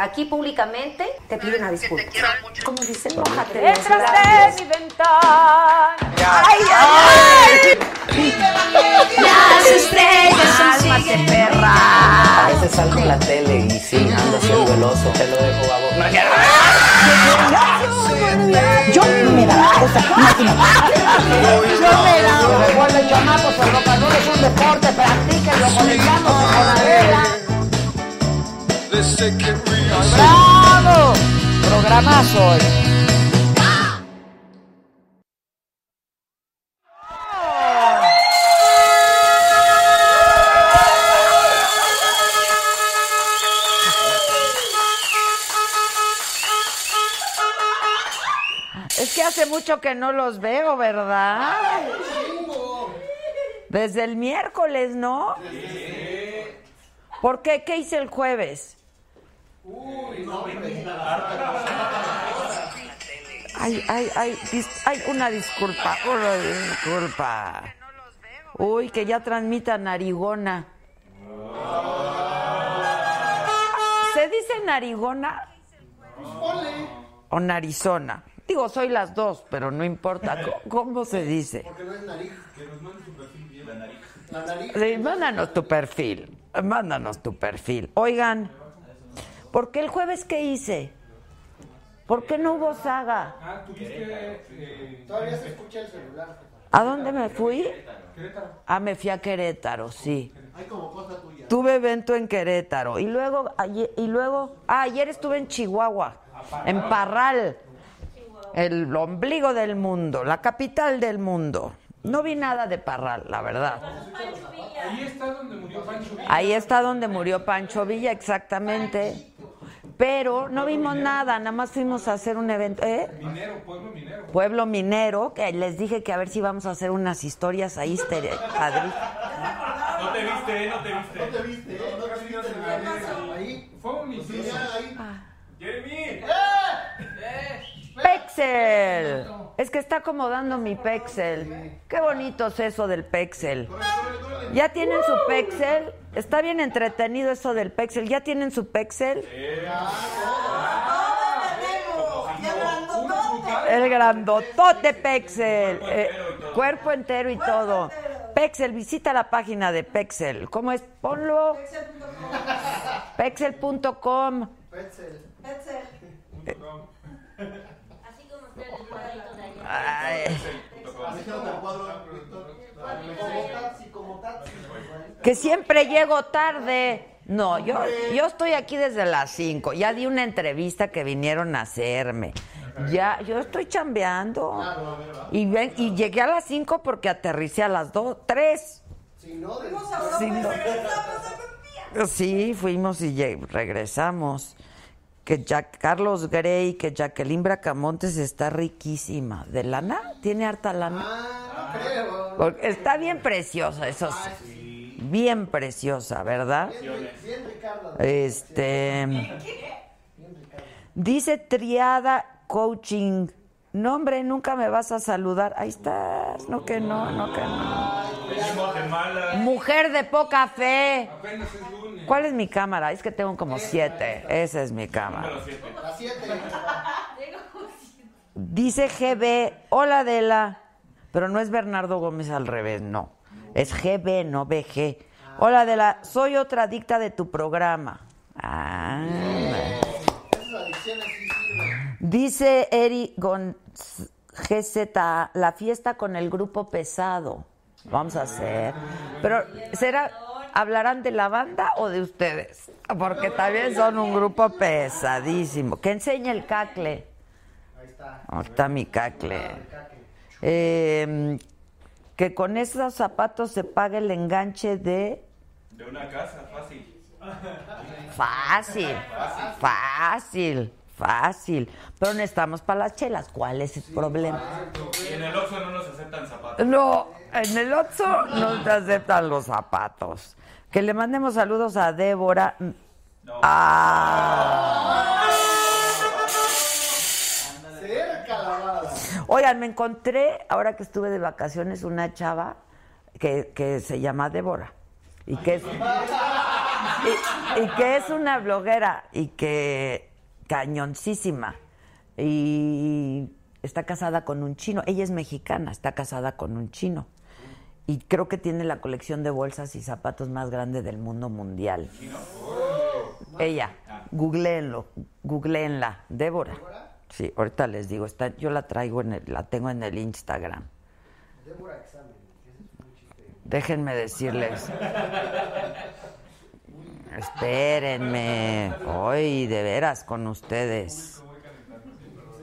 Aquí públicamente te pido una disculpa. Como dice, mojate Detrás de mi ventana. ¡Ay, ay, Las estrellas son ¡Cálmate, perra! A veces salgo en la tele y sí, ando haciendo el oso. Te lo dejo a vos. Yo me da cosa. Yo me da. Recuerden, chamacos, el rock and roll es un deporte, practíquenlo conectándose con la vela. ¡Bravo! Programazo hoy. Es que hace mucho que no los veo, ¿verdad? Desde el miércoles, ¿no? ¿Por qué? ¿Qué hice el jueves? Ay, ay, ay, dis- ay, una disculpa, una disculpa. Uy, que ya transmita narigona. ¿Se dice narigona? O narizona. Digo, soy las dos, pero no importa. ¿Cómo, cómo se dice? Sí, mándanos tu perfil. Mándanos tu perfil. Oigan, ¿por qué el jueves qué hice? ¿Por qué no hubo saga? Todavía se escucha el celular. ¿A dónde me fui? Ah, me fui a Querétaro, sí. Hay como cosa tuya. Tuve evento en Querétaro y luego ayer, y luego ah, ayer estuve en Chihuahua, en Parral, el ombligo del mundo, la capital del mundo. No vi nada de Parral, la verdad. Ahí está donde murió Pancho Villa. Ahí está donde murió Pancho Villa, exactamente. Pero no vimos nada, nada más fuimos a hacer un evento. ¿eh? Minero, pueblo minero. Pueblo minero, que les dije que a ver si vamos a hacer unas historias ahí, estere- No te viste, eh, no te viste. No te viste, ¿eh? No te viste en la mesa. Ahí. Fue un. Tenía ahí. Jeremy. Pexel. Es que está acomodando mi Pexel. Qué bonito es eso del Pexel. ¿Ya tienen su Pexel? Está bien entretenido eso del Pexel. ¿Ya tienen su Pexel? El grandotote Pexel. Eh, cuerpo entero y todo. Pexel, visita la página de Pexel. ¿Cómo es? Ponlo. Pexel.com. Ay. Déjate el cuadro, Víctor. Como taxi, como taxi. Que siempre llego tarde. No, yo, yo estoy aquí desde las 5. Ya di una entrevista que vinieron a hacerme. Ya, yo estoy chambeando. Y, ven, y llegué a las 5 porque aterricé a las 2, 3. Si no, Sí, fuimos y regresamos. Que Jack, Carlos Grey, que Jacqueline Bracamontes está riquísima. ¿De lana? ¿Tiene harta lana? Ah, creo. Porque está bien preciosa, eso sí. Bien preciosa, ¿verdad? Bien, Ricardo. Este. Dice Triada Coaching. No, hombre, nunca me vas a saludar. Ahí estás. No, que no, no, que no. Mala. Mujer de poca fe. Apenas es lunes. ¿Cuál es mi cámara? Es que tengo como siete. Esa es mi cámara. Las siete. Dice GB, hola Adela, pero no es Bernardo Gómez al revés, no. Es GB, no BG. Hola Adela, soy otra adicta de tu programa. Ah. Dice Eri Gonz GZ, la fiesta con el grupo pesado. Vamos a hacer. Pero, ¿será, hablarán de la banda o de ustedes? Porque también son un grupo pesadísimo. Que enseñe el cacle. Ahí está. Ahí está mi cacle. Eh, que con esos zapatos se pague el enganche de... De una casa, fácil. Fácil, fácil, fácil. Pero necesitamos para las chelas. ¿Cuál es el problema? Y en el Oxxo no nos aceptan zapatos. No, en el Oxxo no te aceptan los zapatos. Que le mandemos saludos a Débora. Ah. Cerca la bala. Oigan, me encontré, ahora que estuve de vacaciones, una chava que, que se llama Débora. Y que es, y, y que es una bloguera y que cañoncísima. Y está casada con un chino. Ella es mexicana, está casada con un chino. Y creo que tiene la colección de bolsas y zapatos más grande del mundo mundial. Ella, googleenlo, googleenla, Débora. Sí, ahorita les digo, está, yo la traigo en el, la tengo en el Instagram. Débora examen. Déjenme decirles. Espérenme. Hoy, de veras, con ustedes.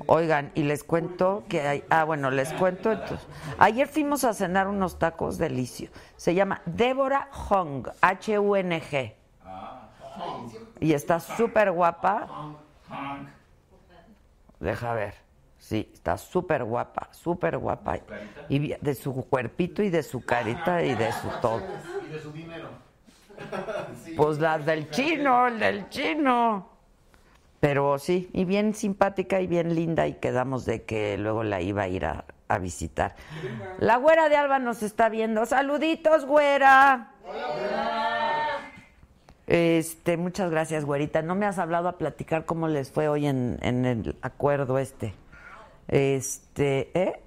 Oigan, y les cuento que hay. Ah, bueno, les cuento entonces. Ayer fuimos a cenar unos tacos delicios. Se llama Débora Hong, H-U-N-G. Y está súper guapa. Deja ver. Sí, está súper guapa, súper guapa. Y de su cuerpito y de su carita y de su todo. Y de su dinero. Pues las del chino, el del chino. Pero sí, y bien simpática y bien linda y quedamos de que luego la iba a ir a, visitar. La güera de Alba nos está viendo. Saluditos, güera. Este, muchas gracias, güerita. No me has hablado a platicar cómo les fue hoy en, en el acuerdo este. Este, ¿eh?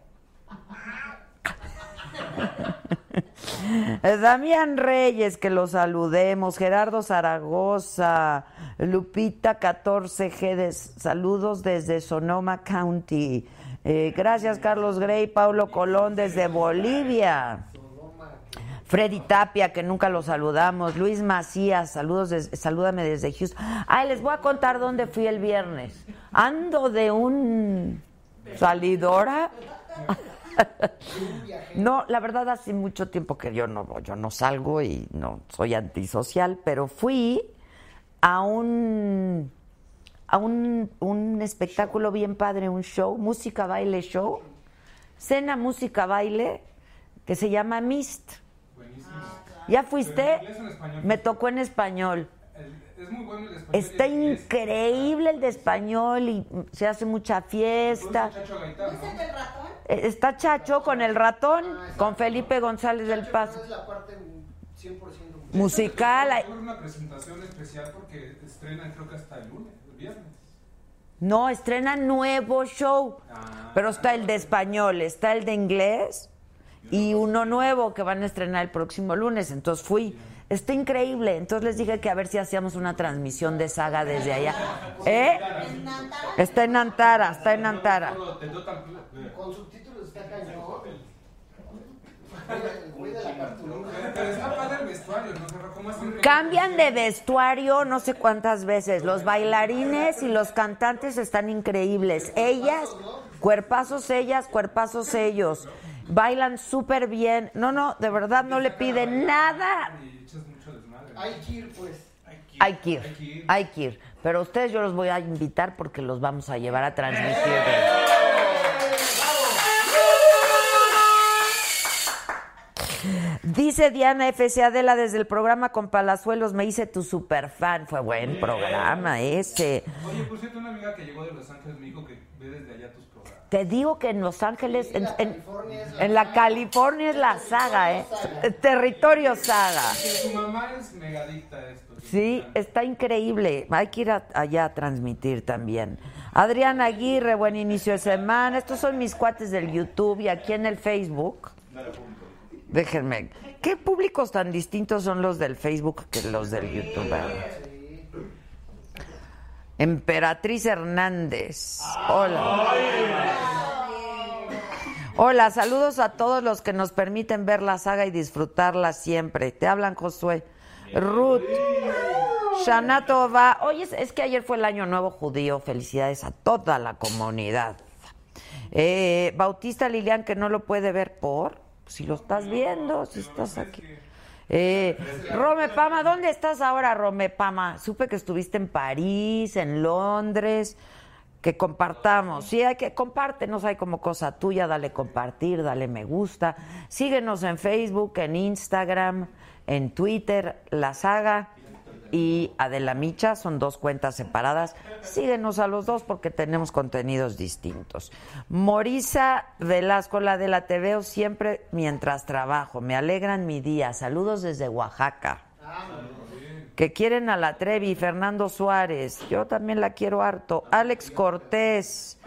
Damián Reyes, que lo saludemos, Gerardo Zaragoza, Lupita 14G, de- saludos desde Sonoma County. Eh, gracias Carlos Grey, Paulo Colón desde Bolivia. Freddy Tapia, que nunca lo saludamos. Luis Macías, saludos, salúdame desde Houston. Ay, les voy a contar dónde fui el viernes. Ando de un salidora. No, la verdad hace mucho tiempo que yo no yo no salgo y no soy antisocial, pero fui a un a un, un espectáculo bien padre, un show, música baile show, cena música baile que se llama Mist. ¿Ya fuiste? en? Me tocó en español. El- es muy bueno el español. Está el increíble el de español y se hace mucha fiesta. Chacho Gaitán, ¿no? Eh, Está Chacho con el ratón, con Felipe González del Paso. Es la parte 100% Musical. hay- una presentación especial porque estrenan creo que hasta el lunes, el viernes. No, estrena nuevo show. Pero está el de español, está el de inglés y uno nuevo que van a estrenar el próximo lunes. Entonces fui. Está increíble. Entonces les dije que a ver si hacíamos una transmisión de saga desde allá. ¿Eh? Está en Antara, está en Antara. Con subtítulos está cañón. El güey de la cartulina. Pero está padre el vestuario, ¿no? Pero ¿Cómo hacen Cambian de vestuario no sé cuántas veces. Los bailarines y los cantantes están increíbles. Ellas, cuerpazos ellas, cuerpazos ellos. Bailan súper bien. No, no, de verdad no le piden nada. Hay que ir, pues. Hay que ir, hay que ir. Pero ustedes yo los voy a invitar porque los vamos a llevar a transmitir. Dice Diana FC Adela desde el programa con Palazuelos, me hice tu super fan. Fue buen programa ese. Oye, por cierto, una amiga que llegó de Los Ángeles me dijo que ve desde allá tus. Te digo que en Los Ángeles, en, en- California es la- en la California es la saga, ¿eh? Territorio saga. Su mamá es megadicta esto. Sí, está increíble. Hay que ir a- allá a transmitir también. Adriana Aguirre, buen inicio de semana. Estos son mis cuates del YouTube y aquí en el Facebook. Déjenme. ¿Qué públicos tan distintos son los del Facebook que los del YouTube? Emperatriz Hernández. Hola. Hola, saludos a todos los que nos permiten ver la saga y disfrutarla siempre. Te hablan Josué. Ruth. Shanato va. Oye, es, es que ayer fue el Año Nuevo Judío. Felicidades a toda la comunidad. Eh, Bautista Lilian, que no lo puede ver por. Si lo estás viendo, si estás aquí. Eh, Rome Pama, ¿dónde estás ahora, Rome Pama? Supe que estuviste en París, en Londres, que compartamos. Sí, hay que compártenos, hay como cosa tuya, dale compartir, dale me gusta. Síguenos en Facebook, en Instagram, en Twitter, La Saga y Adela Micha, son dos cuentas separadas. Síguenos a los dos porque tenemos contenidos distintos. Morisa Velasco, la de la te veo siempre mientras trabajo. Me alegran mi día. Saludos desde Oaxaca. Que quieren a la Trevi, Fernando Suárez. Yo también la quiero harto. Alex Cortés.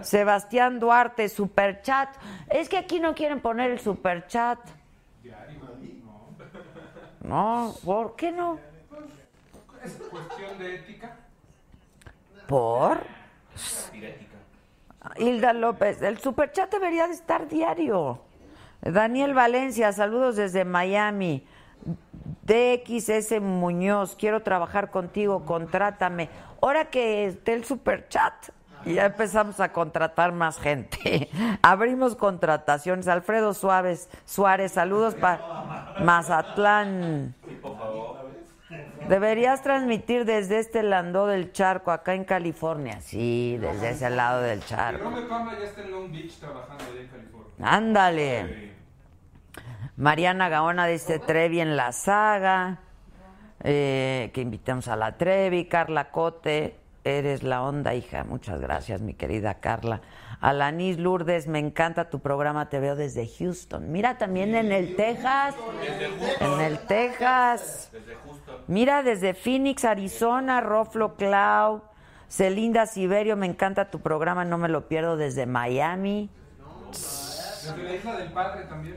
Sebastián Duarte, superchat. Es que aquí no quieren poner el superchat. No, ¿por qué no? Es cuestión de ética. ¿Por? Hilda López, el superchat debería de estar diario. Daniel Valencia, saludos desde Miami. DXS Muñoz, quiero trabajar contigo, contrátame. Ahora que esté el superchat, ya empezamos a contratar más gente. Abrimos contrataciones. Alfredo Suárez, Suárez, saludos para Mazatlán. Deberías transmitir desde este lado del charco, acá en California. Sí, desde ese lado del charco. Rome Pama ya está en Long Beach trabajando allá en California. Ándale. Mariana Gaona dice Trevi en la saga. Eh, que invitemos a la Trevi. Carla Cote, eres la onda, hija. Muchas gracias, mi querida Carla. Alanis Lourdes, me encanta tu programa, te veo desde Houston. Mira también en el Texas. En el Texas. Mira desde Phoenix, Arizona, Roflo Clau. Celinda Siberio, me encanta tu programa, no me lo pierdo desde Miami.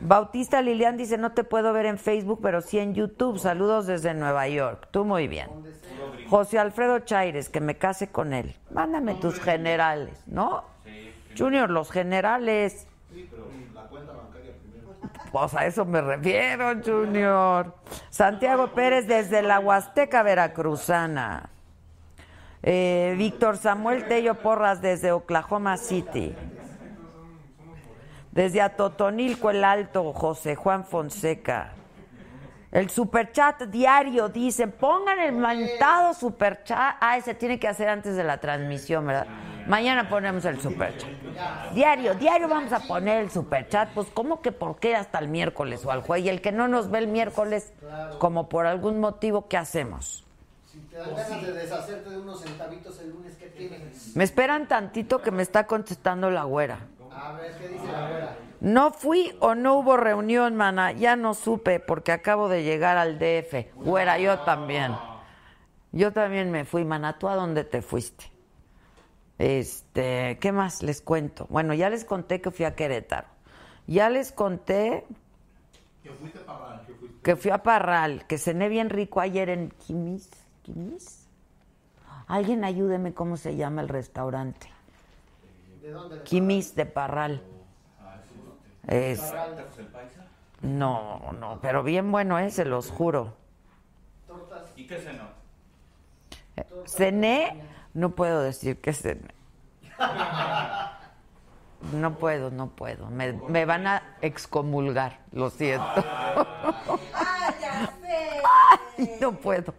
Bautista Lilian dice, no te puedo ver en Facebook, pero sí en YouTube. Saludos desde Nueva York. Tú muy bien. José Alfredo Chaires, que me case con él. Mándame tus generales, ¿no? Junior, los generales. Pues a eso me refiero, Junior. Santiago Pérez desde la Huasteca Veracruzana. Eh, Víctor Samuel Tello Porras desde Oklahoma City. Desde Atotonilco el Alto, José Juan Fonseca. El superchat diario, dicen, pongan el mantado superchat. Ah, ese tiene que hacer antes de la transmisión, ¿verdad? Mañana ponemos el superchat. Diario, diario vamos a poner el superchat. Pues, ¿cómo que por qué hasta el miércoles o al jueves? Y el que no nos ve el miércoles, como por algún motivo, ¿qué hacemos? Si te dan ganas de deshacerte de unos centavitos el lunes, ¿qué tienes? Me esperan tantito que me está contestando la güera. A ver, ¿qué dice la güera? No fui o no hubo reunión, mana. Ya no supe porque acabo de llegar al DF. Güera, yo también. Yo también me fui, mana. ¿Tú a dónde te fuiste? Este, ¿qué más les cuento? Bueno, ya les conté que fui a Querétaro. Ya les conté Que fuiste para que fuiste. que fui a Parral, que cené bien rico ayer en Quimis. ¿Quimis? Alguien ayúdeme cómo se llama el restaurante. ¿De dónde? Quimis de Parral. Es, no, no, pero bien bueno, eh, se los juro. ¿Y qué cenó? Cené, no puedo decir que cené. No puedo, no puedo. Me, me van a excomulgar, lo siento. Ay, no puedo.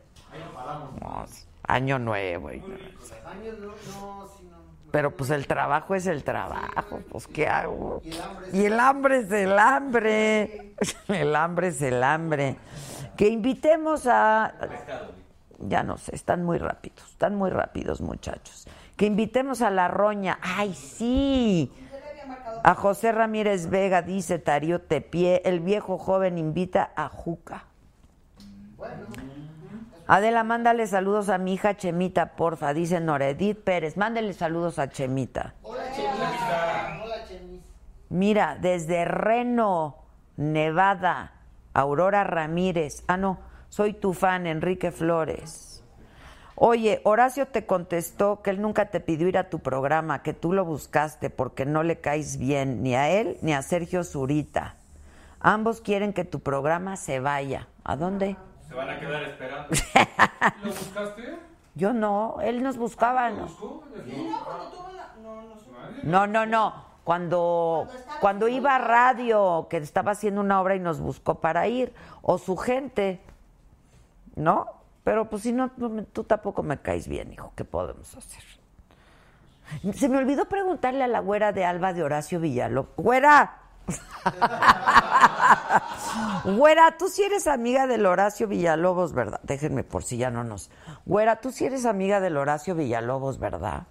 No, año nuevo. y no. No. Pero pues el trabajo es el trabajo, pues ¿qué hago? Y el hambre es el hambre. El hambre es el hambre. Que invitemos a... Ya no sé, están muy rápidos, están muy rápidos muchachos. Que invitemos a la roña. ¡Ay, sí! A José Ramírez Vega, dice Tario Tepié, el viejo joven invita a Juca. Adela, mándale saludos a mi hija Chemita, porfa, dice Noredit Pérez. Mándale saludos a Chemita. Hola, Chemis. Hola, Chemis. Mira, desde Reno, Nevada, Aurora Ramírez. Ah, no, soy tu fan, Enrique Flores. Oye, Horacio te contestó que él nunca te pidió ir a tu programa, que tú lo buscaste porque no le caes bien ni a él ni a Sergio Zurita. Ambos quieren que tu programa se vaya. ¿A dónde? Se van a quedar esperando. ¿Lo buscaste? Yo no, él nos buscaba. ¿Lo ¿no? buscó? No, no, no. Cuando, cuando iba a radio, que estaba haciendo una obra y nos buscó para ir, o su gente, ¿no? Pero pues si no, tú tampoco me caes bien, hijo, ¿qué podemos hacer? Se me olvidó preguntarle a la güera de Alba de Horacio Villalobos. ¡Güera! Güera, tú sí eres amiga del Horacio Villalobos, ¿verdad? Déjenme por si ya no nos. Güera, tú sí eres amiga del Horacio Villalobos, ¿verdad?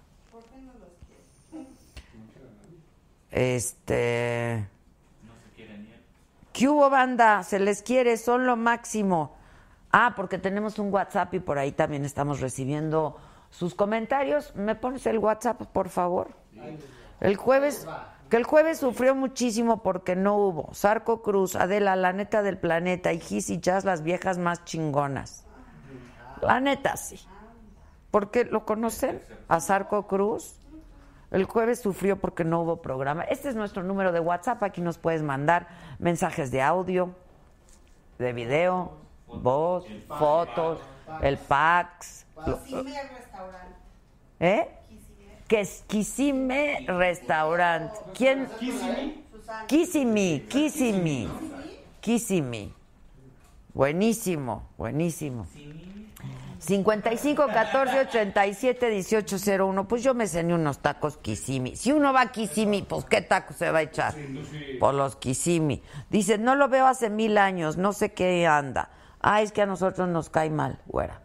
Este. ¿Qué hubo, banda? Se les quiere, son lo máximo. Ah, porque tenemos un WhatsApp y por ahí también estamos recibiendo sus comentarios. ¿Me pones el WhatsApp, por favor? El jueves, que el jueves sufrió muchísimo porque no hubo. Sarco Cruz, Adela, la neta del planeta, y Gis y Jazz, las viejas más chingonas. La neta, sí. Porque lo conocen a Sarco Cruz. El jueves sufrió porque no hubo programa. Este es nuestro número de WhatsApp. Aquí nos puedes mandar mensajes de audio, de video, voz, fotos, el fax. ¿Eh? Que es Kissime Restaurant. ¿Quién? Kissimi, Kissimi. Kissimi. Buenísimo, buenísimo. 55 14 87 18 01. Pues yo me cené unos tacos Kissimi. Si uno va a Kissimi, pues ¿qué taco se va a echar? Por los Kissimi. Dice, no lo veo hace mil años, no sé qué anda. Ah, es que a nosotros nos cae mal, güera.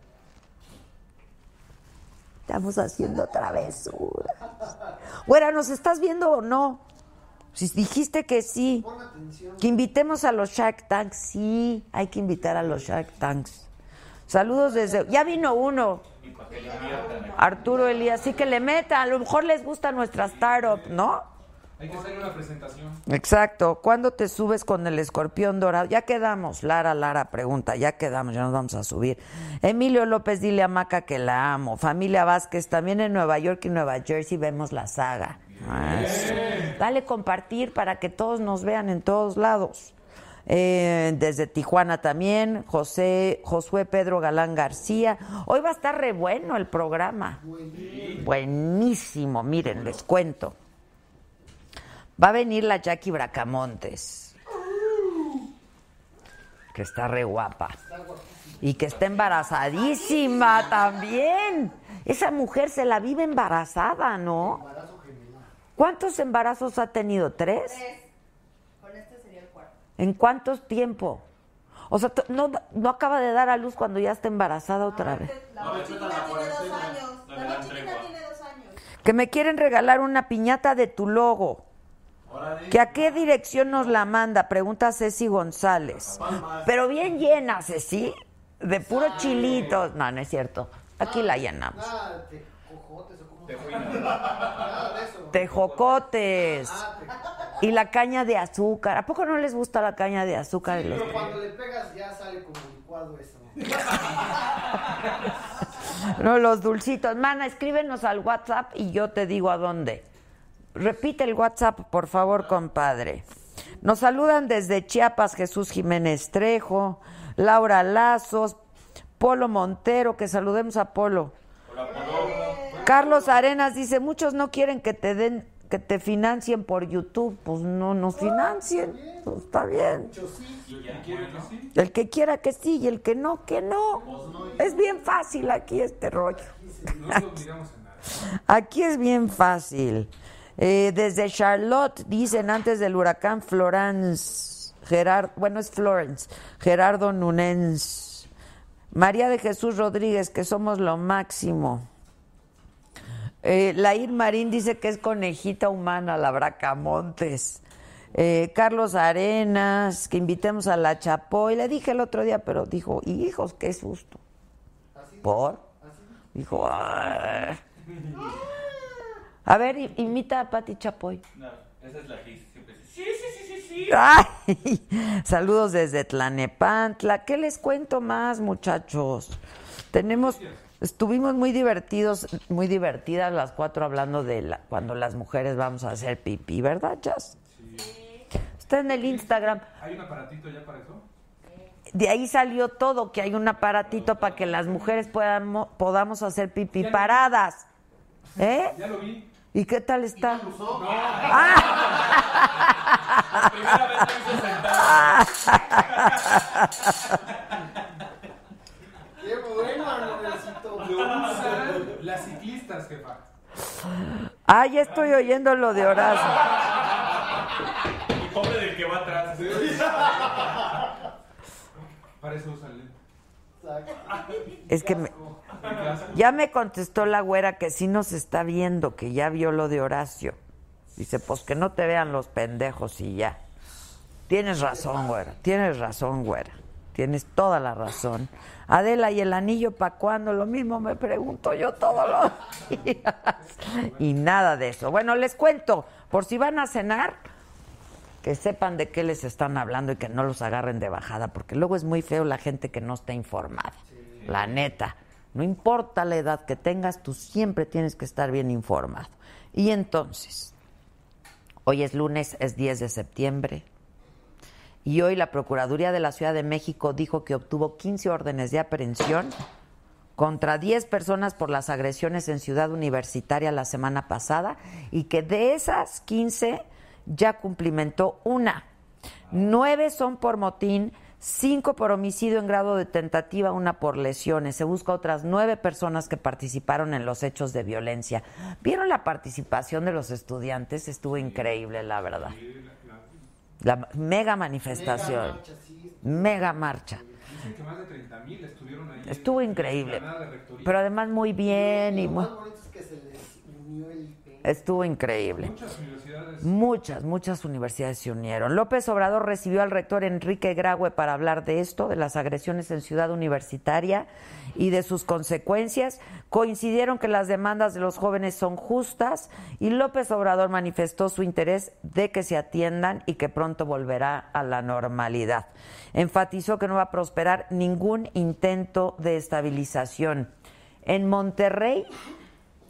Estamos haciendo travesura. Güera, ¿nos estás viendo o no? Si dijiste que sí. Que invitemos a los Shark Tanks. Sí, hay que invitar a los Shark Tanks. Saludos desde... Ya vino uno. Arturo Elías. Sí que le meta. A lo mejor les gusta nuestra startup, ¿no? Hay que hacer una presentación. Exacto. ¿Cuándo te subes con el escorpión dorado? Ya quedamos. Lara, Lara pregunta. Ya quedamos, ya nos vamos a subir. Emilio López, dile a Maca que la amo. Familia Vázquez, también en Nueva York y Nueva Jersey vemos la saga. Ah. Dale compartir para que todos nos vean en todos lados. Eh, desde Tijuana también, José, Josué Pedro Galán García. Hoy va a estar re bueno el programa. Buenísimo, miren, les cuento. Va a venir la Jackie Bracamontes, que está re guapa. Y que está embarazadísima también. Esa mujer se la vive embarazada, ¿no? ¿Cuántos embarazos ha tenido? ¿Tres? Con este sería el cuarto. ¿En cuántos tiempo? O sea, no, no acaba de dar a luz cuando ya está embarazada otra vez. La tiene dos años. La tiene dos años. Que me quieren regalar una piñata de tu logo. ¿Que a qué dirección nos la manda? Pregunta Ceci González. Pero bien llena, Ceci. De puro chilitos. No, no es cierto. Aquí la llenamos. Eso. Tejocotes. Y la caña de azúcar. ¿A poco no les gusta la caña de azúcar? de los- Pero cuando le pegas ya sale como licuado eso. No, los dulcitos. Mana, escríbenos al WhatsApp y yo te digo a dónde. Repite el WhatsApp, por favor, compadre. Nos saludan desde Chiapas Jesús Jiménez Trejo, Laura Lazos, Polo Montero, que saludemos a Polo. Carlos Arenas dice, muchos no quieren que te den, que te financien por YouTube. Pues no nos financien. Pues está bien. El que quiera que sí y el que no, que no. Es bien fácil aquí este rollo. Aquí es bien fácil. Eh, desde Charlotte, dicen antes del huracán Florence, Gerard, bueno, es Florence, Gerardo Nunens, María de Jesús Rodríguez, que somos lo máximo. Eh, Lair Marín dice que es conejita humana, la Bracamontes. Eh, Carlos Arenas, que invitemos a la Chapoy. Le dije el otro día, pero dijo, hijos, qué susto. ¿Por? Dijo, "Ay". a ver, imita a Pati Chapoy. No, esa es la que siempre dice, sí, sí, sí, sí, sí. Ay, saludos desde Tlanepantla. ¿Qué les cuento más, muchachos? Tenemos, estuvimos muy divertidos, muy divertidas las cuatro hablando de la- cuando las mujeres vamos a hacer pipí, ¿verdad, Chas? Está en el Instagram. ¿Hay un aparatito ya para eso? De ahí salió todo, que hay un aparatito para que las mujeres podamos, podamos hacer pipí paradas. ¿Eh? Ya lo vi. ¿Y qué tal está? Primera vez lo hizo Qué bueno, Andresito. Lo usan las ciclistas, jefa. Ah, ya estoy oyendo lo de Horacio. Y pobre del que va atrás. Para eso usan. Es que me- ya me contestó la güera que sí nos está viendo, que ya vio lo de Horacio. Dice, pues que no te vean los pendejos y ya. Tienes razón, güera. Tienes razón, güera. Tienes toda la razón. Adela, ¿y el anillo para cuándo? Lo mismo me pregunto yo todos los días. Y nada de eso. Bueno, les cuento, por si van a cenar, que sepan de qué les están hablando y que no los agarren de bajada, porque luego es muy feo la gente que no está informada. La neta. No importa la edad que tengas, tú siempre tienes que estar bien informado. Y entonces, hoy es lunes, es 10 de septiembre, y hoy la Procuraduría de la Ciudad de México dijo que obtuvo 15 órdenes de aprehensión contra 10 personas por las agresiones en Ciudad Universitaria la semana pasada y que de esas 15 ya cumplimentó una. Nueve son por motín, cinco por homicidio en grado de tentativa, una por lesiones. Se busca otras nueve personas que participaron en los hechos de violencia. ¿Vieron la participación de los estudiantes? Estuvo increíble, la verdad. La mega manifestación. Mega marcha. Dicen que más de 30 mil estuvieron ahí. Estuvo increíble. Pero además muy bien y Lo muy- más bonito es que se les unió el estuvo increíble. Muchas universidades. Muchas, muchas universidades se unieron. López Obrador recibió al rector Enrique Graue para hablar de esto, de las agresiones en Ciudad Universitaria y de sus consecuencias. Coincidieron que las demandas de los jóvenes son justas y López Obrador manifestó su interés de que se atiendan y que pronto volverá a la normalidad. Enfatizó que no va a prosperar ningún intento de estabilización. En Monterrey,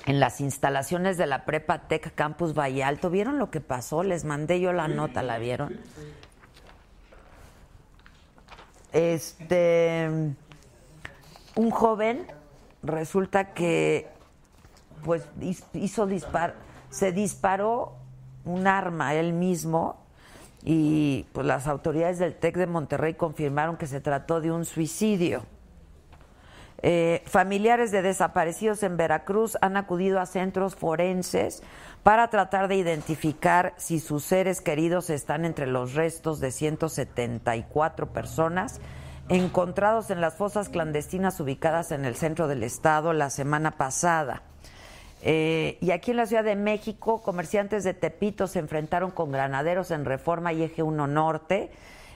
en las instalaciones de la Prepa Tech Campus Valle Alto. ¿Vieron lo que pasó? Les mandé yo la nota, ¿la vieron? Este un joven resulta que pues hiz- hizo dispar se disparó un arma él mismo y pues las autoridades del TEC de Monterrey confirmaron que se trató de un suicidio. Eh, familiares de desaparecidos en Veracruz han acudido a centros forenses para tratar de identificar si sus seres queridos están entre los restos de 174 personas encontrados en las fosas clandestinas ubicadas en el centro del estado la semana pasada. Eh, y aquí en la Ciudad de México, comerciantes de Tepito se enfrentaron con granaderos en Reforma y Eje 1 Norte.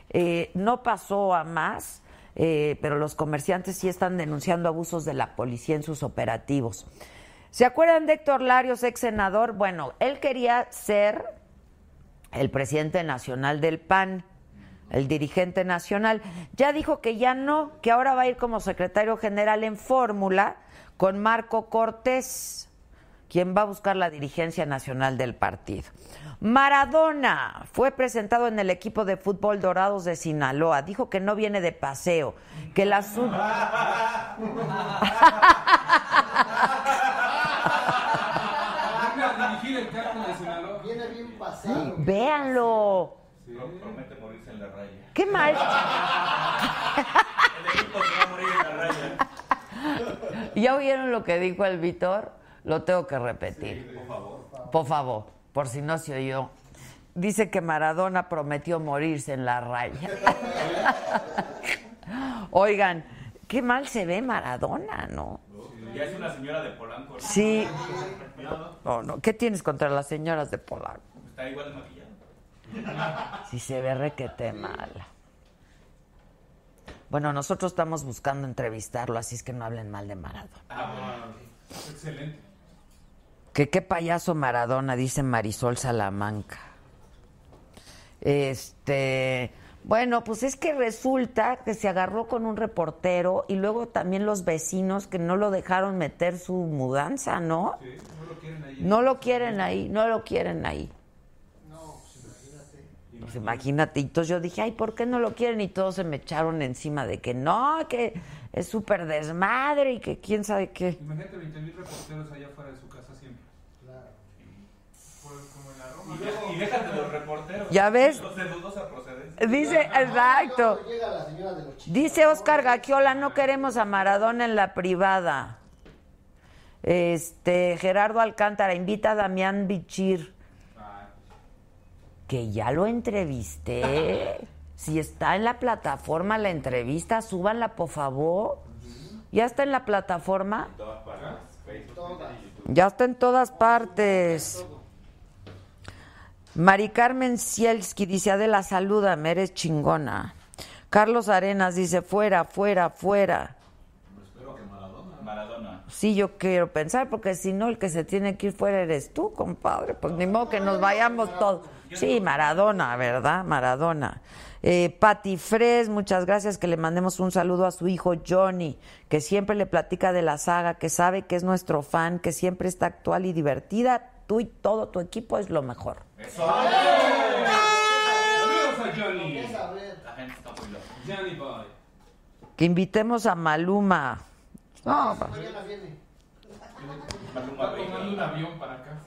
Eh, no pasó a más, eh, pero los comerciantes sí están denunciando abusos de la policía en sus operativos. ¿Se acuerdan de Héctor Larios, ex senador? Bueno, él quería ser el presidente nacional del PAN, el dirigente nacional. Ya dijo que ya no, que ahora va a ir como secretario general en fórmula con Marco Cortés, quien va a buscar la dirigencia nacional del partido. Maradona fue presentado en el equipo de fútbol Dorados de Sinaloa. Dijo que no viene de paseo, que la. Viene bien pasado. Véanlo. Pro- Promete morirse en la raya. Qué mal. El equipo se va a morir en la raya. ¿Ya oyeron lo que dijo el Víctor? Lo tengo que repetir. Por favor. Por favor, por si no se oyó. Dice que Maradona prometió morirse en la raya. Oigan, qué mal se ve Maradona, ¿no? Ya es una señora de Polanco. ¿no? Sí. No, no. ¿Qué tienes contra las señoras de Polanco? Está igual de maquillado. Si se ve requete mala. Bueno, nosotros estamos buscando entrevistarlo, así es que no hablen mal de Maradona. Ah, excelente. Que qué payaso Maradona, dice Marisol Salamanca. Este, bueno, pues es que resulta que se agarró con un reportero y luego también los vecinos que no lo dejaron meter su mudanza, ¿no? Sí, no lo quieren ahí. No lo quieren ahí, no lo quieren ahí. Pues imagínate, y entonces yo dije, ay, ¿por qué no lo quieren? Y todos se me echaron encima de que no, que es súper desmadre y que quién sabe qué. Imagínate 20 mil reporteros allá afuera de su casa siempre. Claro. Como en la Roma. Y, déjate los reporteros. ¿Ya ves? Los de dudosa procedencia. Dice, exacto. Dice Oscar Gaquiola, no queremos a Maradona en la privada. Este, Gerardo Alcántara, invita a Damián Bichir. Que ya lo entrevisté. Si está en la plataforma la entrevista, súbanla, por favor. ¿Ya está en la plataforma? Todas partes. Facebook. Ya está en todas partes. Mari Carmen Cielski dice, Adela, salúdame, eres chingona. Carlos Arenas dice, fuera, fuera, fuera. Maradona. Sí, yo quiero pensar, porque si no, el que se tiene que ir fuera eres tú, compadre. Pues ni modo que nos vayamos todos. Sí, Maradona, ¿verdad? Maradona. Eh, Patti Fres, muchas gracias, que le mandemos un saludo a su hijo Johnny, que siempre le platica de la saga, que sabe que es nuestro fan, que siempre está actual y divertida. Tú y todo tu equipo es lo mejor. Saludos a Johnny. A ver. La gente está muy loca. Johnny Boy. Que invitemos a Maluma. No, pues, Mañana viene. Maluma un avión para acá.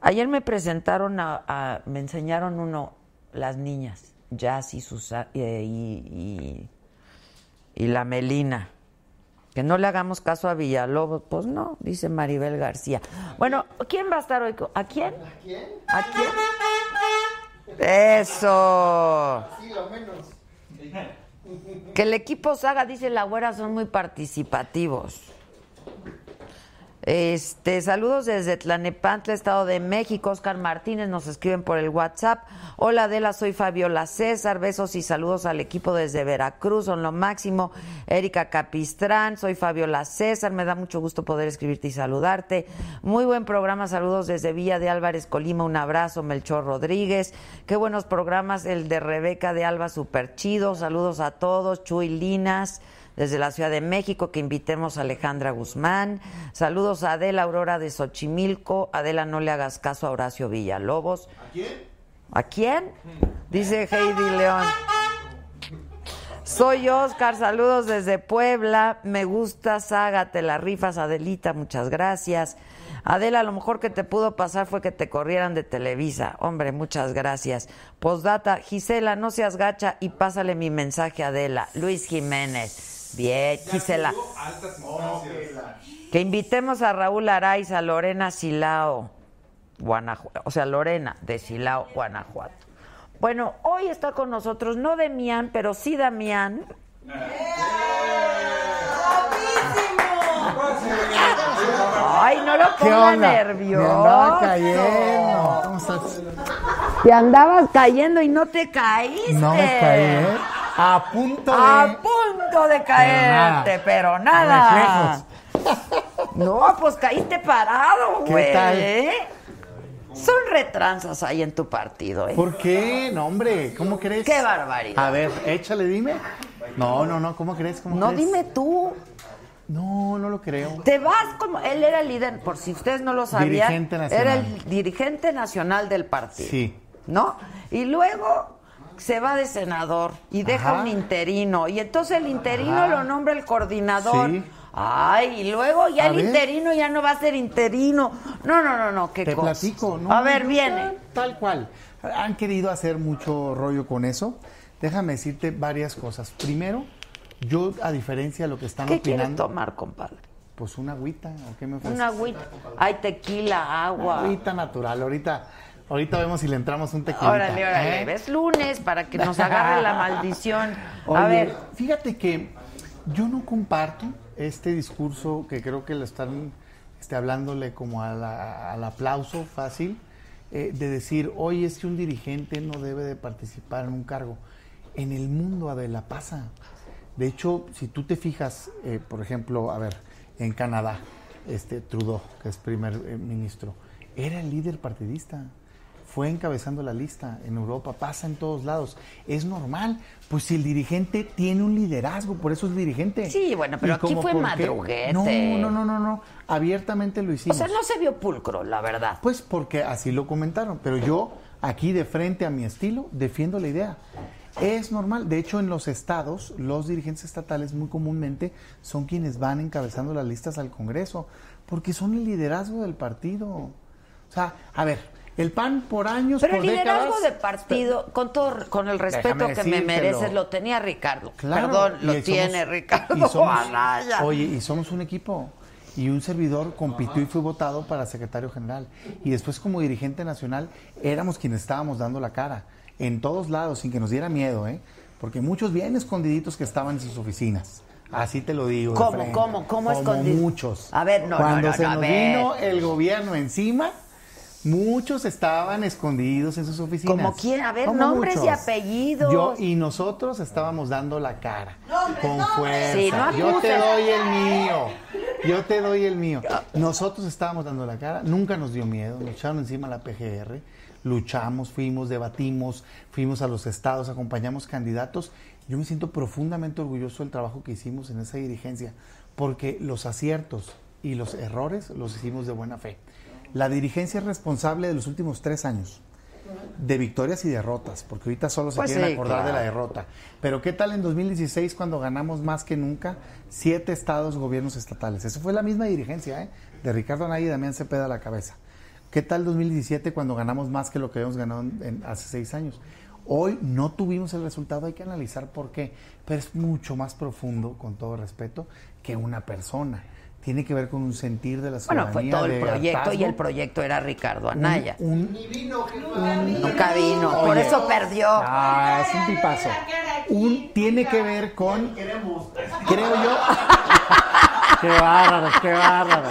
Ayer me presentaron a, a- me enseñaron uno, las niñas, Jazz y, Susa- eh, y, y, y la Melina. Que no le hagamos caso a Villalobos. Pues no, dice Maribel García. Bueno, ¿quién va a estar hoy? ¿A quién? ¿A quién? ¿A quién? Eso. Sí, lo menos. Que el equipo Saga, dice la güera, son muy participativos. Este, saludos desde Tlanepantla, Estado de México. Oscar Martínez nos escriben por el WhatsApp. Hola Adela, soy Fabiola César. Besos y saludos al equipo desde Veracruz, son lo máximo. Erika Capistrán, soy Fabiola César. Me da mucho gusto poder escribirte y saludarte. Muy buen programa, saludos desde Villa de Álvarez, Colima. Un abrazo, Melchor Rodríguez. Qué buenos programas, el de Rebeca de Alba, super chido. Saludos a todos. Chuy Linas desde la Ciudad de México, que invitemos a Alejandra Guzmán. Saludos a Adela Aurora de Xochimilco. Adela, no le hagas caso a Horacio Villalobos. ¿A quién? ¿A quién? Dice Heidi León. Soy Oscar, saludos desde Puebla. Me gusta Saga, te la rifas, Adelita, muchas gracias. Adela, lo mejor que te pudo pasar fue que te corrieran de Televisa. Hombre, muchas gracias. Postdata, Gisela, no seas gacha y pásale mi mensaje a Adela. Luis Jiménez. Bien, Gisela. Que invitemos a Raúl Araiza, Lorena Silao, Guanajuato, o sea, Lorena de Silao, Guanajuato. Bueno, hoy está con nosotros, no Demián, pero sí Damián. Ay, no lo ¿Qué ponga nervioso. Me andaba cayendo. ¿Cómo estás? Te andabas cayendo y no te caíste. No me caí, ¿eh? A punto de... A punto de caerte, pero nada. No, pues caíste parado, ¿Qué güey. tal? Son retranzas ahí en tu partido, ¿eh? ¿Por qué? No, hombre, ¿cómo crees? Qué barbaridad. A ver, échale, dime. No, no, no, ¿cómo crees? ¿Cómo No, crees? dime tú. No, no lo creo. Te vas como. Él era el líder, por si ustedes no lo sabían. Dirigente nacional. Era el dirigente nacional del partido. Sí. ¿No? Y luego se va de senador y deja Ajá. un interino. Y entonces el interino Ajá. lo nombra el coordinador. Sí. Ay, y luego ya A el ver. interino ya no va a ser interino. No, no, no, no, qué Te cosa. platico, ¿no? A ver, no, viene. Tal cual. Han querido hacer mucho rollo con eso. Déjame decirte varias cosas. Primero, yo, a diferencia de lo que están ¿Qué opinando, tomar, compadre? pues una agüita, ¿o qué me ofreces? Una agüita. Hay tequila, agua. Agüita natural. Ahorita, ahorita vemos si le entramos un tequila. Órale, órale. Es lunes para que nos agarre la maldición. A ver, fíjate que yo no comparto este discurso que creo que lo están este, hablándole como a la- al aplauso fácil, eh, de decir, oye, es que un dirigente no debe de participar en un cargo. En el mundo, Adela, pasa. De hecho, si tú te fijas, eh, por ejemplo, a ver, en Canadá, este Trudeau, que es primer eh, ministro, era el líder partidista. Fue encabezando la lista en Europa, pasa en todos lados. Es normal, pues si el dirigente tiene un liderazgo, por eso es dirigente. Sí, bueno, pero Y aquí fue madruguete. No, no, no, no, no. Abiertamente lo O hicimos. sea, no se vio pulcro, la verdad. Pues porque así lo comentaron, pero yo aquí de frente a mi estilo defiendo la idea. Es normal, de hecho en los estados los dirigentes estatales muy comúnmente son quienes van encabezando las listas al Congreso, porque son el liderazgo del partido. O sea, a ver, el PAN por años, Pero por el liderazgo décadas, de partido, con todo, con el respeto que me mereces, lo tenía Ricardo. Claro, Perdón, lo somos- tiene Ricardo y somos-. Oye, y somos un equipo. Y un servidor compitió y fue votado para secretario general. Y después como dirigente nacional éramos quienes estábamos dando la cara. En todos lados, sin que nos diera miedo, ¿eh? Porque muchos bien escondiditos que estaban en sus oficinas. Así te lo digo. ¿Cómo, frente. cómo, cómo escondidos? muchos. A ver, no, no, Cuando no, se no, a nos vino el gobierno encima, muchos estaban escondidos en sus oficinas. ¿Como quién? A ver, Como nombres y apellidos. Yo y nosotros estábamos dando la cara. con fuerza. Sí, no Yo te doy el mío. Yo te doy el mío. Nosotros estábamos dando la cara. Nunca nos dio miedo. Nos echaron encima la PGR. Luchamos, fuimos, debatimos, fuimos a los estados, acompañamos candidatos. Yo me siento profundamente orgulloso del trabajo que hicimos en esa dirigencia, porque los aciertos y los errores los hicimos de buena fe. La dirigencia es responsable de los últimos tres años de victorias y derrotas, porque ahorita solo se Pues quieren sí, acordar de la derrota. Pero ¿qué tal en 2016 cuando ganamos más que nunca siete estados gobiernos estatales? Eso fue la misma dirigencia, ¿eh? De Ricardo Anaya y Damián Cepeda a la cabeza. ¿Qué tal 2017 cuando ganamos más que lo que habíamos ganado en- en- hace seis años? Hoy no tuvimos el resultado, hay que analizar por qué, pero es mucho más profundo, con todo respeto, que una persona. Tiene que ver con un sentir de la Bueno, ciudadanía. fue todo el proyecto y hartazgo. el proyecto era Ricardo Anaya. Un- Nunca vino, por Oye. eso perdió. Ah, es un tipazo. Un tiene que ver con. Creo yo. qué bárbaro, qué bárbaro.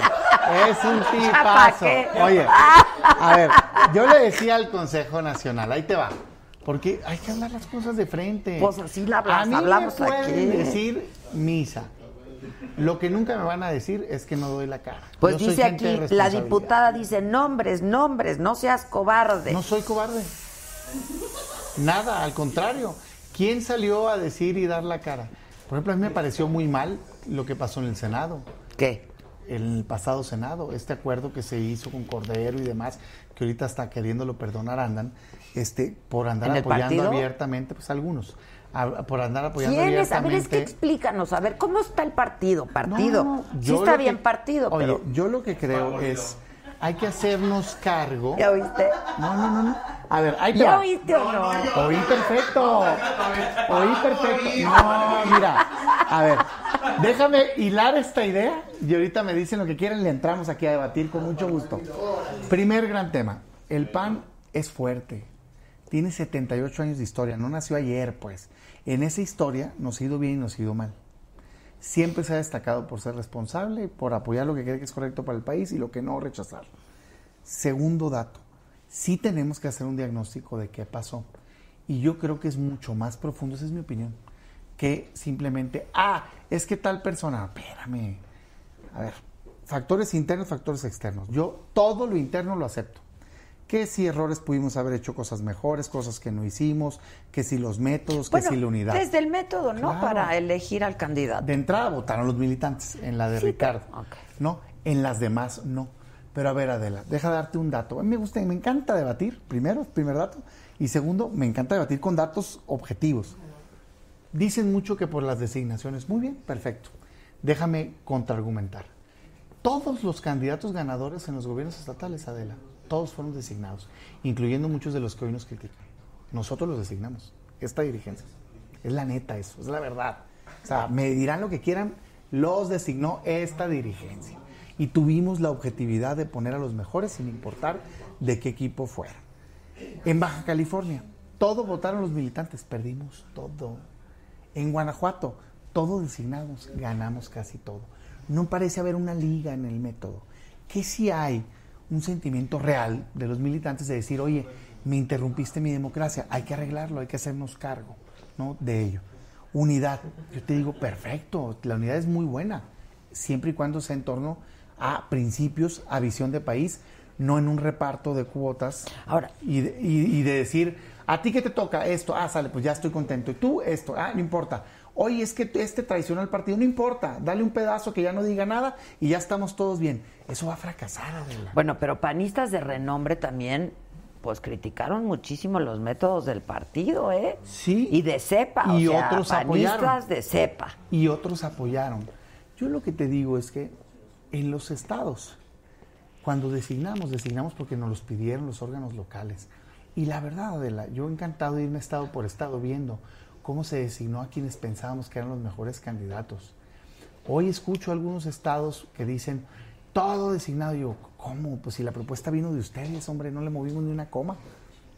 Es un tipazo. Oye, a ver, yo le decía al Consejo Nacional, ahí te va. Porque hay que hablar las cosas de frente. Pues así la hablas- A mí hablamos me pueden aquí. decir misa. Lo que nunca me van a decir es que no doy la cara. Pues Yo dice aquí, la diputada dice, nombres, nombres, no seas cobarde. No soy cobarde. Nada, al contrario. ¿Quién salió a decir y dar la cara? Por ejemplo, a mí me pareció muy mal lo que pasó en el Senado. ¿Qué? En el pasado Senado, este acuerdo que se hizo con Cordero y demás, que ahorita está queriéndolo perdonar andan, este, por andar ¿En el apoyando partido? abiertamente, pues algunos, a- por andar apoyando ¿Quiénes? A ver, abiertamente. es que explícanos, a ver, ¿cómo está el partido? Partido. No, sí está bien que- partido, Oye, pero... yo lo que creo es, hay que hacernos cargo. ¿Ya oíste? No, no, no, no. A ver, ahí te ¿Ya va. oíste o no? Oí perfecto. Oí perfecto. No, mira. A ver, déjame hilar esta idea y ahorita me dicen lo que quieran, le entramos aquí a debatir con mucho gusto. Primer gran tema. El PAN es fuerte. Tiene 78 años de historia. No nació ayer, pues. En esa historia nos ha ido bien y nos ha ido mal. Siempre se ha destacado por ser responsable, por apoyar lo que cree que es correcto para el país y lo que no rechazar. Segundo dato, sí tenemos que hacer un diagnóstico de qué pasó. Y yo creo que es mucho más profundo, esa es mi opinión, que simplemente, ah, es que tal persona, espérame. A ver, factores internos, factores externos. Yo todo lo interno lo acepto. Que si errores pudimos haber hecho cosas mejores, cosas que no hicimos, que si los métodos, que si la unidad. desde el método, ¿no? Claro. Para elegir al candidato. De entrada votaron los militantes, en la de Sí, Ricardo. pero- ok. No, en las demás no. Pero a ver, Adela, deja darte un dato. A mí me gusta, me encanta debatir, primero, primer dato. Y segundo, me encanta debatir con datos objetivos. Dicen mucho que por las designaciones. Muy bien, perfecto. Déjame contraargumentar. Todos los candidatos ganadores en los gobiernos estatales, Adela, todos fueron designados, incluyendo muchos de los que hoy nos critican. Nosotros los designamos, esta dirigencia. Es la neta eso, es la verdad. O sea, me dirán lo que quieran, los designó esta dirigencia. Y tuvimos la objetividad de poner a los mejores sin importar de qué equipo fuera. En Baja California, todo votaron los militantes, perdimos todo. En Guanajuato, todo designados, ganamos casi todo. No parece haber una liga en el método. Que si hay un sentimiento real de los militantes de decir, oye, me interrumpiste mi democracia, hay que arreglarlo, hay que hacernos cargo ¿no? de ello. Unidad. Yo te digo, perfecto, la unidad es muy buena, siempre y cuando sea en torno a principios, a visión de país, no en un reparto de cuotas. Ahora. Y de, y- y de decir, a ti que te toca esto, ah, sale, pues ya estoy contento. Y tú esto, ah, no importa. Oye, es que este traicionó al partido, no importa, dale un pedazo que ya no diga nada y ya estamos todos bien. Eso va a fracasar, Adela. Bueno, pero panistas de renombre también, pues criticaron muchísimo los métodos del partido, ¿eh? Sí. Y de cepa, Y o sea, otros panistas apoyaron. de cepa. y otros apoyaron. Yo lo que te digo es que en los estados, cuando designamos, designamos porque nos los pidieron los órganos locales. Y la verdad, Adela, yo encantado de irme estado por estado viendo cómo se designó a quienes pensábamos que eran los mejores candidatos. Hoy escucho algunos estados que dicen, todo designado. Y yo, ¿cómo? Pues si la propuesta vino de ustedes, hombre, no le movimos ni una coma.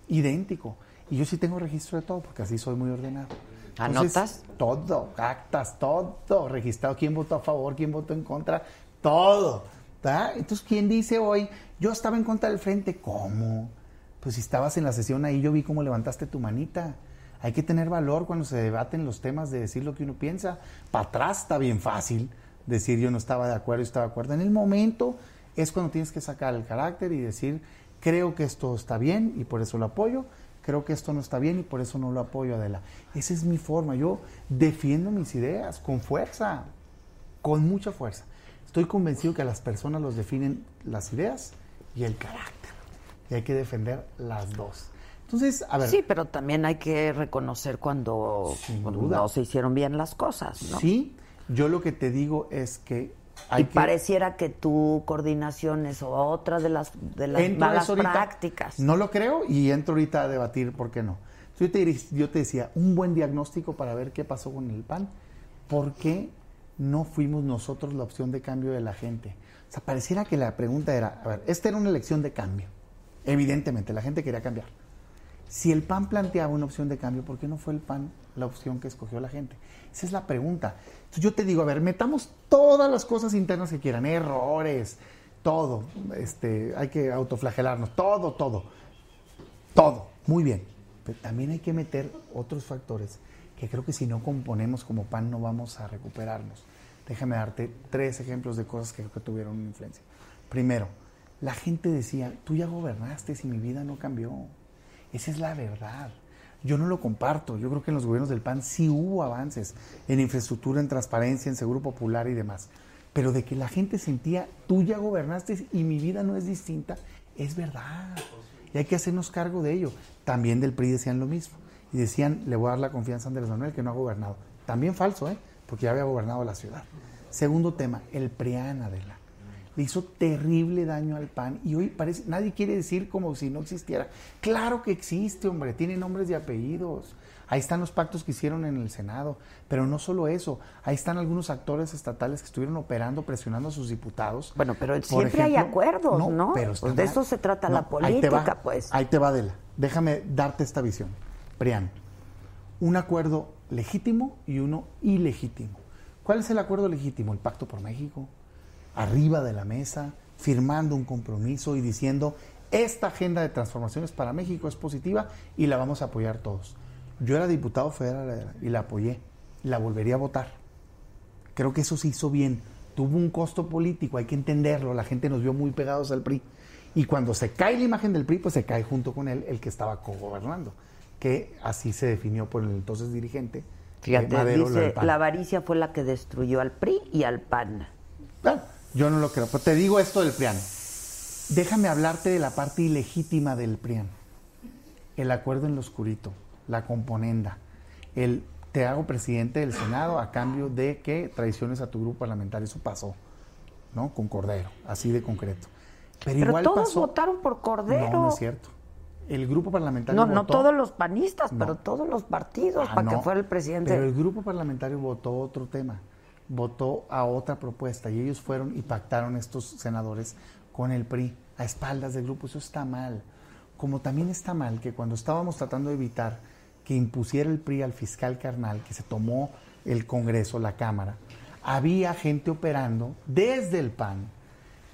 Idéntico. Y yo sí tengo registro de todo, porque así soy muy ordenado. Entonces, ¿Anotas? todo, actas, todo, registrado, quién votó a favor, quién votó en contra, todo. ¿tá? Entonces, ¿quién dice hoy, yo estaba en contra del frente? ¿Cómo? Pues si estabas en la sesión ahí, yo vi cómo levantaste tu manita. Hay que tener valor cuando se debaten los temas de decir lo que uno piensa. Para atrás está bien fácil decir yo no estaba de acuerdo y estaba de acuerdo. En el momento es cuando tienes que sacar el carácter y decir, creo que esto está bien y por eso lo apoyo, creo que esto no está bien y por eso no lo apoyo, Adela. Esa es mi forma. Yo defiendo mis ideas con fuerza, con mucha fuerza. Estoy convencido que a las personas los definen las ideas y el carácter. Y hay que defender las dos. Entonces, a ver. Sí, pero también hay que reconocer cuando Sin cuando duda. no se hicieron bien las cosas, ¿no? Sí, yo lo que te digo es que hay y que... pareciera que tu coordinación es otra de las, de las malas ahorita. prácticas. No lo creo y entro ahorita a debatir por qué no. Yo te, yo te decía, un buen diagnóstico para ver qué pasó con el PAN. ¿Por qué no fuimos nosotros la opción de cambio de la gente? O sea, pareciera que la pregunta era, a ver, esta era una elección de cambio. Evidentemente, la gente quería cambiar. Si el PAN planteaba una opción de cambio, ¿por qué no fue el PAN la opción que escogió la gente? Esa es la pregunta. Yo te digo, a ver, metamos todas las cosas internas que quieran, errores, todo, este, hay que autoflagelarnos, todo, todo, todo, muy bien. Pero también hay que meter otros factores que creo que si no componemos como PAN no vamos a recuperarnos. Déjame darte tres ejemplos de cosas que que tuvieron una influencia. Primero, la gente decía, tú ya gobernaste si mi vida no cambió. Esa es la verdad. Yo no lo comparto. Yo creo que en los gobiernos del PAN sí hubo avances en infraestructura, en transparencia, en seguro popular y demás. Pero de que la gente sentía, tú ya gobernaste y mi vida no es distinta, es verdad. Y hay que hacernos cargo de ello. También del PRI decían lo mismo. Y decían, le voy a dar la confianza a Andrés Manuel que no ha gobernado. También falso, ¿eh? Porque ya había gobernado la ciudad. Segundo tema, el PRIAN, Adela le hizo terrible daño al PAN y hoy parece, nadie quiere decir como si no existiera. Claro que existe, hombre, tiene nombres y apellidos. Ahí están los pactos que hicieron en el Senado, pero no solo eso, ahí están algunos actores estatales que estuvieron operando, presionando a sus diputados. Bueno, pero siempre hay acuerdos, ¿no? Pero Pues de eso se trata la ahí te va, política, pues. Ahí te va, Adela. Déjame darte esta visión. Prián, un acuerdo legítimo y uno ilegítimo. ¿Cuál es el acuerdo legítimo? El Pacto por México, arriba de la mesa, firmando un compromiso y diciendo, esta agenda de transformaciones para México es positiva y la vamos a apoyar todos. Yo era diputado federal y la apoyé, la volvería a votar. Creo que eso se hizo bien. Tuvo un costo político, hay que entenderlo. La gente nos vio muy pegados al PRI. Y cuando se cae la imagen del PRI, pues se cae junto con él el que estaba cogobernando, que así se definió por el entonces dirigente. Fíjate, Madero, dice, la avaricia fue la que destruyó al PRI y al PAN. Bueno, yo no lo creo, pero te digo esto del PRIAN. Déjame hablarte de la parte ilegítima del PRIAN. El acuerdo en lo oscurito, la componenda, el te hago presidente del Senado a cambio de que traiciones a tu grupo parlamentario. Eso pasó, ¿no? Con Cordero, así de concreto. Pero, Pero igual todos pasó. votaron por Cordero. No, no es cierto. El grupo parlamentario No, no votó- todos los panistas, No. pero todos los partidos, Ah, para no, que fuera el presidente. Pero el grupo parlamentario votó otro tema, votó a otra propuesta y ellos fueron y pactaron estos senadores con el PRI a espaldas del grupo. Eso está mal. Como también está mal que cuando estábamos tratando de evitar que impusiera el PRI al fiscal carnal, que se tomó el Congreso, la Cámara, había gente operando desde el PAN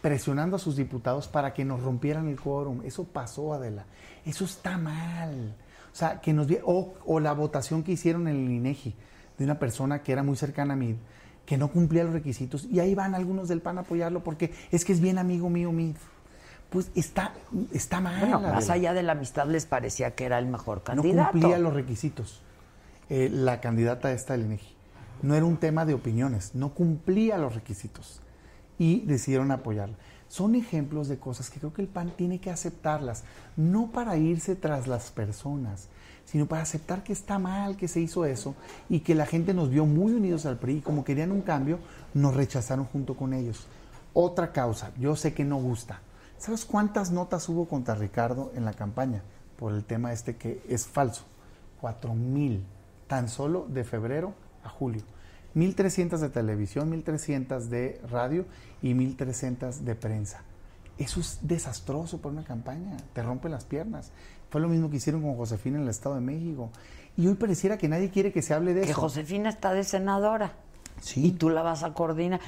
presionando a sus diputados para que nos rompieran el quórum. Eso pasó, Adela. Eso está mal. O sea, que nos o, o la votación que hicieron en el INEGI de una persona que era muy cercana a mí, que no cumplía los requisitos, y ahí van algunos del PAN a apoyarlo porque es que es bien amigo mío, mío. Pues está, está mal. Bueno, más allá de la amistad les parecía que era el mejor no candidato. cumplía los requisitos. eh, la candidata esta del INEGI. No era un tema de opiniones, no cumplía los requisitos. Y decidieron apoyarla. Son ejemplos de cosas que creo que el PAN tiene que aceptarlas, no para irse tras las personas, sino para aceptar que está mal que se hizo eso y que la gente nos vio muy unidos al PRI y como querían un cambio, nos rechazaron junto con ellos. Otra causa, yo sé que no gusta. ¿Sabes cuántas notas hubo contra Ricardo en la campaña por el tema este que es falso? Cuatro mil, tan solo de febrero a julio. 1.300 de televisión, 1.300 de radio y 1.300 de prensa. Eso es desastroso para una campaña, te rompe las piernas. Fue lo mismo que hicieron con Josefina en el Estado de México. Y hoy pareciera que nadie quiere que se hable de Que eso. Josefina está de senadora. Sí. Y tú la vas a coordinar.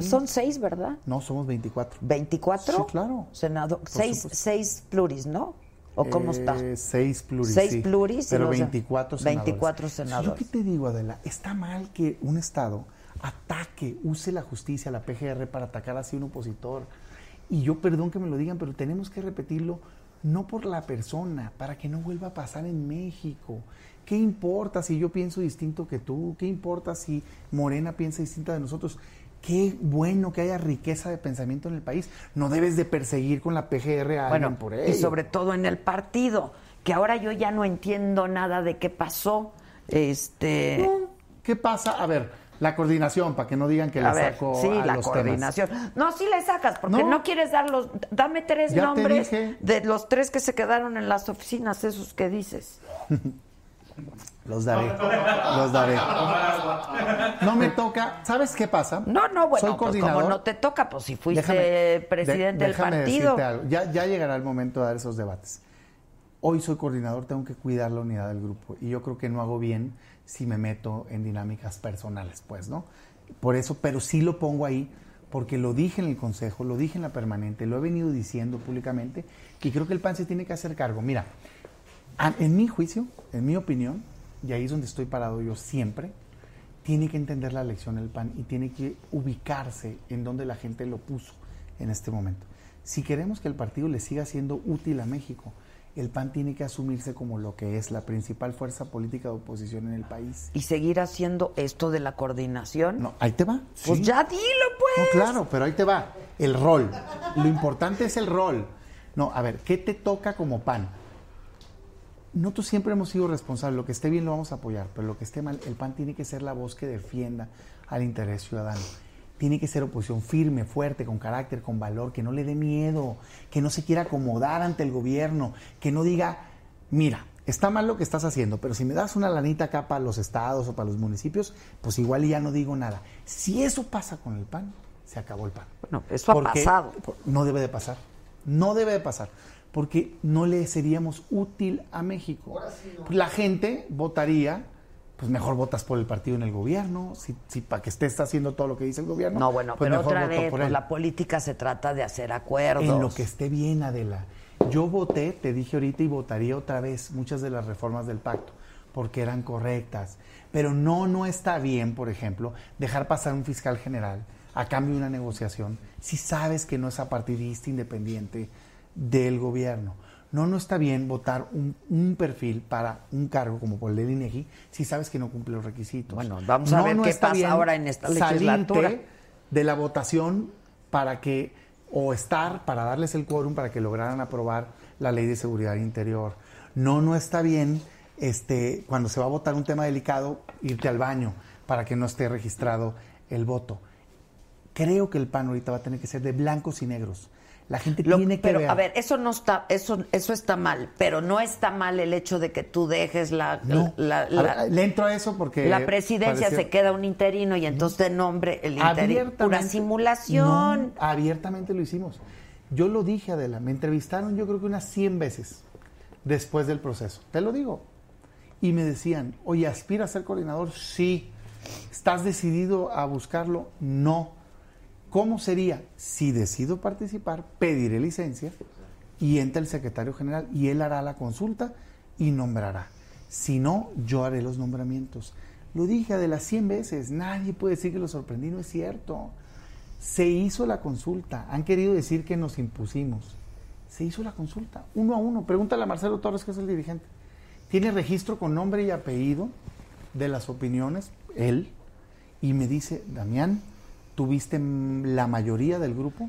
Son seis, ¿verdad? No, somos 24. ¿24? Sí, claro. Senado, Por seis, seis pluris, ¿no? ¿O cómo está? Eh, Seis pluris. Seis sí, pluris Pero los- 24 senadores. 24 ¿Yo senadores. qué te digo, Adela? Está mal que un Estado ataque, use la justicia, la PGR, para atacar así a un opositor. Y yo, perdón que me lo digan, pero tenemos que repetirlo no por la persona, para que no vuelva a pasar en México. ¿Qué importa si yo pienso distinto que tú? ¿Qué importa si Morena piensa distinta de nosotros? Qué bueno que haya riqueza de pensamiento en el país. No debes de perseguir con la PGR a Bueno, alguien por ello. y sobre todo en el partido, que ahora yo ya no entiendo nada de qué pasó. Este, ¿Qué pasa? A ver, la coordinación, para que no digan que a le ver, saco sí, a la los coordinación. No, sí le sacas, porque No. no, quieres dar los... Dame tres Ya nombres de los tres que se quedaron en las oficinas, esos que dices. temas. Los daré, los daré. No me toca. ¿Sabes qué pasa? No, no, bueno, Soy pues como no te toca, pues si fuiste Déjame- presidente de- del partido. algo. Ya, ya llegará el momento de dar esos debates. Hoy soy coordinador, tengo que cuidar la unidad del grupo. Y yo creo que no hago bien si me meto en dinámicas personales, pues, ¿no? Por eso, pero sí lo pongo ahí, porque lo dije en el Consejo, lo dije en la permanente, lo he venido diciendo públicamente, y creo que el PAN se tiene que hacer cargo. Mira, en mi juicio, en mi opinión, y ahí es donde estoy parado yo siempre, tiene que entender la lección el PAN y tiene que ubicarse en donde la gente lo puso en este momento. Si queremos que el partido le siga siendo útil a México, el PAN tiene que asumirse como lo que es la principal fuerza política de oposición en el país. Y seguir haciendo esto de la coordinación. No, ahí te va. Pues sí. ya dilo, No, pues. claro, pero ahí te va. El rol. Lo importante es el rol. No, a ver, ¿qué te toca como PAN? Nosotros siempre hemos sido responsables. Lo que esté bien lo vamos a apoyar, pero lo que esté mal, el PAN tiene que ser la voz que defienda al interés ciudadano. Tiene que ser oposición firme, fuerte, con carácter, con valor, que no le dé miedo, que no se quiera acomodar ante el gobierno, que no diga, mira, está mal lo que estás haciendo, pero si me das una lanita acá para los estados o para los municipios, pues igual ya no digo nada. Si eso pasa con el PAN, se acabó el PAN. Bueno, eso ha Porque pasado. No debe de pasar. No debe de pasar. Porque no le seríamos útil a México. La gente votaría, pues mejor votas por el partido en el gobierno, si, si para que esté está haciendo todo lo que dice el gobierno. No, bueno, pues pero mejor otra voto vez, por pues él. la política se trata de hacer acuerdos. En lo que esté bien, Adela. Yo voté, te dije ahorita, y votaría otra vez muchas de las reformas del pacto, porque eran correctas. Pero no, no está bien, por ejemplo, dejar pasar un fiscal general a cambio de una negociación si sabes que no es apartidista independiente del gobierno. No, no está bien votar un, un perfil para un cargo como por el del INEGI si sabes que no cumple los requisitos. Bueno, vamos a ver qué está pasa ahora en esta legislatura. de la votación para que, o estar para darles el quórum para que lograran aprobar la ley de seguridad interior. No, no está bien este, cuando se va a votar un tema delicado, irte al baño para que no esté registrado el voto. Creo que el PAN ahorita va a tener que ser de blancos y negros. La gente Lo- tiene que pero ver. a ver, eso no está, eso, eso está mal, pero no está mal el hecho de que tú dejes la, No. la, la- ver, le entro a eso porque la presidencia se queda un interino y entonces te nombre el interino. Abiertamente. simulación. No, abiertamente lo hicimos. Yo lo dije, Adela, me entrevistaron yo creo que unas 100 veces después del proceso. Te lo digo. Y me decían, oye, ¿aspira a ser coordinador? Sí. ¿Estás decidido a buscarlo? No. ¿Cómo sería? Si decido participar, pediré licencia y entra el secretario general y él hará la consulta y nombrará. Si no, yo haré los nombramientos. Lo dije de las 100 veces, nadie puede decir que lo sorprendí, no es cierto. Se hizo la consulta, han querido decir que nos impusimos. Se hizo la consulta, uno a uno. Pregúntale a Marcelo Torres, que es el dirigente. Tiene registro con nombre y apellido de las opiniones, él, y me dice, Damián, tuviste la mayoría del grupo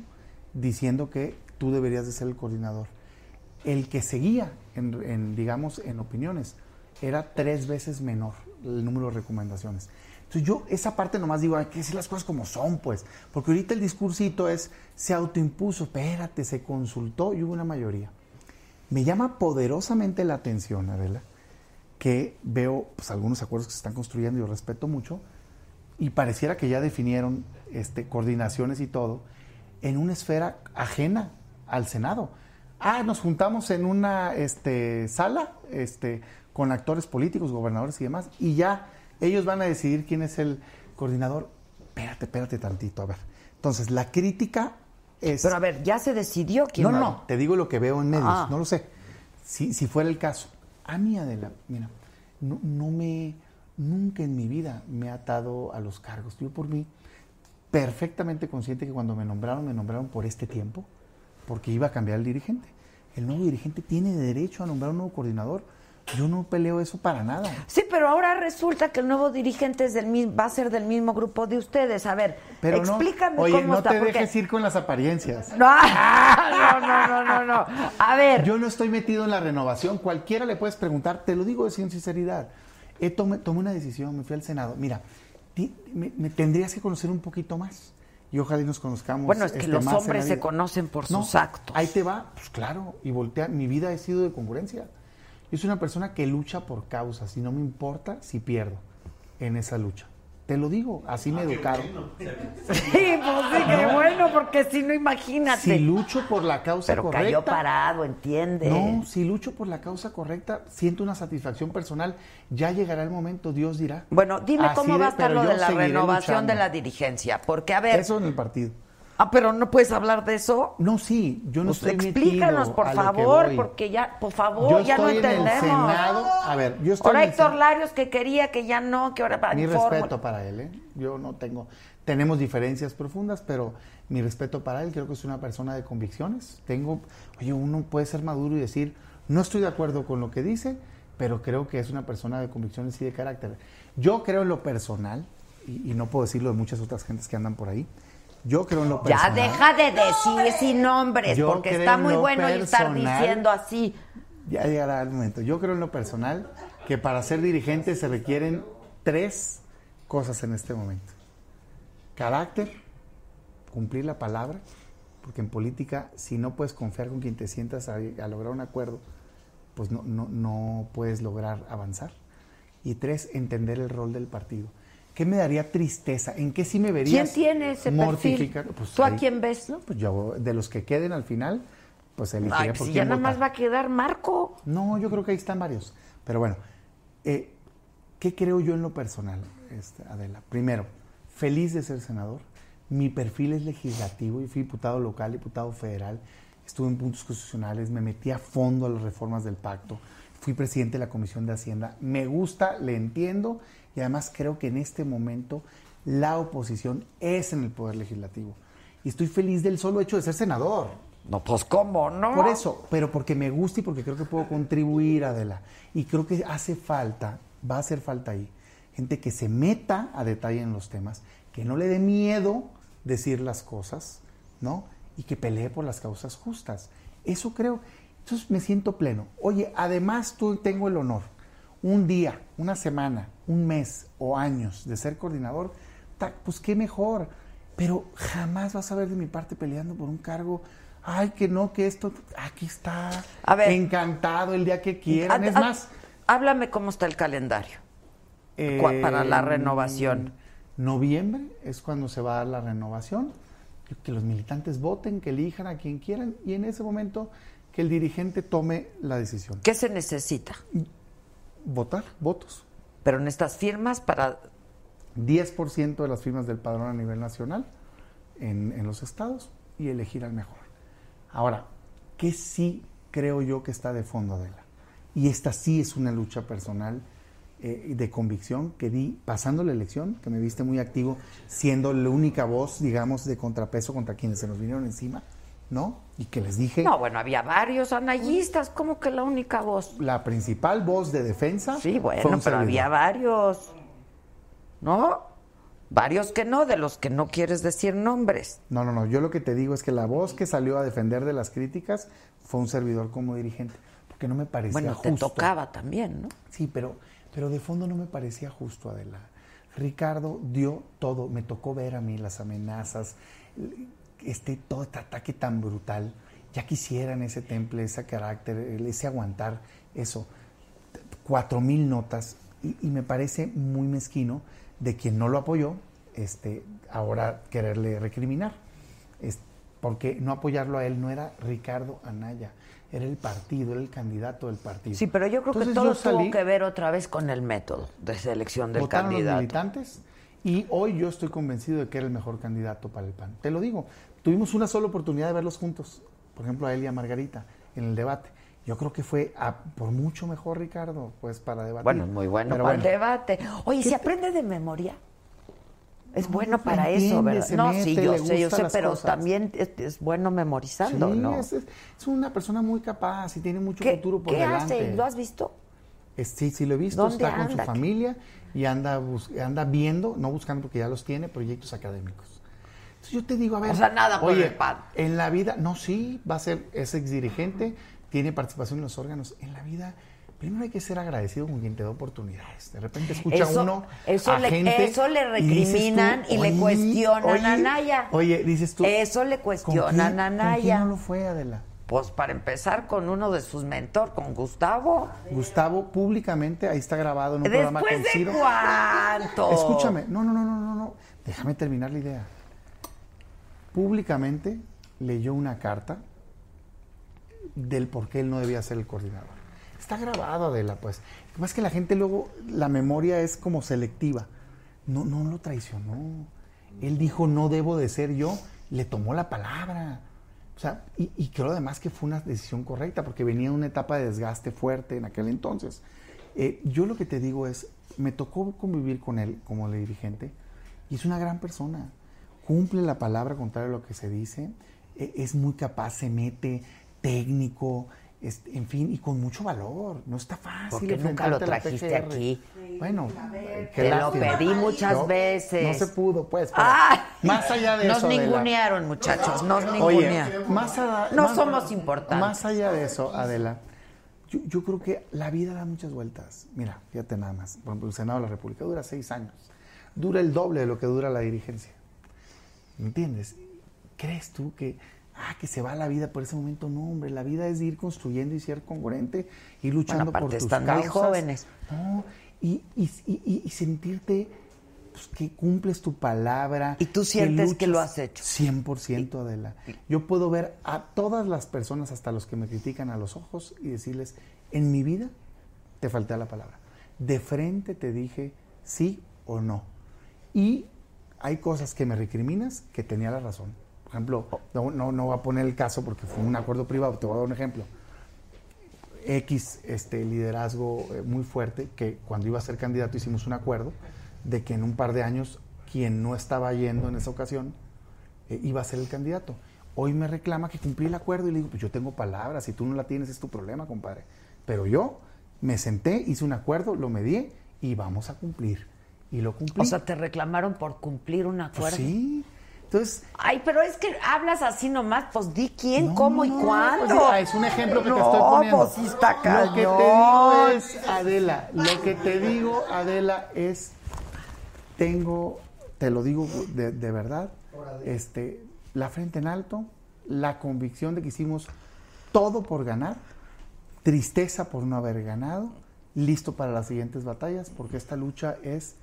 diciendo que tú deberías de ser el coordinador. El que seguía, en, en, digamos, en opiniones, era tres veces menor el número de recomendaciones. Entonces yo esa parte nomás digo, hay que decir las cosas como son, pues, porque ahorita el discursito es, se autoimpuso, espérate, se consultó y hubo una mayoría. Me llama poderosamente la atención, Adela, que veo pues, algunos acuerdos que se están construyendo y yo respeto mucho, y pareciera que ya definieron este, coordinaciones y todo en una esfera ajena al Senado. Ah, nos juntamos en una este, sala este, con actores políticos, gobernadores y demás, y ya ellos van a decidir quién es el coordinador. Espérate, espérate tantito, a ver. Entonces, la crítica es... Pero a ver, ya se decidió quién No, va- no, te digo lo que veo en medios, Ah. no lo sé. Si, si fuera el caso. A mí, Adela, mira, no, no me... Nunca en mi vida me he atado a los cargos. Yo por mí, perfectamente consciente que cuando me nombraron, me nombraron por este tiempo, porque iba a cambiar el dirigente. El nuevo dirigente tiene derecho a nombrar un nuevo coordinador. Yo no peleo eso para nada. Sí, pero ahora resulta que el nuevo dirigente es del mismo, va a ser del mismo grupo de ustedes. A ver, Pero explícame no, oye, cómo no está. te porque- dejes ir con las apariencias. No, no, no, no, no, no. A ver. Yo no estoy metido en la renovación. Cualquiera le puedes preguntar, te lo digo de sin sinceridad. He tomé, tomé una decisión, me fui al Senado. Mira, me, me tendrías que conocer un poquito más. Y ojalá y nos conozcamos. Bueno, es que este, los hombres se conocen por No, sus actos. Ahí te va, pues claro, y voltea. Mi vida ha sido de congruencia. Yo soy una persona que lucha por causas y no me importa si pierdo en esa lucha. Te lo digo, así me educaron. Sí, pues sí, qué bueno, porque si no, imagínate. Si lucho por la causa pero correcta. cayó parado, ¿entiendes? No, si lucho por la causa correcta, siento una satisfacción personal. Ya llegará el momento, Dios dirá. Bueno, dime Así cómo va a estar pero lo de la renovación luchando. de la dirigencia. Porque, a ver. Eso en el partido. Ah, pero no puedes hablar de eso. No, sí, yo no Pues estoy explícanos, por favor, porque ya, por favor, Yo ya no estoy en el entendemos. Senado. A ver, yo estoy Ahora en el Héctor Larios que quería que ya no, que ahora va Mi respeto para él, ¿eh? Yo no tengo. Tenemos diferencias profundas, pero mi respeto para él. Creo que es una persona de convicciones. Tengo. Oye, uno puede ser maduro y decir, no estoy de acuerdo con lo que dice, pero creo que es una persona de convicciones y de carácter. Yo creo en lo personal, y, y no puedo decirlo de muchas otras gentes que andan por ahí. Yo creo en lo Ya personal. deja de decir sin nombres, Yo porque creo está en muy lo bueno estar personal. diciendo así. Ya llegará el momento. Yo creo en lo personal que para ser dirigente se requieren tres cosas en este momento. Carácter, cumplir la palabra, porque en política si no puedes confiar con quien te sientas a, a lograr un acuerdo, pues no, no, no puedes lograr avanzar. Y tres, entender el rol del partido. ¿Qué me daría tristeza? ¿En qué sí me ¿Quién verías tiene ese perfil? Pues ¿Tú a quién ves? No, pues yo, de los que queden al final, pues elegiría Ay, por pues quién ya nada más va a quedar Marco. No, yo creo que ahí están varios. Pero bueno, eh, ¿qué creo yo en lo personal, este, Adela? Primero, feliz de ser senador. Mi perfil es legislativo y fui diputado local, diputado federal. Estuve en puntos constitucionales, me metí a fondo a las reformas del pacto. Fui presidente de la Comisión de Hacienda. Me gusta, le entiendo y además creo que en este momento la oposición es en el poder legislativo. Y estoy feliz del solo hecho de ser senador. No, pues cómo, ¿no? Por eso, pero porque me gusta y porque creo que puedo contribuir, Adela. Y creo que hace falta, va a hacer falta ahí, gente que se meta a detalle en los temas, que no le dé miedo decir las cosas, ¿no? Y que pelee por las causas justas. Eso creo. Entonces me siento pleno. Oye, además tú tengo el honor, un día, una semana, un mes o años de ser coordinador, pues qué mejor. Pero jamás vas a ver de mi parte peleando por un cargo. Ay, que no, que esto, aquí está. A ver. Encantado el día que quieran. Es más, Háblame cómo está el calendario eh, para la renovación. Noviembre es cuando se va a dar la renovación. Que los militantes voten, que elijan a quien quieran y en ese momento que el dirigente tome la decisión. ¿Qué se necesita? Votar, votos. Pero en estas firmas para 10% de las firmas del padrón a nivel nacional en, en los estados y elegir al mejor. Ahora, ¿qué sí creo yo que está de fondo, Adela? Y esta sí es una lucha personal eh, de convicción que di pasando la elección, que me viste muy activo, siendo la única voz, digamos, de contrapeso contra quienes se nos vinieron encima, ¿no? Y que les dije... No, bueno, había varios anayistas, como que la única voz. La principal voz de defensa. Sí, bueno, pero servidor. había varios. ¿No? Varios que no, de los que no quieres decir nombres. No, no, no. Yo lo que te digo es que la voz que salió a defender de las críticas fue un servidor como dirigente. Porque no me parecía Bueno, te justo. tocaba también, ¿no? Sí, pero, pero de fondo no me parecía justo, Adela. Ricardo dio todo. Me tocó ver a mí las amenazas, este, todo este ataque tan brutal. Ya quisieran ese temple, ese carácter, ese aguantar eso. Cuatro mil notas. Y, y me parece muy mezquino de quien no lo apoyó, este, ahora quererle recriminar. Es, porque no apoyarlo a él no era Ricardo Anaya, era el partido, era el candidato del partido. Sí, pero yo creo Entonces que todo salí- tuvo que ver otra vez con el método de selección del votaron los candidato. militantes y hoy yo estoy convencido de que era el mejor candidato para el PAN. Te lo digo, tuvimos una sola oportunidad de verlos juntos, por ejemplo a él y a Margarita en el debate. Yo creo que fue a- por mucho mejor Ricardo, pues para debatir. Bueno, muy bueno Pero para el debate. Oye, ¿se aprende de memoria? Es No, bueno para eso, ¿verdad? No, mete, sí, yo sé, yo sé, pero cosas. también es, es bueno memorizando, Sí, ¿no? es, una persona muy capaz y tiene mucho ¿Qué, futuro por qué delante. hace? ¿Lo has visto? Es- sí, sí lo he visto, ¿Dónde está con su familia y anda, bus- anda viendo, no buscando porque ya los tiene, proyectos académicos. Entonces yo te digo, a ver, O sea, nada por oye, el PAN. en la vida, no, sí, va a ser, es exdirigente, tiene participación en los órganos. En la vida, primero hay que ser agradecido con quien te da oportunidades. De repente escucha Eso- uno eso a le- gente eso le y dices tú, recriminan y le cuestionan oye, a Naya. Oye, dices tú. Eso le ¿con cuestionan a ¿Con quién Naya. no lo fue, Adela? Pues para empezar con uno de sus mentores, con Gustavo. Gustavo públicamente, ahí está grabado en un programa ¿Después con de Ciro. cuánto? Escúchame, no, no, no, no, no, no. Déjame terminar la idea. Públicamente leyó una carta del por qué él no debía ser el coordinador. Está grabado, Adela, pues. Lo que que la gente luego, la memoria es como selectiva. No, no lo traicionó. Él dijo, no debo de ser yo. Le tomó la palabra. O sea, y, creo además que fue una decisión correcta, porque venía una etapa de desgaste fuerte en aquel entonces. Eh, yo lo que te digo es, me tocó convivir con él como dirigente, y es una gran persona. Cumple la palabra contrario a lo que se dice, eh, es muy capaz, se mete, técnico, es- en fin, y con mucho valor. No está fácil. Porque nunca lo trajiste aquí. Bueno, Te lo pedí muchas No, veces. No se pudo, pues. pero ¡Ay! Más allá de Nos eso. Adela, ningunearon, muchachos, nos ningunearon. más a- No más- somos importantes. Más allá de eso, Adela, yo, yo creo que la vida da muchas vueltas. Mira, fíjate nada más. Por ejemplo, el Senado de la República dura seis años. Dura el doble de lo que dura la dirigencia. ¿Me entiendes? ¿Crees tú que, ah, que se va la vida por ese momento? No, hombre, la vida es ir construyendo y ser congruente, ir luchando Bueno, por tus están muy jóvenes. No, y, y, y- y- y sentirte pues, que cumples tu palabra. ¿Y tú sientes que lo has hecho? 100% Adela. Yo puedo ver a todas las personas, hasta los que me critican a los ojos, y decirles, en mi vida te falté a la palabra. De frente te dije sí o no. Y hay cosas que me recriminas que tenía la razón. Por ejemplo, no, no, no voy a poner el caso porque fue un acuerdo privado, te voy a dar un ejemplo. X este, liderazgo eh, muy fuerte, que cuando iba a ser candidato hicimos un acuerdo de que en un par de años quien no estaba yendo en esa ocasión eh, iba a ser el candidato. Hoy me reclama que cumplí el acuerdo y le digo, pues yo tengo palabras, si tú no la tienes es tu problema, compadre. Pero yo me senté, hice un acuerdo, lo medí y vamos a cumplir. Y lo cumplí. O sea, te reclamaron por cumplir un Pues acuerdo. sí. Entonces, Ay, pero es que hablas así nomás, pues di quién, No, cómo y cuándo. pues, es un ejemplo que te estoy poniendo. pues sí está Lo que te digo es, Adela, lo que te digo, Adela, es, tengo, te lo digo de, de verdad, este, la frente en alto, la convicción de que hicimos todo por ganar, tristeza por no haber ganado, listo para las siguientes batallas, porque esta lucha es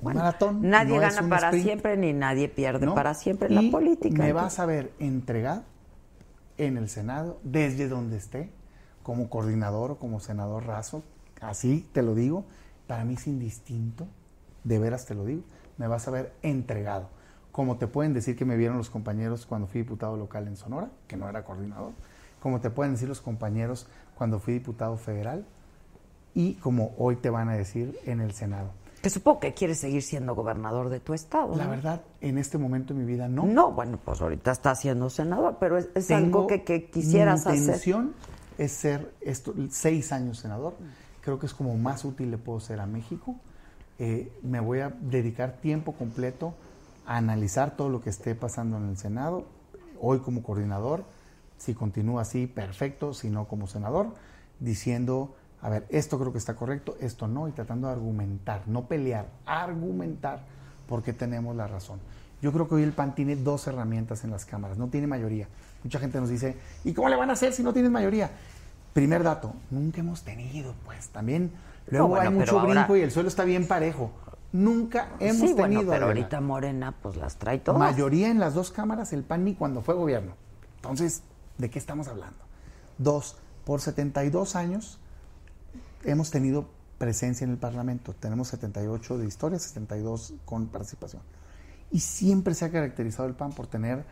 Bueno, maratón. Nadie no gana para sprint. siempre ni nadie pierde ¿no? para siempre en Y la política. Me vas a ver entregado en el Senado, desde donde esté, como coordinador o como senador raso, así te lo digo, para mí es indistinto, de veras te lo digo, me vas a ver entregado. Como te pueden decir que me vieron los compañeros cuando fui diputado local en Sonora, que no era coordinador, como te pueden decir los compañeros cuando fui diputado federal, y como hoy te van a decir en el Senado. Que supongo que quieres seguir siendo gobernador de tu estado. La ¿no? verdad, en este momento de mi vida no. No, bueno, pues ahorita estás siendo senador, pero es, algo que, que quisieras mi hacer. intención es ser esto, seis años senador. Creo que es como más útil le puedo ser a México. Eh, me voy a dedicar tiempo completo a analizar todo lo que esté pasando en el Senado. Hoy como coordinador, si continúa así, perfecto. Si no, como senador, diciendo, a ver, esto creo que está correcto, esto no, y tratando de argumentar, no pelear, argumentar por qué tenemos la razón. Yo creo que hoy el PAN tiene dos herramientas en las cámaras, no tiene mayoría. Mucha gente nos dice, ¿y cómo le van a hacer si no tienen mayoría? Primer dato, nunca hemos tenido, pues también. Luego bueno, hay mucho ahora- brinco y el suelo está bien parejo. Nunca hemos sí, bueno, tenido. pero ahorita Morena pues las trae todas. Mayoría en las dos cámaras, el PAN ni cuando fue gobierno. Entonces, ¿de qué estamos hablando? Dos, por 72 años hemos tenido presencia en el Parlamento. Tenemos 78 de historia, 72 con participación. Y siempre se ha caracterizado el PAN por tener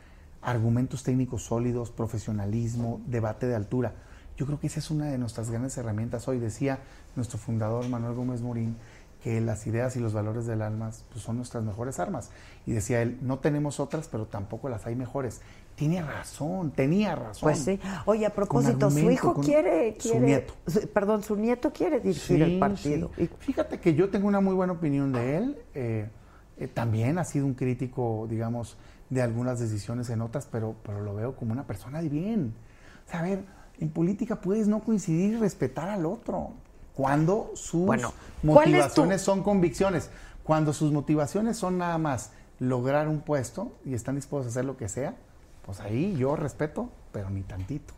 argumentos técnicos sólidos, profesionalismo, debate de altura. Yo creo que esa es una de nuestras grandes herramientas hoy. Decía nuestro fundador Manuel Gómez Morín que las ideas y los valores del alma pues, son nuestras mejores armas. Y decía él, no tenemos otras, pero tampoco las hay mejores. Tiene razón, tenía razón. Pues sí. Oye, a propósito, su hijo quiere, su nieto. su- perdón, su nieto quiere dirigir el partido. sí. Fíjate que yo tengo una muy buena opinión de él. eh, eh, también ha sido un crítico, digamos, de algunas decisiones en otras, pero, pero lo veo como una persona de bien. O sea, a ver, en política puedes no coincidir y respetar al otro. Cuando sus Bueno, ¿cuál es motivaciones son convicciones. Cuando sus motivaciones son nada más lograr un puesto y están dispuestos a hacer lo que sea, pues ahí yo respeto, pero ni tantito.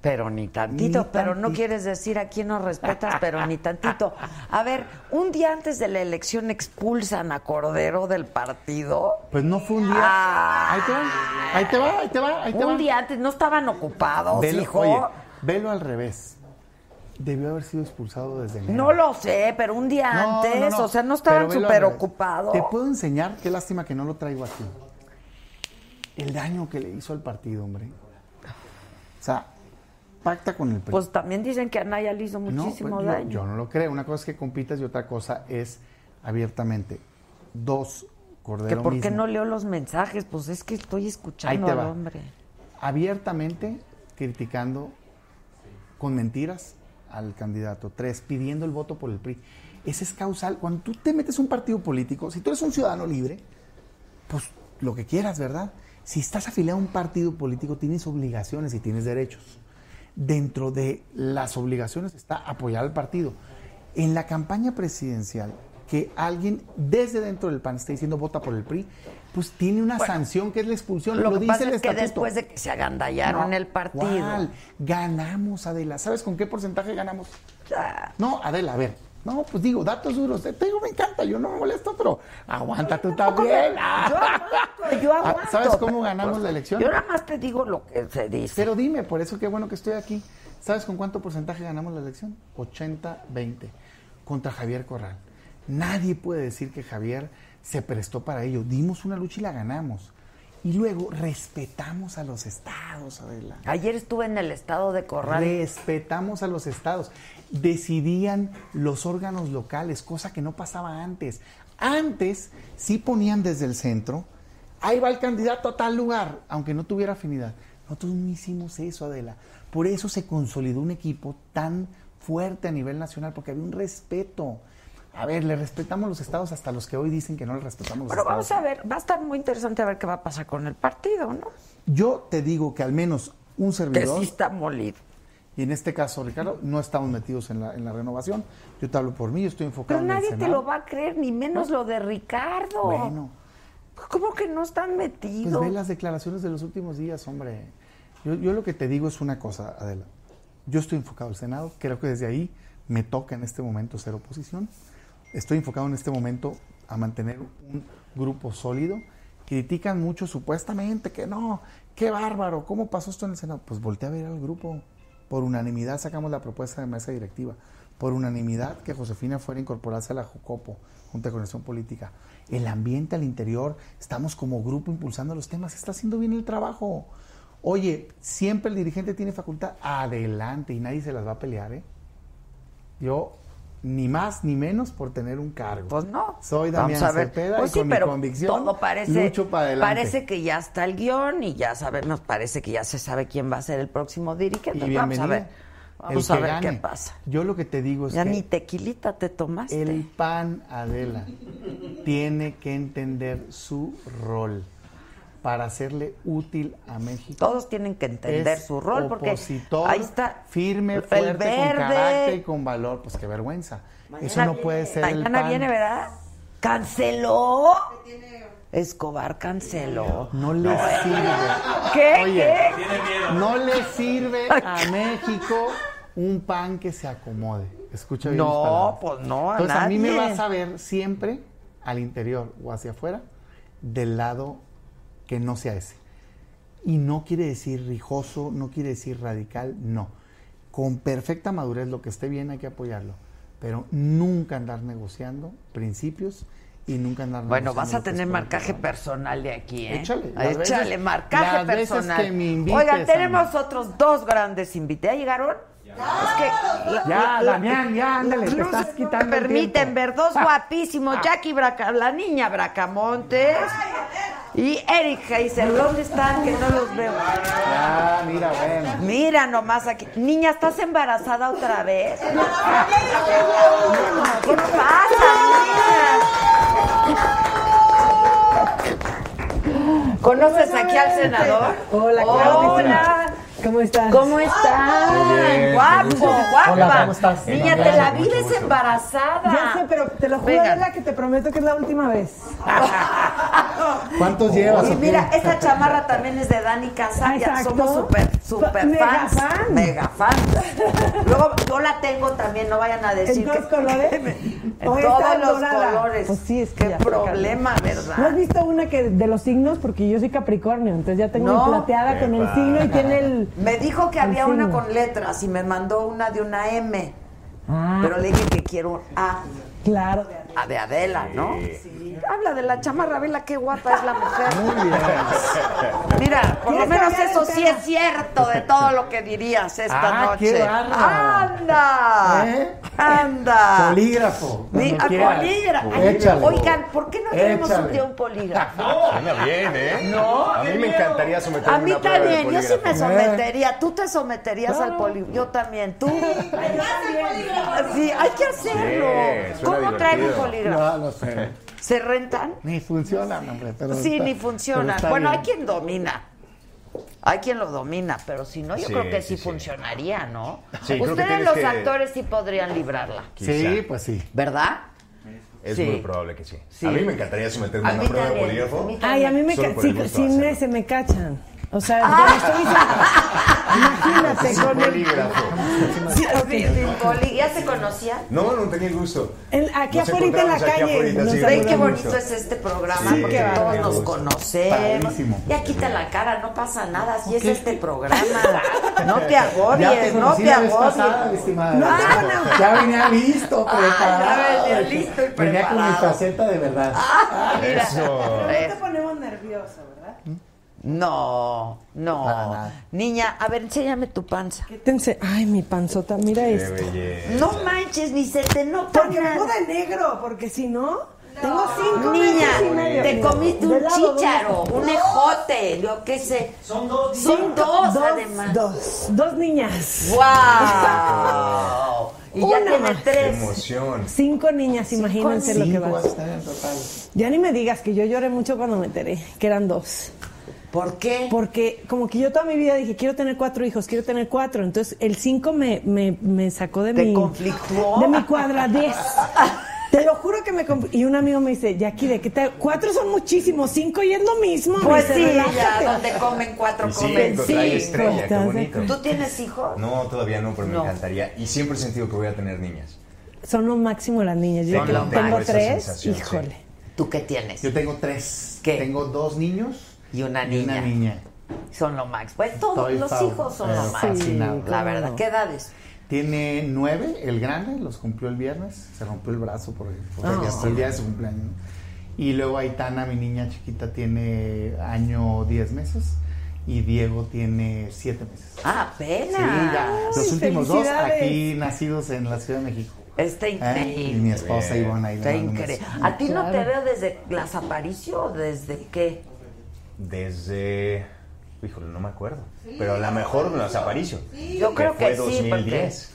Pero ni tantito, Ni pero no quieres decir a quién no respetas, pero ni tantito. A ver, un día antes de la elección expulsan a Cordero del partido. Pues no fue un día. Ah. ahí te va, ahí te va, ahí te va, ahí te un va. día antes, no estaban ocupados, Velo, hijo. oye, velo al revés. Debió haber sido expulsado desde enero. No lo sé, pero un día No, antes, no, no, o sea, no estaban súper ocupados. Te puedo enseñar, qué lástima que no lo traigo aquí. El daño que le hizo al partido, hombre. O sea, pacta con el PRI. Pues también dicen que Anaya le hizo muchísimo pues, daño. Yo, no lo creo. Una cosa es que compitas y otra cosa es abiertamente. Dos, Cordero que por qué no leo los mensajes, pues es que estoy escuchando al hombre. abiertamente criticando con mentiras al candidato. Tres, pidiendo el voto por el PRI. Ese es causal. Cuando tú te metes un partido político, si tú eres un ciudadano libre, pues lo que quieras, ¿verdad? Si estás afiliado a un partido político, tienes obligaciones y tienes derechos. Dentro de las obligaciones está apoyar al partido. En la campaña presidencial, que alguien desde dentro del PAN esté diciendo vota por el PRI, pues tiene una Bueno, sanción que es la expulsión. Lo, Lo, que dice pasa el es que estatuto. después de que se agandallaron No, el partido. ¿cuál? Ganamos, Adela. ¿Sabes con qué porcentaje ganamos? No, Adela, a ver. No, pues digo, datos duros. Te digo, me encanta, yo no me molesto, pero aguanta tú también. Yo aguanto, yo Ah, aguanto. ¿Sabes cómo ganamos la elección? Yo nada más te digo lo que se dice. Pero dime, por eso qué bueno que estoy aquí. ¿Sabes con cuánto porcentaje ganamos la elección? 80-20 contra Javier Corral. Nadie puede decir que Javier se prestó para ello. Dimos una lucha y la ganamos. Y luego respetamos a los estados, Adela. Ayer estuve en el estado de Corral. Respetamos a los estados. Decidían los órganos locales, cosa que no pasaba antes. Antes sí ponían desde el centro, ahí va el candidato a tal lugar, aunque no tuviera afinidad. Nosotros no hicimos eso, Adela. Por eso se consolidó un equipo tan fuerte a nivel nacional, porque había un respeto. A ver, le respetamos los estados hasta los que hoy dicen que no le respetamos los Pero estados. vamos a ver, va a estar muy interesante a ver qué va a pasar con el partido, ¿no? Yo te digo que al menos un Que servidor... sí está molido. Y en este caso, Ricardo, no estamos metidos en la, en la renovación. Yo te hablo por mí, yo estoy enfocado Pero en el nadie te Senado. lo va a creer, ni menos lo de Ricardo. Bueno, ¿Cómo que no están pues metidos? ve las declaraciones de los últimos días, hombre. Yo, yo lo que te digo es una cosa, Adela. Yo estoy enfocado al Senado, creo que desde ahí me toca en este momento ser oposición. Estoy enfocado en este momento a mantener un grupo sólido. Critican mucho supuestamente que no, qué bárbaro, ¿cómo pasó esto en el Senado? Pues voltea a ver al grupo. Por unanimidad sacamos la propuesta de mesa directiva. Por unanimidad que Josefina fuera a incorporarse a la JUCOPO, Junta de Coordinación Política. El ambiente al interior, estamos como grupo impulsando los temas, está haciendo bien el trabajo. Oye, siempre el dirigente tiene facultad, adelante, y nadie se las va a pelear, ¿eh? Yo ni más ni menos por tener un cargo. Pues no. Soy Damián Vamos a ver. Cepeda Pues y sí, con pero mi convicción todo parece, lucho para adelante. parece que ya está el guion y ya sabemos, parece que ya se sabe quién va a ser el próximo dirigente. y Vamos a ver. Vamos a ver gane. qué pasa. Yo lo que te digo es Ya que ni tequilita te tomaste. el PAN, Adela, tiene que entender su rol para hacerle útil a México. Todos tienen que entender Es su rol porque ahí está firme, el fuerte, con carácter y con valor. Pues qué vergüenza. Eso no puede ser el Mañana PAN. viene, ¿verdad? Canceló. Escobar canceló. No le sirve. ¿Qué? Oye, ¿Qué? no le sirve a México un pan que se acomode. Escucha bien No, pues no, a Entonces a mí me vas a ver siempre al interior o hacia afuera del lado que no sea ese. Y no quiere decir rijoso, no quiere decir radical, no. Con perfecta madurez, lo que esté bien hay que apoyarlo. Pero nunca andar negociando principios y nunca andar Bueno, vas a tener correcto. marcaje personal de aquí, ¿eh? Échale, Échale, veces- marcaje las veces personal. que me invites, Oigan, tenemos Ana. otros dos grandes invitados. ¿Ya llegaron? Es que la- Ya, la- Damián, ya, ándale, te estás quitando el permiten ver dos guapísimos, Jackie Braca, la niña Bracamontes y Eric Heiser. ¿Dónde están? Que no los veo. Ah, mira, bueno. Mira nomás aquí. Niña, ¿estás embarazada otra vez? ¿Qué pasa, niña? ¿Conoces aquí al senador? Hola, Claudia. Hola. ¿Cómo estás? ¿Cómo estás? Guapo, guapa. Hola, ¿cómo estás? Niña, te la vives embarazada. Ya sé, pero te lo juro, Venga. Adela, que te prometo que es la última vez. ¿Cuántos llevas? Y mira, esta chamarra también es de Dani Casalla. Somos súper, súper Mega fans. fan. Mega fans. Luego yo la tengo también, no vayan a decir ¿En todos que... colores? En ¿O todos los dorada? colores. Pues sí, es que Qué problema, ¿No has ¿verdad? visto una que de los signos? Porque yo soy Capricornio, entonces ya tengo No. plateada con el signo y tiene el... Me dijo que había una con letras y me mandó una de una M. Ah, Pero le dije que quiero un A. claro. A de Adela, ¿no? Habla de la chamarra, vela qué guapa es la mujer. Muy bien. Mira, por lo ¿Quieres menos eso sí es cierto de todo lo que dirías esta Ah, noche. qué. ¡Anda! ¿Eh? ¡Anda! Polígrafo. Ni- a polígrafo. Ay, Échale. Oigan, ¿por qué no tenemos un día un polígrafo? Suena bien, ¿eh? No, A mí me miedo. encantaría someterme A mí una también, yo sí me sometería. Tú te someterías al polígrafo. Yo también. Tú. Sí, hay que hacerlo. Sí, ¿Cómo traigo No, no sé. ¿Se rentan? Ni funcionan, hombre. Pero Sí, está- ni funcionan. Bueno, bien. hay quien domina. Hay quien lo domina, pero si no, yo Sí, creo que sí, funcionaría, ¿no? Sí, Ustedes los que- actores sí podrían librarla, Sí, pues sí. ¿verdad? Es Sí. muy probable que sí. Sí. A mí me encantaría someterme A una prueba de mí Ay, a mí me ca- sí, de me, se me cachan. O sea, cuando estoy Imagínate Sin con el... polígrafo. Sí, sí, sin poli- ¿Ya se conocían? No, no tenía el gusto. En- aquí afuera en la calle. nos sí. ¿Ven qué bonito es este programa? Sí, porque todos nos conocemos. Padrísimo. Ya quita la cara, no pasa nada. Si es este programa. No te agobies, no te pasada, agobies. estimada. No te Ya- venía listo, Ah, preparado. ya venía listo y Venía con mi preparado. faceta de verdad. Ah, mira. Eso. No Eh, te ponemos nervioso, ¿verdad? No, no. Nada. Niña, a ver, enséñame tu panza. Quítense. Ay, mi panzota, mira Qué esto. belleza. No manches, ni se te nota Porque vengo nada. de negro, porque si no, tengo cinco Niña, meses y medio. te comiste ¿De un chícharo, un ejote, yo qué sé. Son dos. Son dos, además. Dos, dos niñas. ¡Wow! Y ya Una tiene tres. emoción. Cinco niñas, imagínense lo que va. vas a tener en total. Ya ni me digas que yo lloré mucho cuando me enteré que eran dos. ¿Por qué? Porque como que yo toda mi vida dije, quiero tener cuatro hijos, quiero tener cuatro. Entonces el cinco me, me, me sacó de ¿Te mi... conflictuó? De mi cuadradez. Te lo juro que me... Y un amigo me dice, Jackie, ¿de qué te...? Cuatro son muchísimos, cinco y es lo mismo. Pues sí, dice, ya, "Relájate". donde comen cuatro, Y comen cinco, estrella, qué. ¿Tú tienes hijos? No, todavía no, pero me encantaría. Y siempre he sentido que voy a tener niñas. Son lo máximo las niñas. Yo tengo tres, sí. híjole. ¿Tú qué tienes? Yo tengo tres. ¿Qué? Tengo dos niños Y una y una niña. niña. Son lo max. Pues todos Estoy los hijos son eh, lo max. fascinado. La verdad. ¿Qué edades? Tiene nueve, el grande, los cumplió el viernes. Se rompió el brazo por, por hasta el día de su cumpleaños. Y luego Aitana, mi niña chiquita, tiene año diez meses. y Diego tiene siete meses. Ah, apenas. Sí, ya. Los últimos dos aquí nacidos en la Ciudad de México. Está ¿Eh? increíble. Y mi esposa Ivonne ahí Está increíble. ¿A ti no te veo desde las apariciones o desde qué? Desde. Híjole, no me acuerdo. Pero a lo mejor las Aparicio. Yo creo que, fue sí, porque 2010.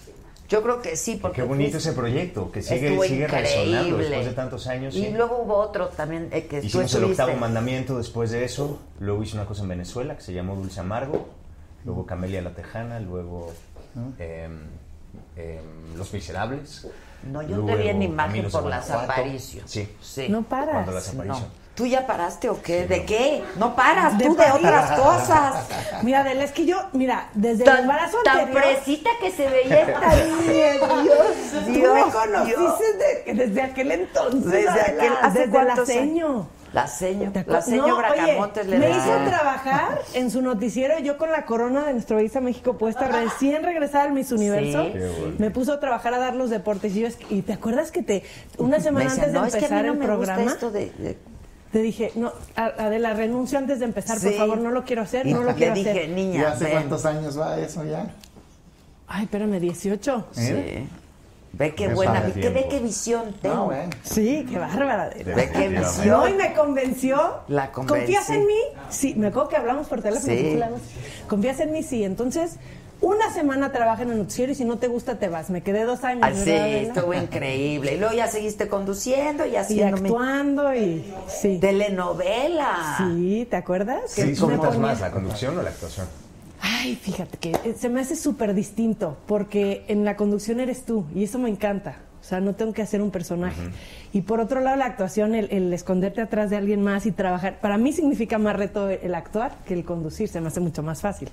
yo creo que sí, porque Qué bonito fuiste- ese proyecto, que sigue, sigue resonando increíble. después de tantos años. Y sí. luego hubo otro también eh, que Hicimos el octavo mandamiento después de eso. Luego hice una cosa en Venezuela que se llamó Dulce Amargo. Luego Camelia la Tejana. Luego em, em, Los Miserables. No, yo te luego vi en imagen por las apariciones. Sí. Sí. No paras. Cuando las aparicio. No. ¿Tú ya paraste o qué? ¿De qué? No paras, De tú de otras cosas. Mira, Adela, es que yo, mira, desde el embarazo tan anterior... fresita que se veía esta niña, Dios, Tú Dios, me conociste desde, desde aquel entonces, Desde aquel- ¿hace desde la cuántos ceño. La seño, ¿Te acuer- la seño No, Bracamontes oye, le me hizo trabajar en su noticiero yo con la corona de nuestro Visa México puesta recién regresada al Miss Universo Sí. Bueno. me puso a trabajar a dar los deportes y, yo es- y te acuerdas que te una Me semana decía, antes de no, es que a empezar mí no el me gusta programa esto de, de- te dije no A- Adela renuncio antes de empezar por Sí. favor no lo quiero hacer Y no lo quiero dije, hacer ¿Y niña, hace ven. cuántos años va eso ya? ay espérame 18 Sí. Ve qué buena, que ve qué visión tengo. No, bueno. sí qué bárbara Adela. Ve qué visión. No, y me convenció. La convencí. ¿Confías en mí? Sí, me acuerdo que hablamos por teléfono. Sí. ¿Confías en mí? Sí. Entonces, una semana trabaja en el noticiero y si no te gusta te vas. Me quedé dos años. Ah, sí, ¿verdad, Adela? estuvo increíble. Y luego ya seguiste conduciendo y Y haciendo actuando y... Sí. telenovela. Sí, ¿te acuerdas? ¿Qué Que me disfrutas ponía- más, la conducción o la actuación? Ay, fíjate que eh, se me hace súper distinto porque en la conducción eres tú y eso me encanta. O sea, no tengo que hacer un personaje. Y por otro lado, la actuación, el, el esconderte atrás de alguien más y trabajar, para mí significa más reto el actuar que el conducir. Se me hace mucho más fácil.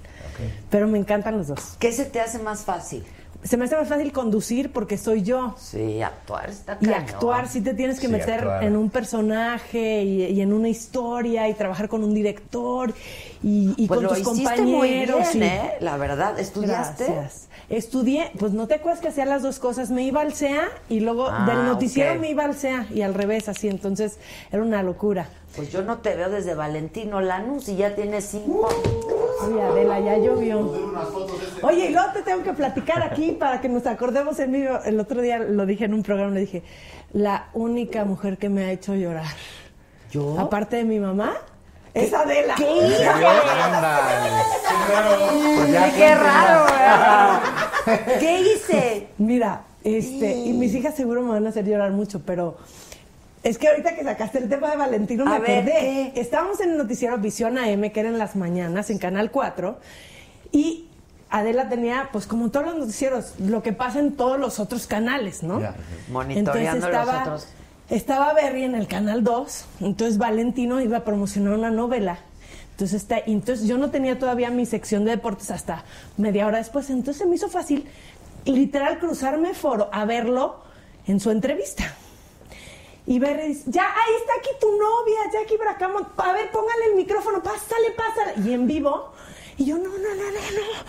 Pero me encantan los dos. ¿Qué se te hace más fácil? Se me hace más fácil conducir porque soy yo. Sí, actuar está Y cañón. actuar, sí te tienes que Sí, meter actuar. en un personaje y, y en una historia y trabajar con un director y, y Pues con lo tus hiciste compañeros. muy bien, y- ¿eh? La verdad, ¿estudiaste? Gracias. Estudié, pues no te acuerdas que hacía las dos cosas, me iba al CEA y luego Ah, del noticiero me iba al CEA y al revés así, entonces era una locura. Pues yo no te veo desde Valentino Lanús y ya tienes cinco. Oye, Adela, ya llovió. Oye, y luego te tengo que platicar aquí para que nos acordemos en vivo. El otro día lo dije en un programa, le dije, la única mujer que me ha hecho llorar. ¿Yo? Aparte de mi mamá, es Adela. ¿Qué. Pues ya Qué raro. ¿verdad? ¿Qué hice? Mira, este, y mis hijas seguro me van a hacer llorar mucho, pero es que ahorita que sacaste el tema de Valentino me A ver, acordé. ¿qué? Estábamos en el noticiero Visión AM, que era en las mañanas, en Canal 4, y Adela tenía, pues como todos los noticieros, lo que pasa en todos los otros canales, ¿no? Ya. Monitoreando los estaba, otros. Estaba Berry en el Canal 2, entonces Valentino iba a promocionar una novela. Entonces, está, y entonces yo no tenía todavía mi sección de deportes hasta media hora después. Entonces se me hizo fácil, literal, cruzarme foro a verlo en su entrevista. Y Berry dice, ya, ahí está aquí tu novia, Jackie Bracamont. A ver, póngale el micrófono, pásale, pásale. Y en vivo. Y yo, no, no, no, no, no.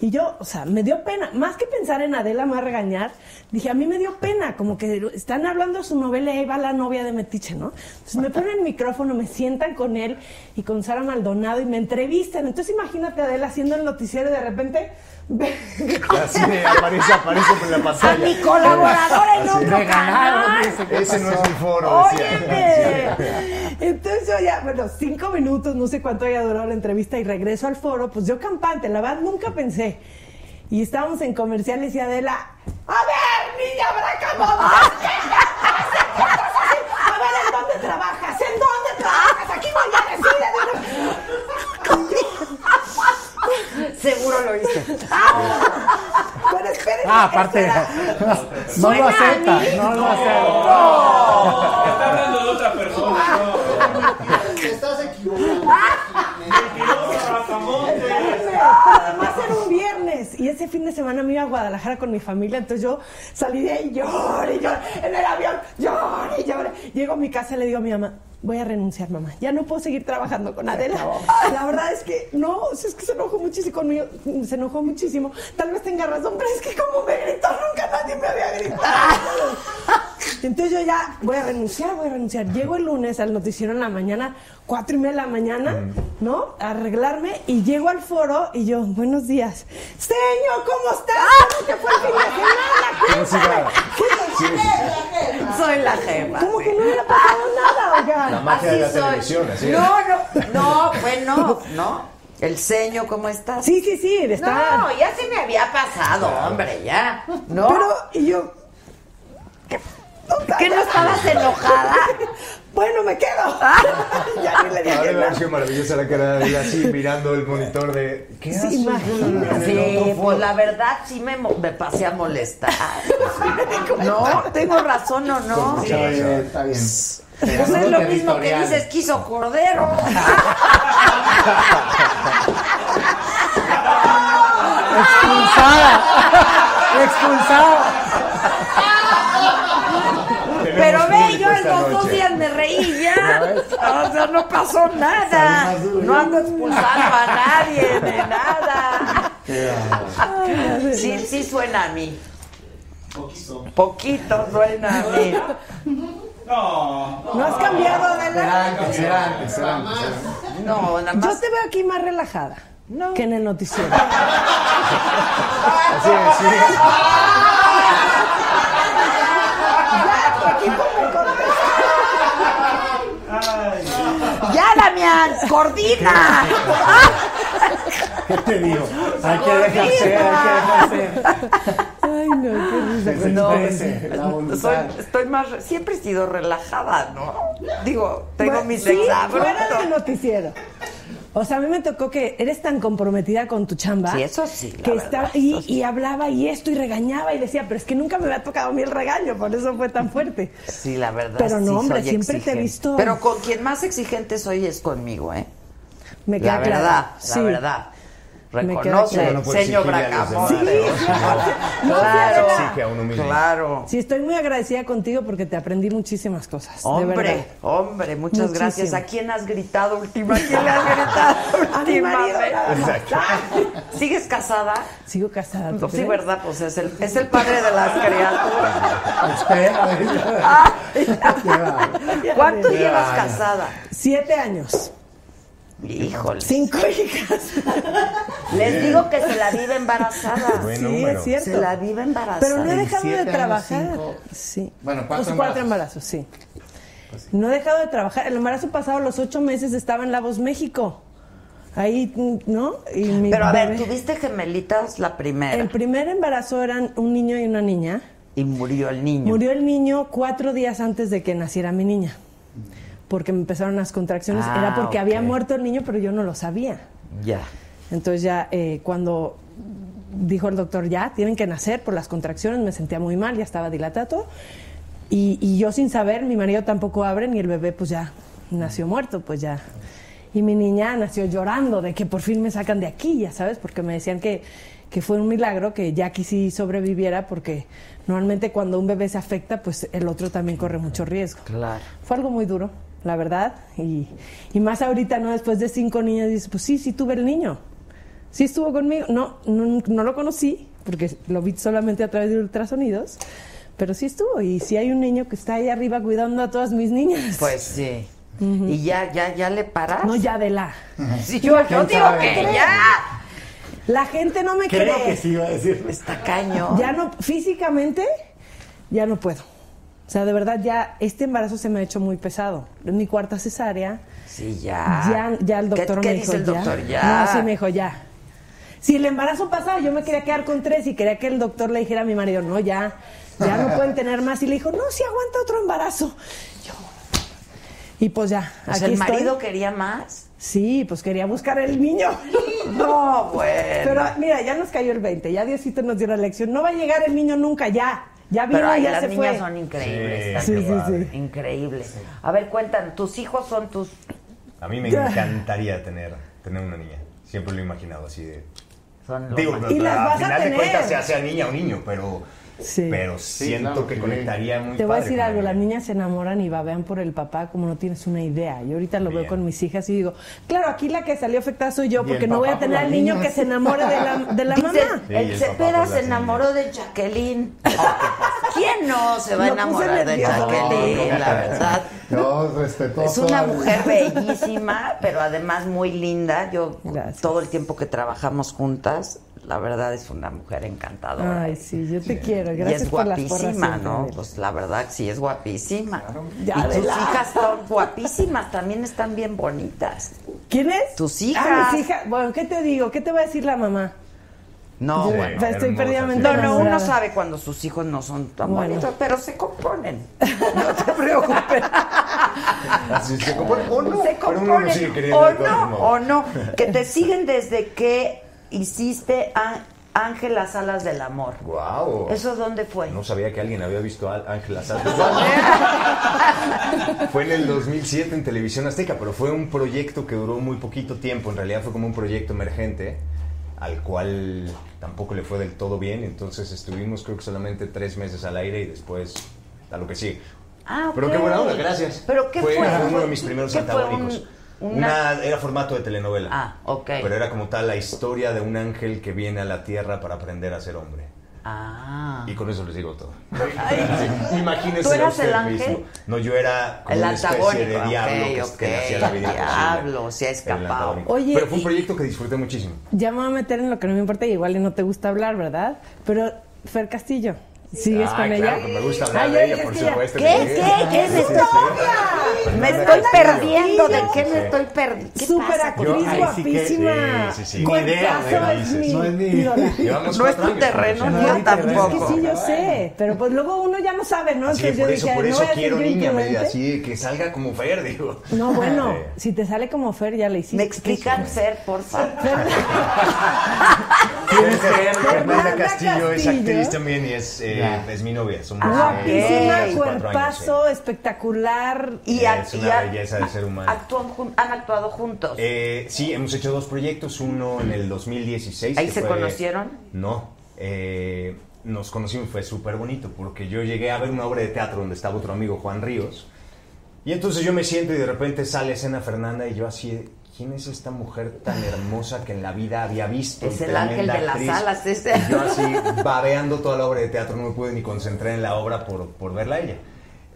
Y yo, o sea, me dio pena. Más que pensar en Adela va a regañar, dije, a mí me dio pena. Como que están hablando su novela y ahí va la novia de Metiche, ¿no? Entonces me ponen el micrófono, me sientan con él y con Sara Maldonado y me entrevistan. Entonces imagínate a Adela haciendo el noticiero y de repente... Así aparece, aparece por la A pantalla. mi colaboradora en Así, otro me canal. dice, ¿qué Ese no es mi foro, decía. Óyeme. Entonces yo ya, bueno, cinco minutos, no sé cuánto haya durado la entrevista y regreso al foro, pues yo campante, la verdad nunca pensé. Y estábamos en comerciales y Adela, a ver, niña Bracamontes, a ver, ¿en dónde trabajas? ¿En dónde trabajas? Aquí no ya reside. Seguro lo hice. Pero espérenme. Ah, aparte, no lo acepta, mí. no lo acepta. Está hablando de otra persona. Estás equivocado. Además era un viernes y ese fin de semana me iba a Guadalajara con mi familia, entonces yo salí de ahí, lloré, lloré, en el avión, lloré, lloré. Llego a mi casa y le digo a mi mamá, voy a renunciar, mamá, ya no puedo seguir trabajando con Adela. La verdad es que no, o sea, es que se enojó muchísimo conmigo, se enojó muchísimo. Tal vez tenga razón, pero es que como me gritó, nunca nadie me había gritado. Entonces yo ya voy a renunciar, voy a renunciar. Llego el lunes al noticiero en la mañana, cuatro y media de la mañana, ¿no? A arreglarme y llego al foro y yo, buenos días. Señor, ¿cómo estás? ¿Cómo te fue el fin de semana? Cuéntame. Soy la jefa. ¿Cómo que no hubiera pasado nada, oiga? La magia de la soy. televisión, así. No, no, no, bueno, no. El ceño, ¿cómo estás? Sí, sí, sí, está. No, ya se me había pasado, hombre, ya. No. Pero, y yo, ¿Qué no estabas enojada? bueno, me quedo. ya ni le Ahora dije nada. sido maravillosa la cara de así mirando el monitor de. ¿Qué haces? imagínate. Sí, pues la verdad sí me, me pasé a molestar. No, tengo razón o no. Sí, está bien. Pues es lo mismo que dices quiso cordero. Expulsada. Expulsada. Pero ve, yo en los dos días me reí ya. O sea, no pasó nada. No ando expulsando a nadie de nada. Sí, sí suena a mí. Poquito. Poquito suena a mí. No. ¿No has cambiado, Adela? Será antes, será antes, será antes, será antes. No, nada Yo más. te veo aquí más relajada que en el noticiero. Así es, sí. ¡Ya, Damián! ¡Coordina! ¿Qué te digo? Hay que dejar ser, hay que dejar ser. Ay, no, qué risa. No, la soy, estoy más. Siempre he sido relajada, ¿no? Digo, tengo Bueno, mis sí, exabruptos. fuera del noticiero. O sea, a mí me tocó que eres tan comprometida con tu chamba. Sí, eso sí, la Que verdad, estaba, y, eso sí. y hablaba y esto y regañaba y decía, pero es que nunca me había tocado a mí el regaño, por eso fue tan fuerte. Sí, la verdad. Pero no, sí hombre, soy siempre te he visto- Pero con quien más exigente soy es conmigo, ¿eh? Me queda La verdad, claro. la Sí. verdad. Me queda Reconoce, claro. No señor Bracamonte. Sí, Claro, Claro. Exige a uno mismo. claro. Sí, estoy muy agradecida contigo porque te aprendí muchísimas cosas. de Hombre, verdad. hombre, muchas Muchísimo. gracias. ¿A quién has gritado última? ¿A quién le has gritado últimamente? ¿Sigues casada? Sigo casada. ¿tú Pues sí, crees? ¿verdad? Pues es el, es el padre de las criaturas. Espera, ¿Cuánto llevas casada? Siete años. Híjole. Cinco hijas. Les digo que se la vive embarazada. Sí, es cierto. Se la vive embarazada. Pero no he dejado de 27 años, trabajar. cinco. Sí. Bueno, cuatro Pues cuatro embarazos. embarazos, sí. No he dejado de trabajar. El embarazo pasado, los ocho meses, estaba en La Voz México. Ahí, ¿no? Y mi Pero a ver, tuviste gemelitas la primera. El primer embarazo eran un niño y una niña. Y murió el niño. Murió el niño cuatro días antes de que naciera mi niña. Porque me empezaron las contracciones. Ah, Era porque había ok. muerto el niño, pero yo no lo sabía. Ya. Entonces ya eh, cuando dijo el doctor, ya, tienen que nacer por las contracciones, me sentía muy mal, ya estaba dilatado. Y, y yo sin saber, mi marido tampoco abre, ni el bebé pues ya nació muerto, pues ya. Y mi niña nació llorando de que por fin me sacan de aquí, ya sabes, porque me decían que, que fue un milagro que Jackie sí sobreviviera, porque normalmente cuando un bebé se afecta, pues el otro también corre mucho riesgo. Claro. Fue algo muy duro, la verdad. Y, y más ahorita, ¿no? Después de cinco niños, dices, pues sí, sí tuve el niño. Sí estuvo conmigo. No, no, no lo conocí, porque lo vi solamente a través de ultrasonidos. Pero sí estuvo. Y sí hay un niño que está ahí arriba cuidando a todas mis niñas. Pues sí. ¿Y ya, ya, ya le paras? No, ya de la. Sí, yo, yo ¿Quién digo sabe? que ya. La gente no me Creo cree. que sí iba a decir. Está caño. Ya no, físicamente, ya no puedo. O sea, de verdad, ya este embarazo se me ha hecho muy pesado. Es mi cuarta cesárea. Sí, ya. Ya, ya el doctor ¿Qué, me qué dijo dice el ya. doctor? Ya. No, sí me dijo ya. Si el embarazo pasaba, yo me quería quedar con tres y quería que el doctor le dijera a mi marido, no, ya, ya no pueden tener más. Y le dijo, no, si aguanta otro embarazo. Yo, y pues ya, Pues aquí el estoy. marido quería más. Sí, pues quería buscar el niño. No, bueno. Pero mira, ya nos cayó el 20, ya Diosito nos dio la lección. No va a llegar el niño nunca, ya. Ya vino Pero y ahí ya las se niñas fue. son increíbles. Sí, Sí, sí. Increíbles. A ver, cuentan, ¿tus hijos son tus...? A mí me encantaría tener, tener una niña. Siempre lo he imaginado así de. Son los Digo, más- pero Y las al vas a final de tener. cuentas, sea, sea niña o niño, pero Sí. pero Sí, siento claro, que sí. conectaría muy Te voy a decir algo, las niñas se enamoran y babean por el papá como no tienes una idea. Yo ahorita lo veo con mis hijas y digo, claro, aquí la que salió afectada soy yo porque no voy a tener al niño niñas. que se enamore de la, de la Dice, mamá. Sí, el el Cepeda se enamoró de Jacqueline. ¿Quién no se va a enamorar de. Jacqueline, la verdad? Yo respeto Es una mujer bellísima, pero además muy linda. Yo Gracias. todo el tiempo que trabajamos juntas, la verdad es una mujer encantadora. Ay, sí, yo te quiero. y Gracias es por las porras guapísima, ¿no? Pues la verdad sí es guapísima. Ya, y tus hijas son guapísimas, también están bien bonitas. ¿Quién es? Tus hijas. Ah, mis hijas. Bueno, ¿qué te digo? ¿Qué te va a decir la mamá? No, bueno. estoy hermosas, perdidamente No, no, uno sabe cuando sus hijos no son tan Bueno. bonitos, pero se componen. No te preocupes. Así se compone o no, se pero uno componen. sigue o no, o no. Que te siguen desde que hiciste Á- Ángel las alas del amor. Guau. ¿Eso dónde fue? No sabía que alguien había visto a Ángel Azar. fue en el 2007 en Televisión Azteca, pero fue un proyecto que duró muy poquito tiempo. En realidad fue como un proyecto emergente al cual tampoco le fue del todo bien. Entonces estuvimos creo que solamente tres meses al aire y después a lo que sí. Ah, ok. Pero qué buena onda, gracias. ¿Pero qué fue? uno de mis primeros ¿Qué fue? antagónicos. Un- Una... una- era formato de telenovela. Ah, ok. Pero era como tal la historia de un ángel que viene a la tierra para aprender a ser hombre. Ah. Y con eso les digo todo. Ay. Imagínese ¿Tú eras usted el ángel? mismo. No, yo era como El una especie antagónico, de diablo que, hacía la vida el diablo, se ha escapado. Oye, Pero fue un proyecto que disfruté muchísimo. Ya me voy a meter en lo que no me importa y igual y no te gusta hablar, ¿verdad? Pero Fer Castillo, ¿sigues Ah, con claro, ella? me gusta hablar Ay, de ella, es por supuesto. ¿Qué? ¿Qué? ¿Qué es esto? Me estoy perdiendo. ¿De qué me estoy perdiendo? ¿Qué Súper pasa actriz, guapísima. sí, sí, sí. Es No es mi- No es tu terreno, yo pero es tampoco. que sí, yo sé. Pero pues luego uno ya no sabe, ¿no? Entonces por yo eso, dije, por eso quiero niña así que salga como Fer, digo. No, bueno, Eh, si te sale como Fer, ya le hiciste. ¿Me explican, Fer, por favor? Fernanda Fernanda Castillo es actriz también y es, eh, Ya. es mi novia. Somos Ah, eh, Guapísima, Ok. cuatro años, cuerpazo, espectacular. Y Es una belleza de ser humano. actúan han actuado juntos. Eh, sí, hemos hecho dos proyectos, uno en el 2016. ¿Ahí se fue- conocieron? No, eh, nos conocimos, fue súper bonito, porque yo llegué a ver una obra de teatro donde estaba otro amigo, Juan Ríos, y entonces yo me siento y de repente sale escena Fernanda y yo así, ¿quién es esta mujer tan hermosa que en la vida había visto? Es el ángel de las actriz"? alas, ese. Y yo así, babeando toda la obra de teatro, no me pude ni concentrar en la obra por, por verla a ella.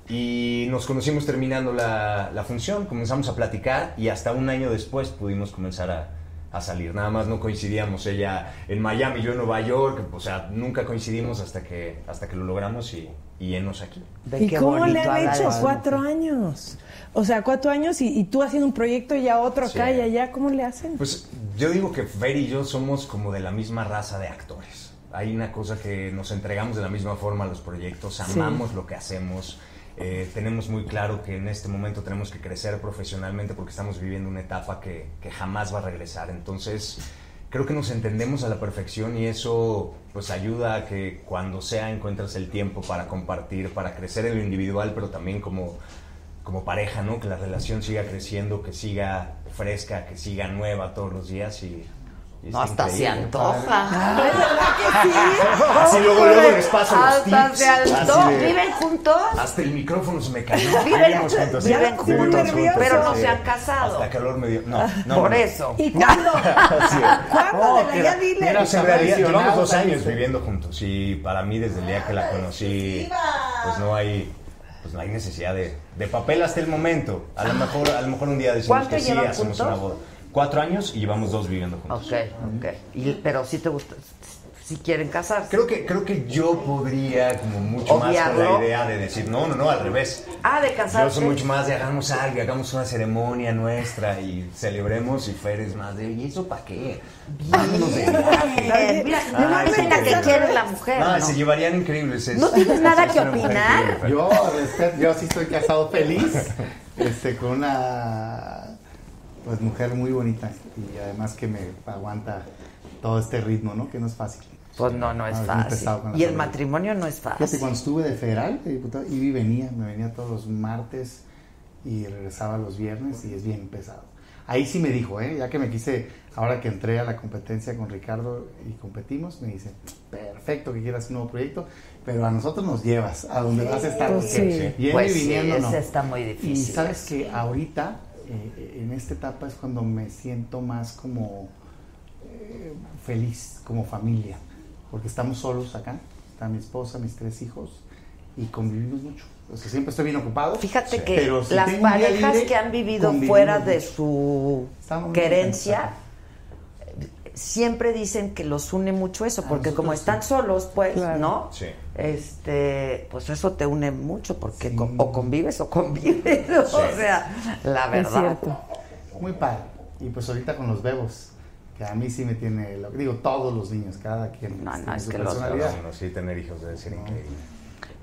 Y nos conocimos terminando la, la función, comenzamos a platicar y hasta un año después pudimos comenzar a, a salir. Nada más no coincidíamos, ella en Miami, yo en Nueva York, o sea, nunca coincidimos hasta que, hasta que lo logramos y, y enos aquí. ¿Y cómo le han hecho? Cuatro años. O sea, cuatro años y, y tú haciendo un proyecto y ya otro acá Sí. y allá. ¿Cómo le hacen? Pues yo digo que Fer y yo somos como de la misma raza de actores. Hay una cosa que nos entregamos de la misma forma a los proyectos, amamos lo que hacemos, eh, tenemos muy claro que en este momento tenemos que crecer profesionalmente porque estamos viviendo una etapa que, que jamás va a regresar. Entonces, creo que nos entendemos a la perfección y eso pues ayuda a que cuando sea encuentres el tiempo para compartir, para crecer en lo individual, pero también como, como pareja, ¿no? Que la relación siga creciendo, que siga fresca, que siga nueva todos los días y... No, hasta se antoja. Ay, ¿verdad que sí? Así luego, luego les paso los Hasta tips. se antoja. de- ¿Viven juntos? Hasta el micrófono se me cayó. Viven- juntos. sí. viven juntos, pero no sí. se han casado. Hasta calor me dio. No, no. Por no. eso. ¿Y cuándo? Es. ¿Cuándo? Oh, Adela? que ya dile. Pues en realidad llevamos dos años sí. viviendo juntos y para mí desde el día que la conocí pues no hay pues no hay necesidad de, de papel hasta el momento. A lo mejor a lo mejor un día decimos ¿Cuánto que sí hacemos juntos? una boda. Cuatro años y llevamos dos viviendo juntos. Ok, ok. Y- pero si te gusta, si quieren casarse. Creo que creo que yo podría como mucho más con la idea de decir no no no al revés. Ah, de Yo casarse. soy mucho más de hagamos algo, hagamos una ceremonia nuestra y celebremos y Fer es más de ¿y eso para qué? Vámonos de viaje. Bien, Mira, Ay, no sí, cuenta que quiere la mujer. No, ¿no? se llevarían increíbles. es- ¿No tienes nada es que opinar? increíble. Yo, yo sí estoy casado feliz, este, con una pues mujer muy bonita y además que me aguanta todo este ritmo, ¿no? Que no es fácil. Pues no, no es Ah, fácil. Y el matrimonio no es Fíjate, fácil. cuando estuve de federal, de diputado, y venía, me venía todos los martes y regresaba los viernes y es bien pesado. ahí sí me dijo, ¿eh? ya que me quise, ahora que entré a la competencia con Ricardo y competimos, me dice, perfecto que quieras un nuevo proyecto, pero a nosotros nos llevas a donde vas a estar. Pues Pues y sí, viniendo no. ese está muy difícil. Y sabes que ahorita, eh, en esta etapa es cuando me siento más como eh, feliz, como familia, porque estamos solos acá, está mi esposa, mis tres hijos, y convivimos mucho. O sea, siempre estoy bien ocupado. Fíjate que pero si las parejas libre, que han vivido fuera de su querencia siempre dicen que los une mucho eso, porque como están solos, pues, ¿no? Sí. Este, pues eso te une mucho, porque o convives o convives, o sea, la verdad. Muy padre. Y pues ahorita con los bebos, que a mí sí me tiene, lo- digo, todos los niños, cada quien No, no, es su que los. Bueno, sí, tener hijos debe ser increíble.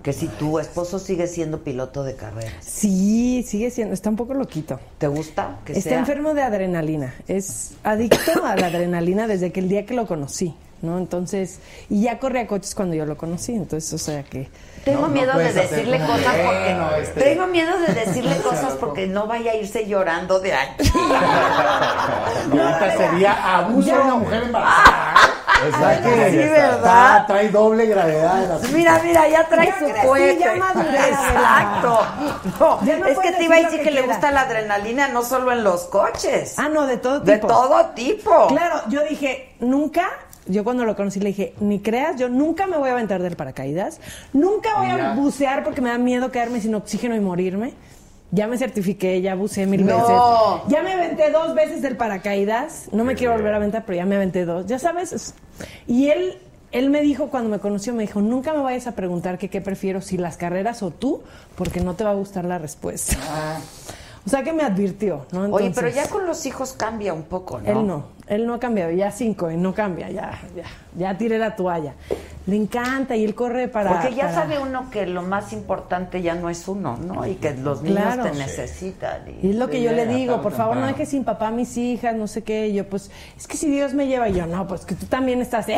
Que si tu esposo sigue siendo piloto de carreras. Sí, sigue siendo, está un poco loquito. ¿Te gusta? Que está sea? enfermo de adrenalina. Es adicto a la adrenalina desde que el día que lo conocí, ¿no? Entonces, y ya corría coches cuando yo lo conocí, entonces, o sea que... Tengo No, no miedo de decirle cosas porque "Bueno, este". tengo miedo de decirle cosas porque no vaya a irse llorando de aquí. Y ahorita sería abuso de una mujer embarazada. O sea que Sí, está- ¿verdad? trae doble gravedad. Mira, mira, ya trae Ya su crecí, cohete. ya maduré, Exacto. No, Ya no es que te iba a decir que que le gusta la adrenalina no solo en los coches. Ah, no, de todo tipo. De todo tipo. Claro, yo dije, nunca, yo cuando lo conocí le dije, ni creas, yo nunca me voy a aventar del paracaídas, nunca voy Mira. a bucear porque me da miedo quedarme sin oxígeno y morirme. Ya me certifiqué, ya buceé mil No. veces. Ya me aventé dos veces del paracaídas. No me quiero volver a aventar, pero ya me aventé dos. Ya sabes. es- Y él, él me dijo, cuando me conoció, me dijo, nunca me vayas a preguntar que qué prefiero, si las carreras o tú, porque no te va a gustar la respuesta. O sea que me advirtió, ¿no? Oye, pero ya con los hijos cambia un poco, ¿no? él no, él no ha cambiado, ya cinco y no cambia, ya, ya, ya tiré la toalla. Le encanta y él corre para. Porque ya para- sabe uno que lo más importante ya no es uno, ¿no? Y que los niños Claro. te Sí. necesitan. Y es lo que yo le digo, por favor no dejes sin papá a mis hijas, no sé qué. Y yo, pues, es que si Dios me lleva, y yo, no, pues que tú también estás eh,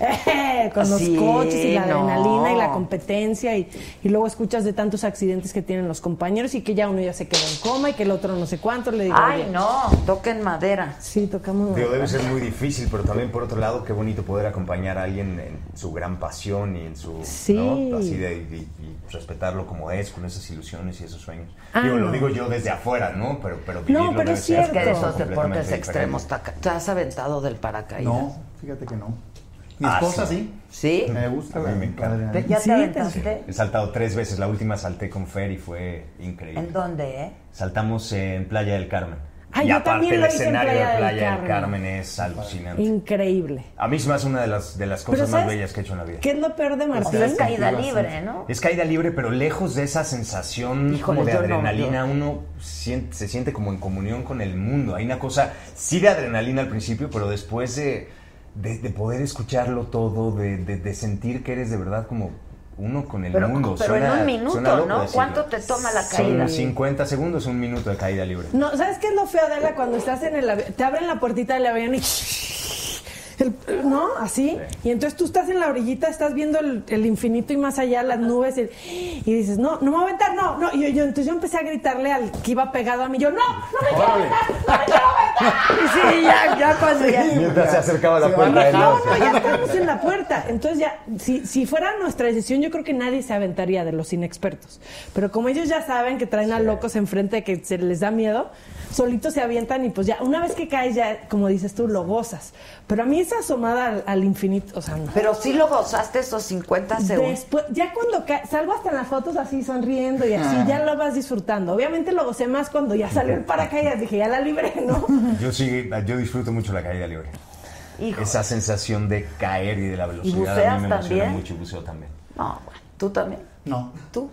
eh, con los Sí, coches y la no. adrenalina y la competencia. Y, y luego escuchas de tantos accidentes que tienen los compañeros y que ya uno ya se quedó en coma y que el otro no sé cuánto. Le digo, Ay, no, toquen madera. Sí, tocamos. Digo, debe ser muy difícil, pero también por otro lado, qué bonito poder acompañar a alguien en su gran pasión y en su. Sí. ¿no? Así de y- y respetarlo como es, con esas ilusiones y esos sueños. Ah, digo, lo no. digo yo desde afuera, ¿no? Pero, pero vivirlo pero es Es que de esos deportes extremos, ¿te has aventado del paracaídas? No, fíjate que no. Mi Ah, esposa sí. sí. ¿Sí? Me gusta A mí la me encanta. ¿Ya Sí, te te- aventaste? He saltado tres veces. La última salté con Fer y fue increíble. ¿En dónde, eh? Saltamos en Playa del Carmen. Ay, y yo aparte el escenario Playa de Playa del Carmen. Carmen es alucinante. Increíble. A mí se me hace una de las, de las cosas más ¿sabes bellas que he hecho en la vida. ¿Qué es lo peor de O Martín? sea, es caída libre, ¿no? Es caída libre, pero lejos de esa sensación Híjole, como de no, adrenalina, uno siente- se siente como en comunión con el mundo. Hay una cosa, sí de adrenalina al principio, pero después de, de- de poder escucharlo todo, de, de- de sentir que eres de verdad como uno con el Pero, mundo. pero Suena- en un minuto, loco ¿no? decirlo. ¿Cuánto te toma la caída? Son 50 segundos, un minuto de caída libre. No, ¿sabes qué es lo feo, Adela? Cuando estás en el avión, te abren la puertita del avión y... el- ¿No? Así. Y entonces tú estás en la orillita, estás viendo el, el infinito y más allá, las nubes, y, y dices, no, no me voy a aventar, no, no. Y yo, yo- entonces yo empecé a gritarle al que iba pegado a mí, yo, no, no me quiero aventar, no me quiero aventar. Y sí, ya, ya cuando ya... Mientras se acercaba la Se puerta No, no, ya estamos en la puerta. Entonces ya, si, si fuera nuestra decisión, yo creo que nadie se aventaría de los inexpertos. Pero como ellos ya saben que traen a locos enfrente que se les da miedo, solitos se avientan y pues ya, una vez que caes ya, como dices tú, lo gozas. Pero a mí esa asomada al, al infinito, o sea, no. Pero sí lo gozaste esos 50 segundos. Después, ya cuando salgo hasta en las fotos así sonriendo y así, ya lo vas disfrutando. Obviamente lo gocé más cuando ya salió el paracaídas, dije, ya la libré, ¿no? Yo sí, yo disfruto mucho la caída libre. Hijo. Esa sensación de caer y de la velocidad buceas a mí me emociona también? mucho y buceo también. No, bueno, tú también. No. Tú.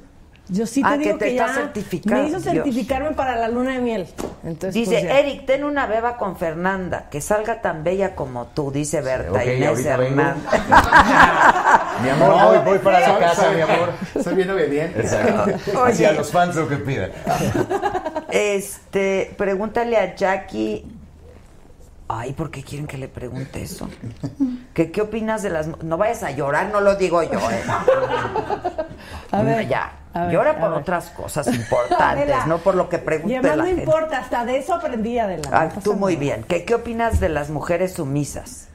Yo sí te Ah, digo que te que, ya me hizo Dios. certificarme para la luna de miel. Entonces, Dice, pues. Eric, ten una beba con Fernanda, que salga tan bella como tú, dice Berta ok, Inés ahorita vengo. Hernández. Mi amor, voy, voy para la casa, mi amor. Soy bien obediente. Exacto. Oye. Así a los fans lo que pidan. Este, pregúntale a Jackie. Ay, ¿por qué quieren que le pregunte eso? ¿Qué, qué opinas de las... No vayas a llorar, no lo digo yo, ¿eh? A ver, ya. a ver, Llora por ver. otras cosas importantes, Adela, no por lo que pregunte Y además la no gente. importa, hasta de eso aprendí, Adela. Ah, tú muy bien. ¿Qué, ¿Qué opinas de las mujeres sumisas?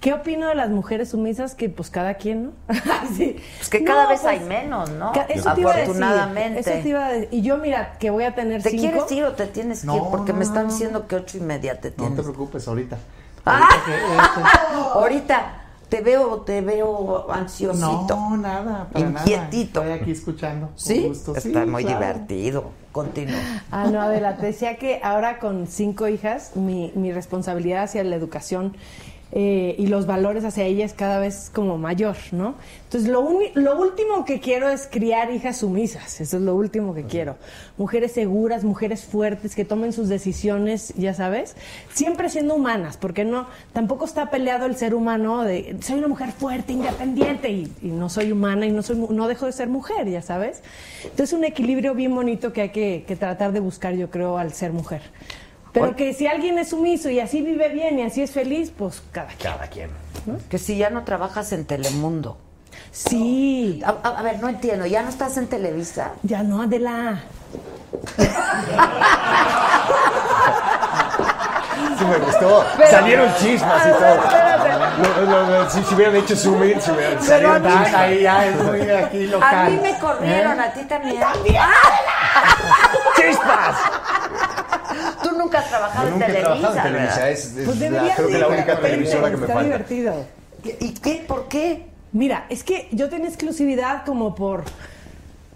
¿Qué opino de las mujeres sumisas? Que pues cada quien, ¿no? sí. Pues que cada No, vez pues, hay menos, ¿no? Eso te iba a decir, Afortunadamente. eso te iba a decir. Y yo, mira, que voy a tener ¿Te cinco. quieres ir o te tienes que No, ir? Porque no, me están no. diciendo que ocho y media te No tienes. te preocupes, ahorita. ¡Ah! Ahorita que esto- Ahorita te veo, te veo ansiosito. No, nada, para Inquietito. nada. Estoy aquí escuchando. con ¿Sí? gusto. Sí, Está muy claro. divertido. Continúa. Ah, no, Adela, te decía que ahora con cinco hijas, mi, mi responsabilidad hacia la educación eh, y los valores hacia ellas cada vez como mayor, ¿no? Entonces, lo, lo último que quiero es criar hijas sumisas, eso es lo último que quiero. Mujeres seguras, mujeres fuertes, que tomen sus decisiones, ya sabes, siempre siendo humanas, porque no, tampoco está peleado el ser humano de, soy una mujer fuerte, independiente, y, y no soy humana y no, soy, no dejo de ser mujer, ya sabes. Entonces, un equilibrio bien bonito que hay que, que tratar de buscar, yo creo, al ser mujer. Pero que si alguien es sumiso y así vive bien y así es feliz, pues cada quien. Cada quien. Que si ya no trabajas en Telemundo. Sí. A, ver, no entiendo. ¿Ya no estás en Televisa? Ya no, Adela. Sí, me gustó. Pero- Salieron chismas y todo. No, no, no, si, si hubieran hecho zoom in, si hubieran salido. Ahí ya es muy aquí local. A mí me corrieron, ¿Eh? a ti también. ¡Chispas! Nunca has trabajado Yo nunca he en Televisa, trabajado en Televisa. ¿verdad? Es, es Pues la- creo que la única televisora que me está falta. divertido. ¿Y qué? ¿Por qué? Mira, es que yo tenía exclusividad como por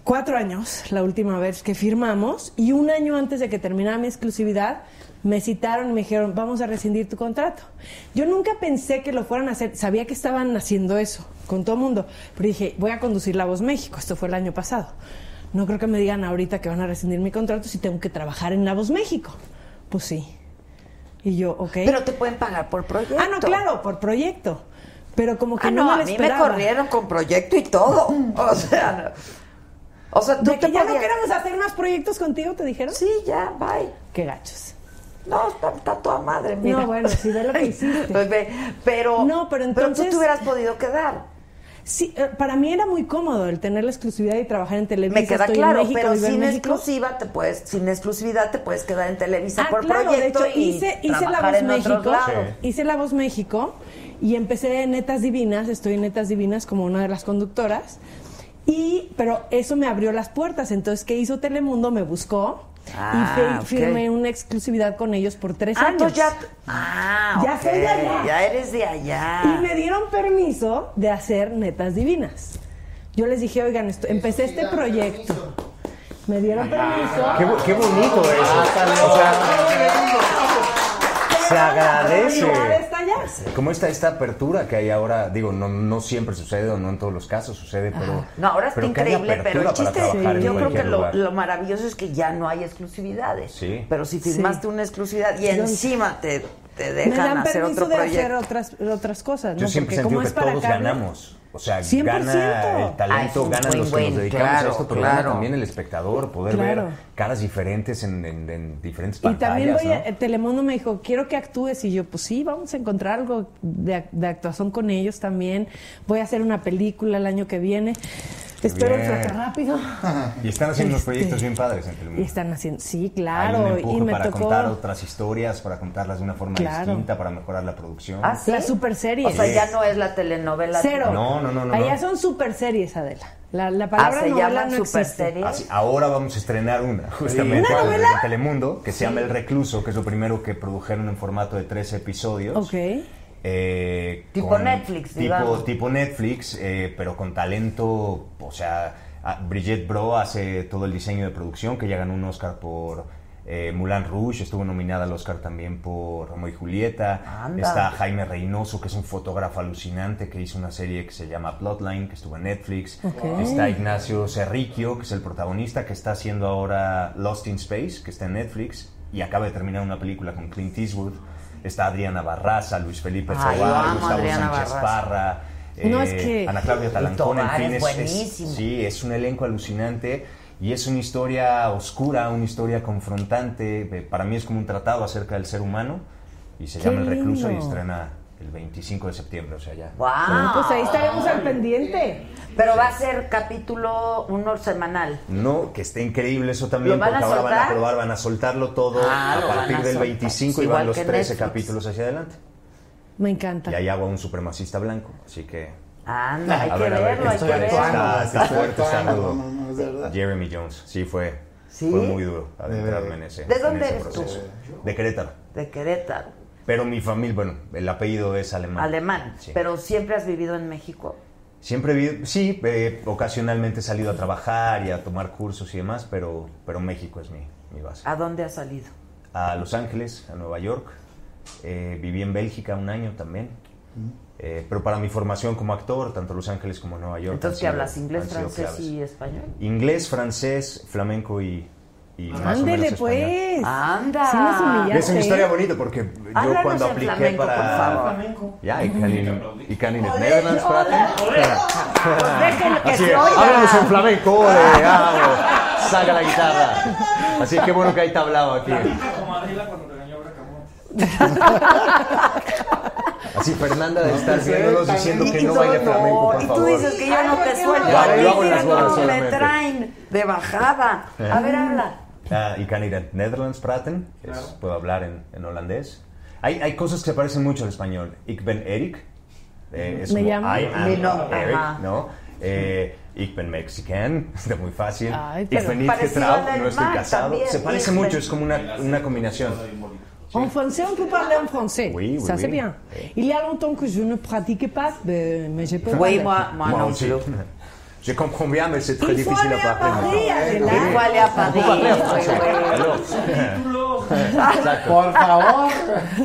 cuatro años, la última vez que firmamos, y un año antes de que terminara mi exclusividad, me citaron y me dijeron, vamos a rescindir tu contrato. Yo nunca pensé que lo fueran a hacer, sabía que estaban haciendo eso con todo el mundo, pero dije, voy a conducir La Voz México, esto fue el año pasado. No creo que me digan ahorita que van a rescindir mi contrato si tengo que trabajar en La Voz México. Pues sí. Y yo, ok. Pero te pueden pagar por proyecto. ah, no, claro, por proyecto. Pero como que Ah, no, no, me a mí me corrieron con proyecto y todo. O sea, no. o sea, tú ¿De te que ya no queremos hacer más proyectos contigo, te dijeron? Sí, ya, bye. Qué gachos. No, está, está toda madre, mira. No, bueno, sí, ve lo que hiciste. Pues ve, pero, No, pero entonces- tú te hubieras podido quedar. Sí, eh, para mí era muy cómodo el tener la exclusividad y trabajar en Televisa. Me queda Estoy en claro, México, pero sin exclusiva te puedes, sin exclusividad te puedes quedar en Televisa Ah, por claro, proyecto de hecho, y hice, hice La Voz en otros México. Hice La Voz México y empecé en Netas Divinas, estoy en Netas Divinas como una de las conductoras. Y, pero eso me abrió las puertas. Entonces, ¿qué hizo Telemundo? Me buscó Ah, y fe- ok. firmé una exclusividad con ellos por tres Ah, años. entonces ya, ah, Ya soy de allá. Ya eres de allá. Y me dieron permiso de hacer netas divinas. Yo les dije, oigan, esto- empecé este proyecto. Me dieron permiso. Qué, qué bonito eso. O sea, se agradece. Ayudar a estallar. Como esta, esta apertura que hay ahora, digo, no, no siempre sucede o no en todos los casos sucede, pero. No, ahora está pero increíble, pero el chiste, yo creo que lo, lo maravilloso es que ya no hay exclusividades. Sí. Pero si firmaste una exclusividad y Yo- encima te, te Me dejan dan hacer permiso otro de proyecto. hacer otras, otras cosas, Yo ¿no? siempre Porque que es para todos ganamos. O sea, 100%. gana el talento, ganan los que nos dedicamos claro, a esto, pero gana claro. también el espectador, poder Claro. ver caras diferentes en, en- en diferentes Y pantallas. también voy a, ¿no? eh, Telemundo me dijo, quiero que actúes. Y yo, pues sí, vamos a encontrar algo de, ac- de actuación con ellos también. Voy a hacer una película el año que viene. Espero el bien. Rápido. Y están haciendo unos Este, proyectos bien padres en Telemundo. Y están haciendo, sí, Hay claro. un empuje y me para tocó contar otras historias, para contarlas de una forma Claro. distinta, para mejorar la producción. Ah, ¿sí? la super serie. O sea, ya no es la telenovela. Cero. No, no, no, no, Allá no. son super series, Adela. La, la palabra Ah, se novela no existe. superseries. Así, ahora vamos a estrenar una, justamente, ¿Una novela? en Telemundo, que se llama El Recluso, que es lo primero que produjeron en formato de 13 episodios. Ok. Eh, Tipo con- Netflix, tipo, digamos. tipo Netflix, eh, pero con talento, o sea, Brigitte Bro hace todo el diseño de producción, que ya ganó un Oscar por eh, Moulin Rouge, estuvo nominada al Oscar también por Romeo y Julieta. Anda. Está Jaime Reynoso, que es un fotógrafo alucinante, que hizo una serie que se llama Plotline, que estuvo en Netflix. Está Ignacio Cerricchio, que es el protagonista, que está haciendo ahora Lost in Space, que está en Netflix, y acaba de terminar una película con Clint Eastwood. Está Adriana Barraza, Luis Felipe a Gustavo Adriana Sánchez Barraza. Parra, No, eh, es que- Ana Claudia Talancón, en fin, es es, es- buenísimo. sí, es un elenco alucinante y es una historia oscura, una historia confrontante. eh, Para mí es como un tratado acerca del ser humano Y se Qué llama El Recluso y estrena el 25 de septiembre, o sea, ya. Ah, pues ahí estaremos al pendiente. Pero va a ser capítulo uno semanal. No, que esté increíble eso también, ¿Lo van porque ahora van a probar, van a soltarlo todo Ah, a partir a del soltar. 25 y van los que 13 Netflix. capítulos hacia adelante. Me encanta. Y ahí hago a un supremacista blanco, así que... Anda, hay a que ver, a ver, verlo, hay que está, verlo. está fuerte, está actuando, rudo. no, no, es de verdad. Jeremy Jones, sí, fue, ¿Sí? fue muy duro adentrarme en ese, ¿De en dónde ese eres tú? proceso. De Querétaro. De Querétaro. Pero mi familia, bueno, el apellido es alemán. Alemán. Sí. Pero siempre has vivido en México. Siempre vi, sí, eh, ocasionalmente he salido a trabajar y a tomar cursos y demás, pero, pero México es mi, mi base. ¿A dónde has salido? A Los Ángeles, a Nueva York, eh, viví en Bélgica un año también, Eh, pero para mi formación como actor, tanto Los Ángeles como Nueva York. Entonces, ¿qué hablas? ¿Inglés, francés claves. y español? Inglés, francés, flamenco y, y más o menos Ándele, español. pues. Anda. Sí nos humillaste. Es una historia bonita porque yo Háblanos cuando en apliqué flamenco, para... por favor. Ja, ik kan in, ik kan in het Nederlands praten. Pues déjenlo que Así se es, oiga. háblanos en flamenco, ole, vamos, saca la guitarra. Así que bueno que hay tablado aquí. Como Adela cuando regañó a Bracamón. Así Fernanda de estar viéndonos diciendo que no baile flamenco, por Y tú favor. dices que yo no te suelto. Ya, a ti, yo hago bodas me solamente. traen de bajada. A ver, habla. Ah, ik kan in het Nederlands praten, es- puedo hablar en, en holandés. Hay, hay cosas que se parecen mucho al español. Ik ben Erik, eh, es Me como llamo- I am nombre, Eric, ajá. ¿no? Eh, ik ben Mexican, está muy fácil. Ay, ik ben niet getrouwd, no estoy casado. también, se parece ik ben- mucho, es como una, una combinación. En français, on peut parler en français. Oui, oui, Ça, c'est oui. bien. Il y a longtemps que je ne pratique pas, mais, j'ai pas Oui, moi, moi Moi non plus. Je comprends bien, mais c'est très Il faut difficile aller à parler. Il faut aller à Paris. Exacto. Por favor.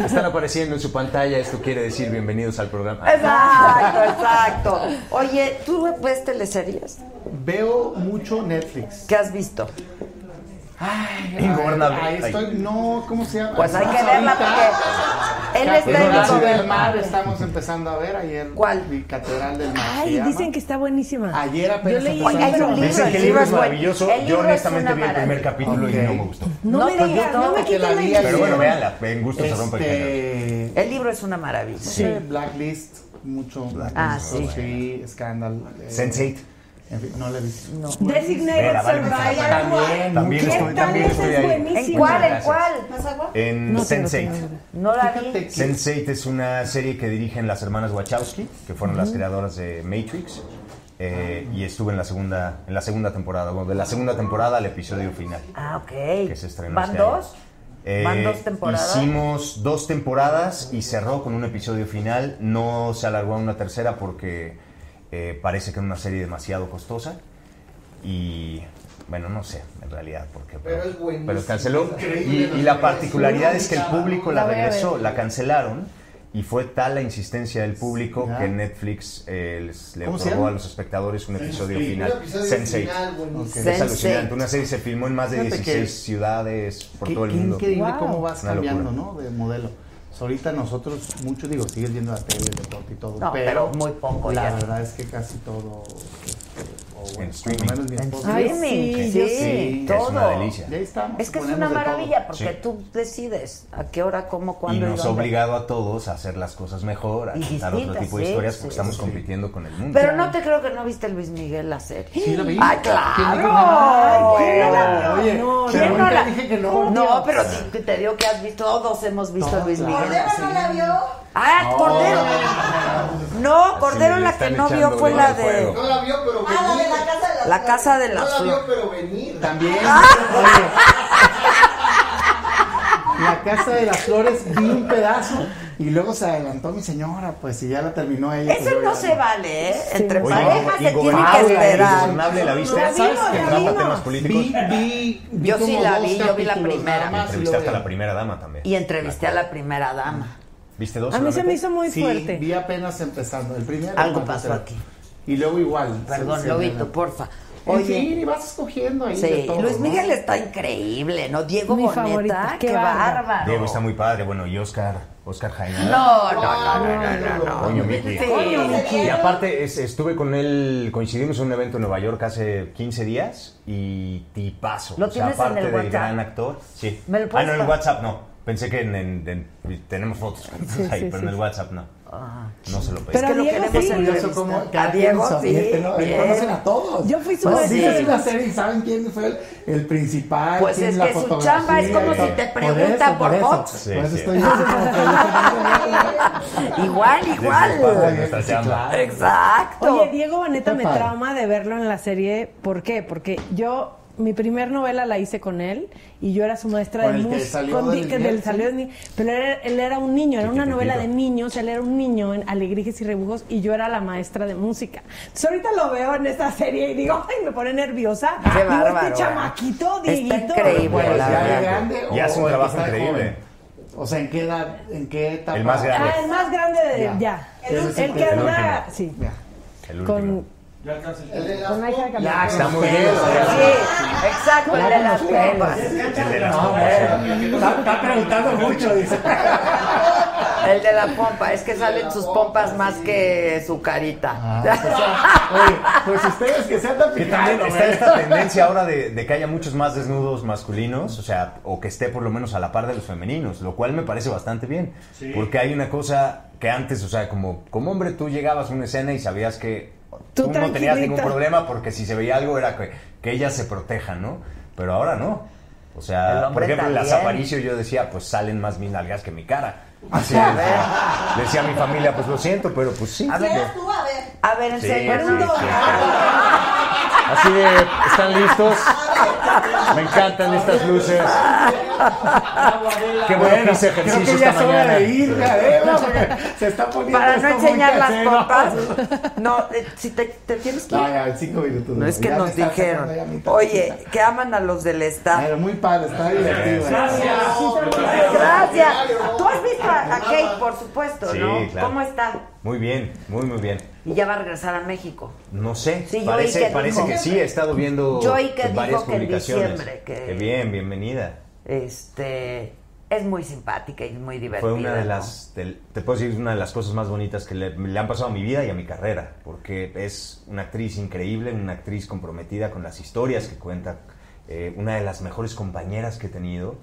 Están apareciendo en su pantalla, esto quiere decir bienvenidos al programa. Exacto, exacto. Oye, ¿tú ves teleseries? Veo mucho Netflix. ¿Qué has visto? Ingobernable. Ahí estoy, no, ¿cómo se llama? Pues hay que verla porque él está en Catedral del Mar estamos empezando a ver ayer. ¿Cuál? Mi Catedral del Mar. Ay, llama. dicen que está buenísima. Ayer apenas Yo leí empezamos. Oye, hay un libro, Dicen que el el libro es es maravilloso. el libro Yo es honestamente vi el primer maravilla. capítulo y no me gustó. No, No, me pues digas, no me quites la ilusión. Pero bueno, véanla, en gusto se rompe el género. Este, El libro es una maravilla. sí, Blacklist, mucho. Ah, sí. Sí, Scandal. eh, Sense8. En fin, no le he visto. Designated Vela, vale, Survivor. También, También estoy, también estoy es ahí. ¿En cuál? ¿En cuál? ¿Más agua? En No tengo Sense8. que ver. No la vi. que- Sense8 es una serie que dirigen las hermanas Wachowski, que fueron las creadoras de Matrix. eh, y estuve en la segunda en la segunda temporada, bueno, de la segunda temporada al episodio final, Ah, ok. que se estrenó ¿Van este dos? Eh, ¿Van dos temporadas? Hicimos dos temporadas y cerró con un episodio final. No se alargó a una tercera porque eh, parece que era una serie demasiado costosa. Y bueno, no sé en realidad por qué. Pero es pero canceló. Y, y la particularidad es que el Sí, público la regresó, la cancelaron. Y fue tal la insistencia del público Ya. que Netflix eh, les- le ¿Cómo se otorgó a los espectadores un episodio Un final. episodio Sense8. final, buenísimo. Ok. Es Sense8. alucinante. Una serie se filmó en más de Fíjate que- 16 ciudades por Qué, todo el qué mundo. increíble Wow. cómo vas cambiando. ¿no? De modelo. Ahorita nosotros, muchos, digo, sigues viendo la tele, el deporte y todo. No, pero muy poco La ya. verdad es que casi todo. O bueno, por lo streaming. menos mi En esposa. streaming, sí, sí, sí. todo. Es una delicia. Ya estamos. Es que es una maravilla porque Sí. tú decides a qué hora, cómo, Y cuándo nos ha obligado a todos a hacer las cosas mejor, a Y contar otro tipo de historias sí, porque estamos sí. compitiendo con el mundo. Pero no te creo que no viste Luis Miguel la serie. Sí, la vi. ¡Ay, ¿Quién claro! ¿quién no la vio? Oye, No, pero ¿Quién nunca la- dije que no. No, pero te, te digo que has visto, todos hemos visto a Luis. Miguel. ¿Cordero no la vio? Ah, Cordero. No, Cordero la que no vio fue la de. No la vio, pero Ah, la de venir. la casa de las La Casa de No las la vio, Flores. pero venir. También. Ah. la casa de las flores vi un pedazo y luego se adelantó mi señora, pues y ya la terminó ella. pues, Eso yo no ya- se vale, ¿eh? Entre Oye, parejas se tiene que esperar. ¿la viste? La ¿Sabes que vimos. temas políticos? Vi, vi, vi Yo sí la vi, yo vi la primera. Entrevistaste a la primera dama también. Y entrevisté a la primera dama. ¿Viste dos A mí se me hizo muy Sí, fuerte. vi apenas empezando. El primero. Algo pasó aquí. Y luego igual. Perdón, Lobito, porfa. En fin, Oye, y vas escogiendo ahí de sí, todo, Luis ¿no? Miguel está increíble, ¿no? Diego Mi Boneta, favorita, qué qué bárbaro. bárbaro. Diego está muy padre, bueno, y Oscar, Oscar Jaime. No, no, no, no, no. Coño, Miki. Sí. Y aparte, es- estuve con él, coincidimos en un evento en Nueva York hace 15 días y tipazo. ¿Lo o sea, tienes en aparte el del WhatsApp? gran actor. Sí. ¿Me lo ah, no, en WhatsApp no. Pensé que en, en- en- tenemos fotos Sí, ahí, sí, pero sí, en el sí. WhatsApp no. No se lo pedí. Pero que lo Diego queremos sí. cómo A Diego, sí. Conocen a todos. Yo fui su Pues, la música. serie y saben quién fue el, el principal. Pues quién es la que su chamba es como si te preguntan eso, por. Sí, sí. como que yo Igual, Es igual. Sí. Exacto. Oye, Diego Boneta me trauma de verlo en la serie. ¿Por qué? Porque yo, mi primer novela la hice con él y yo era su maestra Con de el música. salió Con del que del salió sí. Pero él, él era un niño, era una novela de niños, él era un niño en Alegrijes y Rebujos y yo era la maestra de música. Entonces ahorita lo veo en esta serie y digo, ay, me pone nerviosa. Qué Digo, bárbaro, Este ¿eh? chamaquito, Dieguito. increíble, Pues, la ya de verdad. grande Y o- hace un el trabajo increíble. joven. O sea, ¿en qué edad, en qué etapa? El más grande. Ah, el más grande de Ya. ya. El El, último. que El anda, sí, Ya. El último. con, Ya alcanza el El de las con una hija de pompas. Ya, Camila. Está muy bien. Sí, exacto, el de las pompas. El de las No, pompas. Está, preguntando mucho, dice. El de la pompa, es que salen sus pompas más que su carita. Ah, pues, oye, pues ustedes que se andan fijando, está esta tendencia ahora de, de que haya muchos más desnudos masculinos, o sea, o que esté por lo menos a la par de los femeninos, lo cual me parece bastante bien. Porque hay una cosa que antes, o sea, como, como hombre tú llegabas a una escena y sabías que Tú tú, no tenías ningún problema porque si se veía algo era que, que ellas se protejan, ¿no? Pero ahora no. O sea, por ejemplo, en las. Aparicio yo decía, pues salen más mis nalgas que mi cara. Así decía, le decía a mi familia, pues lo siento, pero pues sí. A ver, ¿Quieres tú? A ver. a ver, sí, sí. Así de, ¿están listos? Me encantan estas luces. Qué bueno que hice Creo ejercicio que ya esta mañana. de ir, Adela, porque se está poniendo Para no enseñar las casero. pompas. No, eh, si te, te tienes que ir. No, ya, cinco minutos. No es que Ya nos dijeron. sacando. Oye, que aman a los del staff. Pero muy padre, está divertido. Gracias. Tú has visto a, a Kate, por supuesto, Sí, ¿no? claro. ¿Cómo está? Muy bien, muy, muy bien. Y ya va a regresar a México. No sé, Sí, parece, que parece dijo- que sí, he estado viendo Yo oí que varias dijo que en publicaciones. diciembre, que- bien, bienvenida. Este es muy simpática y muy divertida. Fue una de ¿no? las, te puedo decir, una de las cosas más bonitas que le, le han pasado a mi vida y a mi carrera, porque es una actriz increíble, una actriz comprometida con las historias que cuenta, eh, una de las mejores compañeras que he tenido.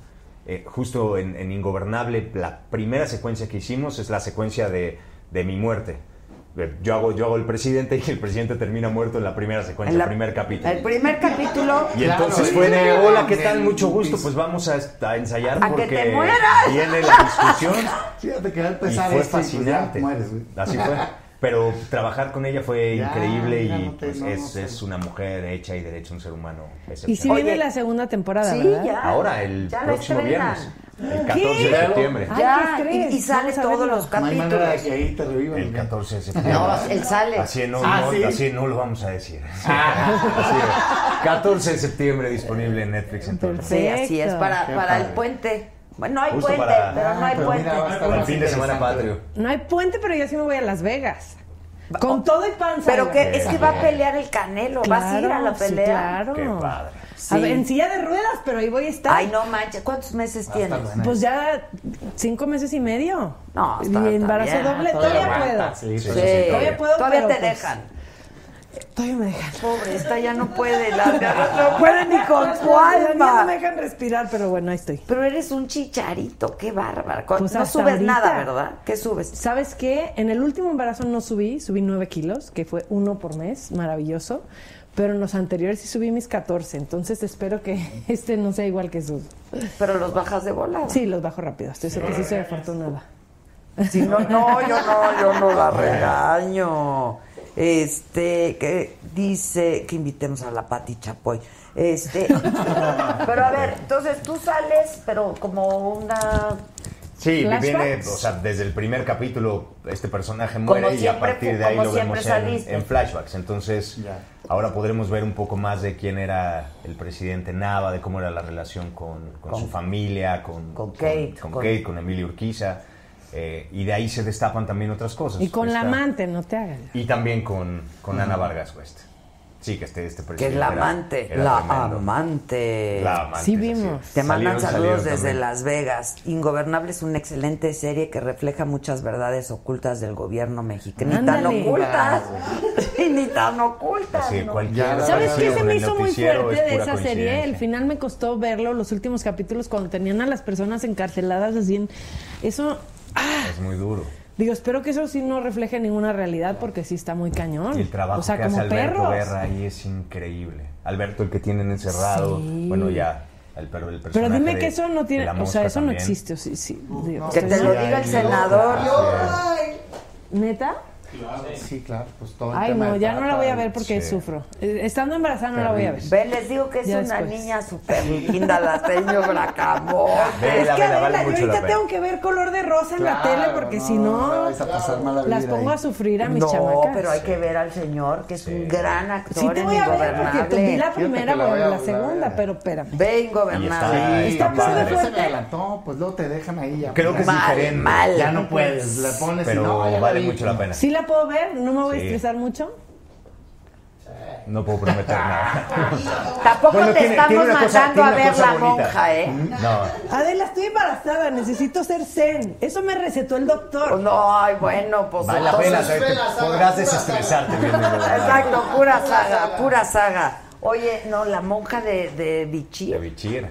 Eh, justo en, en Ingobernable, la primera secuencia que hicimos es la secuencia de, de mi muerte. Yo hago, yo hago el presidente y el presidente termina muerto en la primera secuencia, En la- el primer capítulo. El primer capítulo. Y entonces fue de, hola, ¿qué tal? Mucho gusto, pues vamos a, ensayar A que porque te mueras. viene la discusión. Fíjate que Y fue pues ya fascinante. Así fue. Pero trabajar con ella fue Ya, increíble mira, y no te- pues, no, no es, es una mujer hecha y derecha, un ser humano Y si viene Oye, la segunda temporada, Sí, ¿verdad? ya. Ahora, el próximo viernes, el 14 de septiembre. Ay, Ya, ¿qué crees? y, y sale todos los No hay capítulos. que ahí te revivan. El güey. 14 de septiembre. No, él sale. Así no, Ah, no- ¿sí? así no lo vamos a decir. Así es. 14 de septiembre disponible en Netflix entonces. Sí, así es, para, para el puente. Bueno, no hay Justo puente, para- pero no hay Ah, pero puente. mira, va a estar Para el fin de semana interesante. patrio. No hay puente, pero yo sí me voy a Las Vegas. Con todo y panza. Pero que es que va a pelear el Canelo, vas a ir a la sí, pelea. claro. Qué padre. A ver, Sí. en silla de ruedas, pero ahí voy a estar. Ay, no manches, ¿cuántos meses tienes? buena. Pues ya cinco meses y medio. No, y está- está embarazo bien. doble, Todavía puedo. sí, Sí. sí, sí. Todavía puedo, Todavía pero te pues- dejan. Todavía me dejan. Pobre, esta ya no puede, la, no puede ni con su Ya no me alma. dejan respirar, pero bueno, ahí estoy. Pero eres un chicharito, qué bárbaro. Pues no subes ahorita. nada, ¿verdad? ¿Qué subes? ¿Sabes qué? En el último embarazo no subí, subí nueve kilos, que fue uno por mes, maravilloso. Pero en los anteriores sí subí mis 14, entonces espero que este no sea igual que sus. Pero los bajas de volada. Sí, los bajo rápido, estoy segura que sí soy afortunada. Si no, no, yo no, yo no la regaño. Este, que dice que invitemos a la Pati Chapoy. Este, pero a ver, entonces tú sales, pero como una Sí, viene, o sea, desde el primer capítulo este personaje muere y a partir de ahí lo vemos en, flashbacks. Entonces, ahora podremos ver un poco más de quién era el presidente Nava, de cómo era la relación con, con Con- su familia, con, con Kate, con, con- Kate, con Emilio Urquiza. Eh, y de ahí se destapan también otras cosas. Y con la amante, no te hagas. Y también con, con Ana Vargas West. Sí, que este, este Que es presidente. la era- amante. era la tremendo. amante. La amante, Sí vimos. así. Te mandan Salieron- saludos salieron desde también. Las Vegas. Ingobernable es una excelente serie que refleja muchas verdades ocultas del gobierno mexicano. Ni tan Ándale. ocultas. Y ni tan ocultas. Así, ¿no? cualquier Ya, ¿Sabes qué se con me el hizo muy noticiero fuerte es de pura esa serie? coincidencia. El final me costó verlo, los últimos capítulos, cuando tenían a las personas encarceladas así en... Eso... ah, Es muy duro. digo, espero que eso sí no refleje ninguna realidad porque sí está muy cañón. Y el trabajo o sea, que como hace Alberto perros. Guerra ahí es increíble. Alberto, el que tienen encerrado, Sí. bueno, ya, el, pero el Pero dime de- que eso no tiene... O sea, eso no existe. sí, sí, digo, Que te lo diga el senador. ¿Neta? Sí, claro, pues todo el Ay, tema no, ya no la voy a ver porque sí. sufro. Eh, Estando embarazada no la voy a ver. Ve, les digo que es Ya una después. niña súper linda, la señor Bracamón. Es que vela, vale yo mucho ahorita la tengo que ver color de rosa en la Claro, tele porque no, si no no vais a pasar mala las pongo ahí. a sufrir a mis no, chamacas. pero hay que ver al señor, que es un gran actor Sí te voy a ver porque te vi la primera, la a- la segunda, pero espérame. Ve ingobernable. está- padre, fuerte. adelantó, pues luego te dejan ahí ya. Creo que es Mal, diferente. Ya no puedes, le pones y Pero vale mucho la pena. ¿Sí la puedo ver? ¿No me voy a Sí. estresar mucho? No puedo prometer nada. Tampoco Bueno, te tiene- estamos tiene una cosa- mandando a una ver cosa la bonita. monja, ¿eh? No, Adela, estoy embarazada, necesito ser zen. Eso me recetó el doctor. No, ay, bueno, pues vale la pena. entonces- te- te podrás desestresarte viendo Exacto, pura saga, pura saga. Oye, no, la monja de, de De Vichy. Bichir.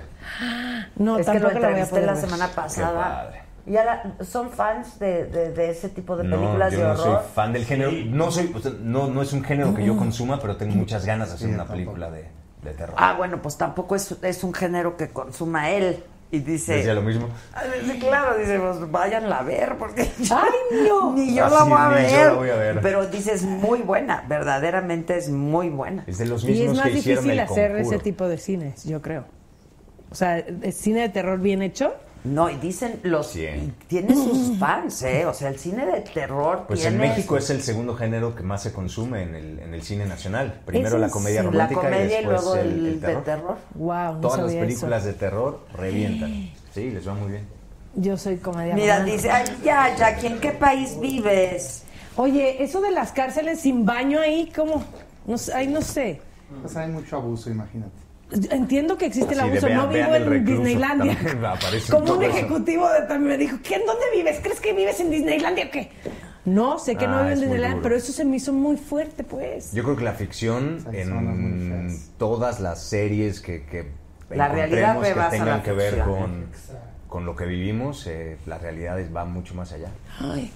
No, es que lo tampoco la voy a entrevisté poder la ver. semana pasada. padre. ¿Ya la- ¿Son fans de, de, de ese tipo de No, películas yo de no horror? soy fan del género. No soy, sea, no, no es un género que yo consuma, pero tengo muchas ganas de hacer una película de, de terror. Ah, bueno, pues tampoco es, es un género que consuma él. Y dice... Decía lo mismo. Ah, dice, Claro, dice, pues váyanla a ver, porque ¡Ay, no! ni yo Ah, la sí, voy a ni ver. yo la voy a ver. Pero dice, es muy buena, verdaderamente es muy buena. Es de los Y es mismos más que hicieron difícil el hacer ese tipo de cines, yo creo. O sea, el cine de terror bien hecho. No, y dicen los... Sí. Tiene sus fans, ¿eh? O sea, el cine de terror Pues tiene... en México es el segundo género que más se consume en el, en el cine nacional. Primero ¿Es la comedia? La romántica comedia y y después luego el, el, el de terror. terror. Wow, no Todas las películas eso. de terror revientan. Sí, les va muy bien. Yo soy comedia Mira, romántica. dice, ay, ya, Jackie, ¿en qué país vives? Oye, eso de las cárceles sin baño ahí, ¿cómo? No sé, ay, no sé. Pues hay mucho abuso, imagínate. Entiendo que existe el Sí, abuso, vean- no vivo en Recluso, Disneylandia. Como un ejecutivo de, también me dijo, ¿qué, ¿en dónde vives? ¿Crees que vives en Disneylandia o qué? No, sé que no Ah, vivo en Disneylandia, pero eso se me hizo muy fuerte, pues. Yo creo que la ficción en todas las series que, que La realidad que tengan la que ver ficción. con, con lo que vivimos, eh, la realidad es- va mucho más allá. Ay,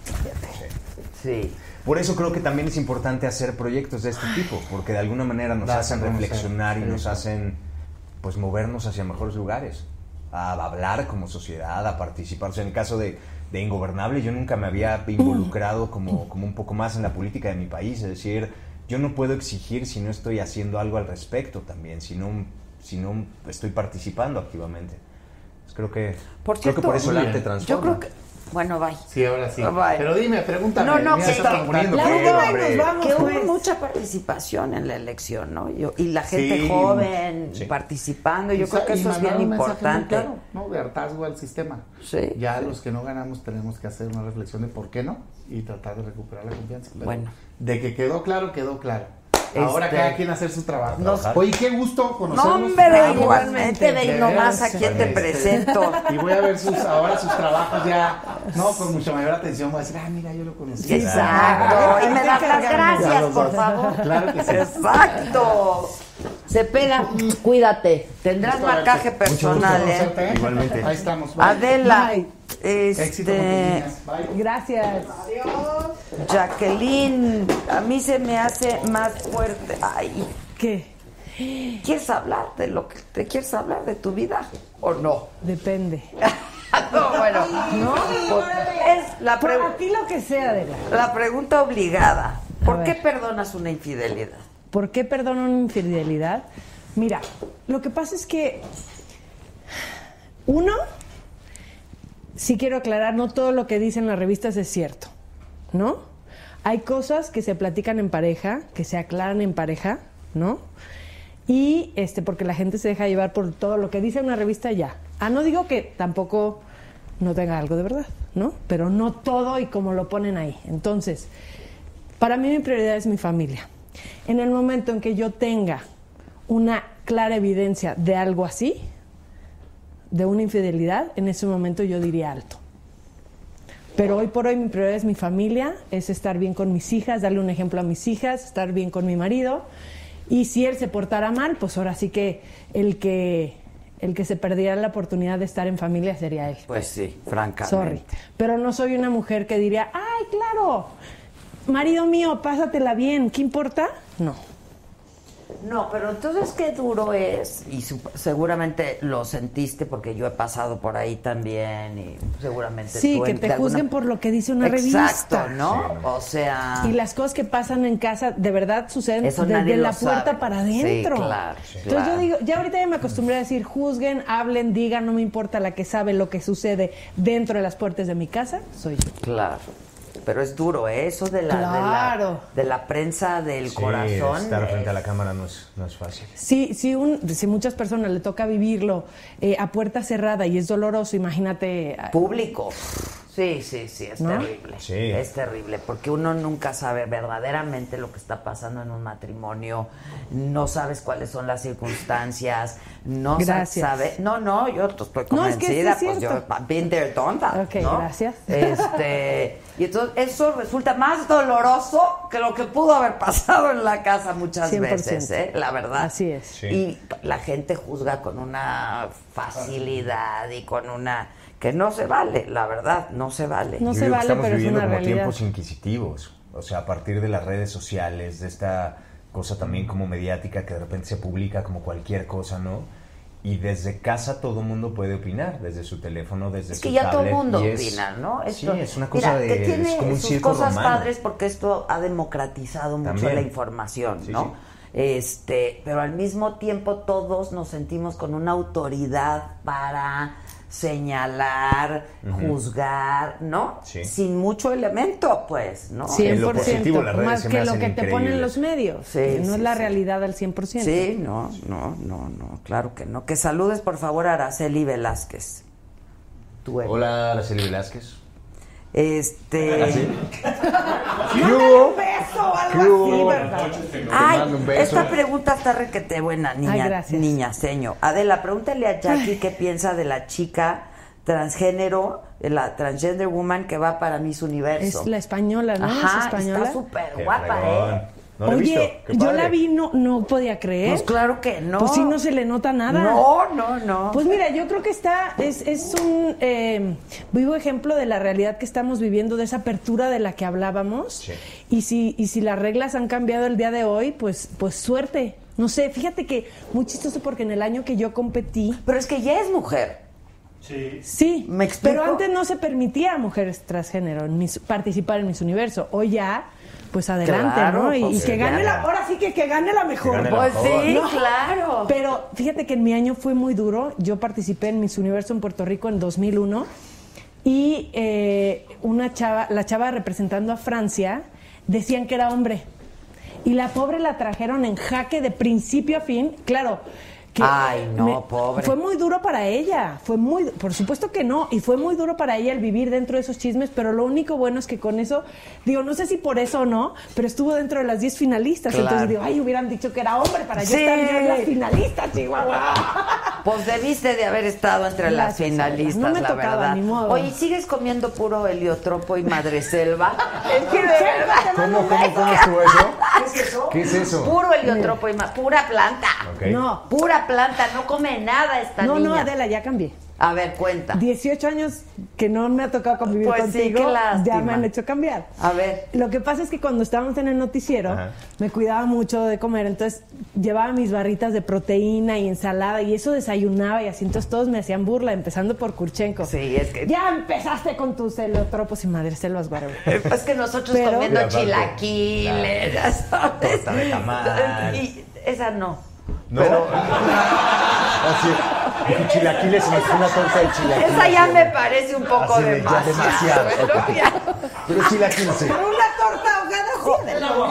Sí. Por eso creo que también es importante hacer proyectos de este tipo, porque de alguna manera nos hacen reflexionar y nos hacen pues movernos hacia mejores lugares, a hablar como sociedad, a participar. O sea, en el caso de, de Ingobernable, yo nunca me había involucrado como, como un poco más en la política de mi país, es decir, yo no puedo exigir si no estoy haciendo algo al respecto también, si no, si no estoy participando activamente. Pues creo que, Por creo que cierto, por eso el arte transforma. Yo creo que... Bueno, bye. Sí, ahora sí. Bye. Pero dime, pregúntame. No, no, que está- poniendo La hombre. nos vamos, que pues. hubo mucha participación en la elección, ¿no? Yo- y la gente Sí, joven sí. participando, yo Y creo que eso es bien importante. claro, ¿no? De hartazgo al sistema. Sí, Ya sí. los que no ganamos tenemos que hacer una reflexión de por qué no y tratar de recuperar la confianza. Pero Bueno. De que quedó claro, quedó claro. Ahora Este- cada quien hacer su trabajo. Nos- Oye, qué gusto No, conocernos. hombre, igualmente, ve nomás a quién te este, presento. Y voy a ver sus, ahora sus trabajos ya, no, con mucha mayor atención. Voy a decir, ah, mira, yo lo conocí. Exacto. Y me das las gracias, por favor. Claro que sí. Exacto. Se pega, cuídate. Tendrás marcaje personal, ¿eh? ¿eh? Igualmente. Ahí estamos. bye. Adela, Bye. Éxito con tus este. Gracias. Jacqueline, a mí se me hace más fuerte. Ay, ¿Qué? ¿quieres hablar de lo que te quieres hablar de tu vida o no? Depende. no, bueno, ¿No? pues, es la, Por pre- a ti lo que sea, Adela. la pregunta obligada. ¿Por qué perdonas una infidelidad? ¿Por qué perdono una infidelidad? Mira, lo que pasa es que uno, sí quiero aclarar, no todo lo que dicen las revistas es cierto, ¿no? Hay cosas que se platican en pareja, que se aclaran en pareja, ¿no? Y este, porque la gente se deja llevar por todo lo que dice una revista ya. Ah, no digo que tampoco no tenga algo de verdad, ¿no? Pero no todo y como lo ponen ahí. Entonces, para mí mi prioridad es mi familia. En el momento en que yo tenga una clara evidencia de algo así, de una infidelidad, en ese momento yo diría alto. Pero hoy por hoy mi prioridad es mi familia, es estar bien con mis hijas, darle un ejemplo a mis hijas, estar bien con mi marido. Y si él se portara mal, pues ahora sí que el que el que se perdiera la oportunidad de estar en familia sería él. Pues sí, francamente. Sorry. Pero no soy una mujer que diría, ay, claro, marido mío, pásatela bien, ¿qué importa? No. No, pero entonces qué duro es, y su- seguramente lo sentiste porque yo he pasado por ahí también y seguramente Sí, tú que en- te alguna- juzguen por lo que dice una Exacto, revista. ¿no? O sea... Y las cosas que pasan en casa de verdad suceden Eso desde la puerta sabe. para Sí, adentro. claro, sí. Entonces claro. yo digo, ya ahorita ya me acostumbré a decir, juzguen, hablen, digan, no me importa la que sabe lo que sucede dentro de las puertas de mi casa, soy yo. Claro. Pero es duro, ¿eh? Eso de la, de la- Claro. de la, prensa del Sí, corazón. estar frente a la cámara no es, no es fácil. Si, si, un, si muchas personas le toca vivirlo eh, a puerta cerrada y es doloroso, imagínate... ah, público. Sí, sí, sí, es ¿No? terrible. Sí. Es terrible, porque uno nunca sabe verdaderamente lo que está pasando en un matrimonio, no sabes cuáles son las circunstancias, no Gracias. sabe. No, no, yo estoy No, es que sí convencida, es pues yo been there, done that, Ok, ¿no? gracias. Este, y entonces eso resulta más doloroso que lo que pudo haber pasado en la casa muchas 100%. veces, ¿eh? La verdad. Así es. Sí. Y la gente juzga con una facilidad y con una que no se vale, la verdad, no se vale. No Yo se vale, estamos pero es viviendo una como realidad. tiempos inquisitivos. O sea, a partir de las redes sociales, de esta cosa también como mediática que de repente se publica como cualquier cosa, ¿no? Y desde casa todo mundo puede opinar, desde su teléfono, desde Es su que ya todo el mundo es- opina, ¿no? sí, es una cosa mira, de... que tiene es como un sus cosas romano. padres porque esto ha democratizado mucho También. la información, Sí, ¿no? sí. Este, pero al mismo tiempo todos nos sentimos con una autoridad para señalar, Ujú. juzgar, ¿no? Sí. Sin mucho elemento, pues, ¿no? En lo 100%, positivo, las redes más se me que lo que te ponen los medios, Sí, que no sí, es la sí. realidad al 100%. Sí, no, no, no, no, claro que no. Que saludes por favor a Araceli Velázquez. Ex. Hola, Araceli Velázquez. Este. ¿Ah, sí? Mándale un beso o algo así, ¿verdad? Ay, esta pregunta está requete buena, niña, Ay, gracias. niña seño. Adela, pregúntale a Jackie qué piensa de la chica transgénero, de la transgender woman que va para Miss Universo. Es la española, ¿no? Ajá, es española. está súper guapa. ¿eh? No la he Oye, visto. Qué yo padre. la vi, no, no podía creer. Pues claro que no. Pues sí, no se le nota nada. No, no, no. Pues mira, yo creo que está, es, es un eh, vivo ejemplo de la realidad que estamos viviendo, de esa apertura de la que hablábamos. Sí. Y si, y si las reglas han cambiado el día de hoy, pues, pues suerte. No sé, fíjate que muy chistoso porque en el año que yo competí, Pero es que ya es mujer. Sí. sí, ¿Me explico? pero antes no se permitía a mujeres transgénero en mis- participar en Miss Universo. Hoy ya, pues adelante, Claro, ¿no? Y, pues y que gane la, ahora sí que, que gane la mejor. gane la Pues mejor. sí, No. claro. Pero fíjate que en mi año fue muy duro. Yo participé en Miss Universo en Puerto Rico en 2001 y eh, una chava, la chava representando a Francia, decían que era hombre. Y la pobre la trajeron en jaque de principio a fin. Claro. Que Ay, no, pobre. Fue muy duro para ella, fue muy, por supuesto que no, y fue muy duro para ella el vivir dentro de esos chismes, pero lo único bueno es que con eso, digo, no sé si por eso o no, pero estuvo dentro de las 10 finalistas, Claro. entonces digo, ay, hubieran dicho que era hombre para yo estar yo en las finalistas, Chihuahua. Pues debiste de haber estado entre las finalistas, no me la tocaba, verdad. ni modo. Oye, ¿sigues comiendo puro heliotropo y madreselva? es que de verdad. ¿Cómo, cómo, cómo estuvo eso? ¿Qué es eso? ¿Qué es eso? Puro heliotropo y ma- pura planta. No, Pura planta, no come nada esta no, no, niña. Adela, ya cambié. A ver, cuenta. 18 años que no me ha tocado convivir Pues sí, contigo, qué ya me han hecho cambiar. A ver. Lo que pasa es que cuando estábamos en el noticiero, Ajá. me cuidaba mucho de comer, entonces llevaba mis barritas de proteína y ensalada y eso desayunaba y así, entonces todos me hacían burla, empezando por Kurchenko. Sí, es que- Ya empezaste con tus celotropos y madreselvas, guarro. Es que nosotros Pero- comiendo chilaquiles, ya sabes. Torta de tamal. Y esa no. No. Así. Dije chilaquiles, una torta de chilaquiles. Esa ya me parece un poco demasiado. demasiado, ok. Ya. Pero chilaquiles. Pero una torta ahogada sí,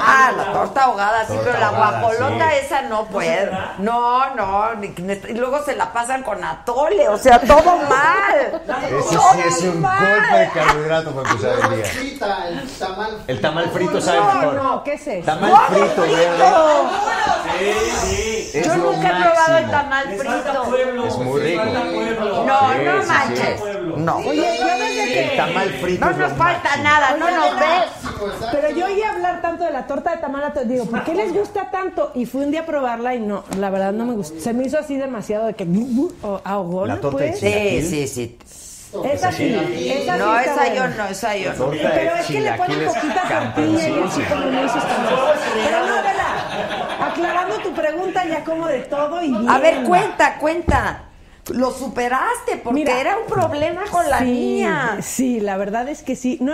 Ah, la torta ahogada, sí, Torta pero la ahogada, guajolota sí. esa no puede. No, no, ni- ni- y luego se la pasan con atole, o sea, todo mal. Ese Todo sí es un mal. golpe de carbohidrato para empezar el día. El tamal. El tamal frito sabe No, mejor. no, ¿qué es eso? Tamal ¡Huevo frito, frito! verde. Sí, sí. Es Yo nunca he probado el tamal frito. pueblo. Es muy rico. falta pueblo. No, Sí, no manches. sí. No. Oye, yo desde que... El tamal frito No nos falta máximo. nada, no nos ves. Pero yo oí hablar tanto de la torta de tamal, digo, ¿por qué les gusta tanto? Y fui un día a probarla y no, la verdad no me gustó. Se me hizo así demasiado de que o ahogona, La torta de pues. chilaquil. Sí, sí, sí. Esa sí, esa sí No, esa yo no, esa yo no. Pero de es que le ponen poquita tortilla y así como no hizo Pero no, Adela, aclarando tu pregunta ya como de todo y bien. A ver, cuenta, cuenta. Lo superaste porque Mira, era un problema con la niña. Sí, la verdad es que sí. No,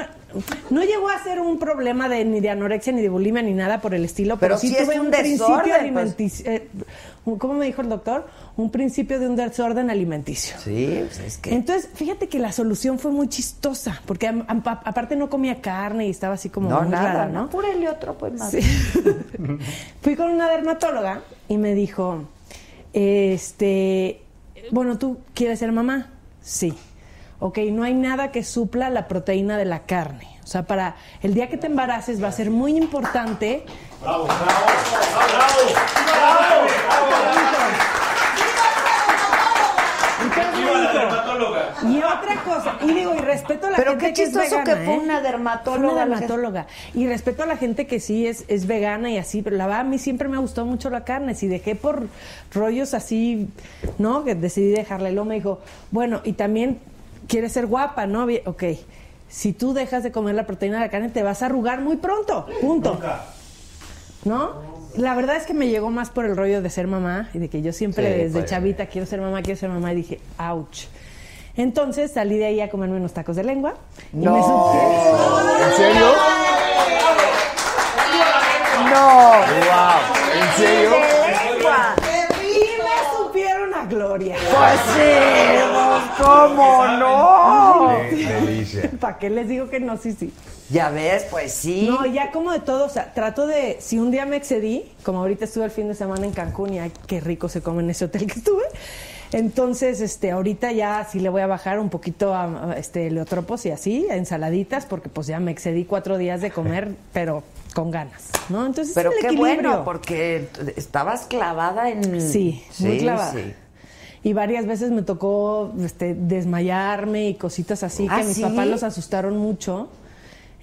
no llegó a ser un problema de ni de anorexia ni de bulimia ni nada por el estilo, pero, Pero sí sí es tuve un un, principio desorden, pues. alimenticio. eh, ¿Cómo me dijo el doctor? Un principio de un desorden alimenticio. Sí, pues es que. Entonces, fíjate que la solución fue muy chistosa, porque aparte no comía carne y estaba así como No, muy nada, rara, ¿no? ¿no? Otro, pues, más. Sí. Fui con una dermatóloga y me dijo, este, bueno, ¿tú quieres ser mamá? Sí. Ok, no hay nada que supla la proteína de la carne. O sea, para el día que te embaraces va a ser muy importante. Bravo, bravo, bravo, bravo, Entonces Y otra cosa, y digo, y respeto a la Pero gente qué que es chistoso vegana, que fue ¿eh? una dermatóloga. una dermatóloga. Y respeto a la gente que sí es, es vegana y así, pero la verdad a mí siempre me gustó mucho la carne. Si dejé por rollos así, ¿no? Que decidí dejarla. Y luego me dijo, bueno, y también quieres ser guapa, ¿no? Ok, si tú dejas de comer la proteína de la carne, te vas a arrugar muy pronto. Punto. ¿No? La verdad es que me llegó más por el rollo de ser mamá y de que yo siempre Sí, desde pues. chavita quiero ser mamá, quiero ser mamá y dije, ouch. Entonces salí de ahí a comerme unos tacos de lengua. y me supe- ¿En serio? No. ¡Wow! ¿En serio? De lengua. Y me supieron a gloria. Pues sí, pues, ¿cómo no? De- delicia. ¿Para qué les digo que no? Sí, sí. Ya ves, pues sí. No, ya como de todo, o sea, trato de, si un día me excedí, como ahorita estuve el fin de semana en Cancún y ay, qué rico se come en ese hotel que estuve. Entonces, este, ahorita ya sí le voy a bajar un poquito a, a, este leotropos y así, a ensaladitas, porque pues ya me excedí cuatro días de comer, pero con ganas, ¿no? Entonces, Pero es el qué equilibrio. bueno, porque estabas clavada en. Sí, muy clavada. sí. Y varias veces me tocó este, desmayarme y cositas así ¿Ah, que mis sí? papás los asustaron mucho.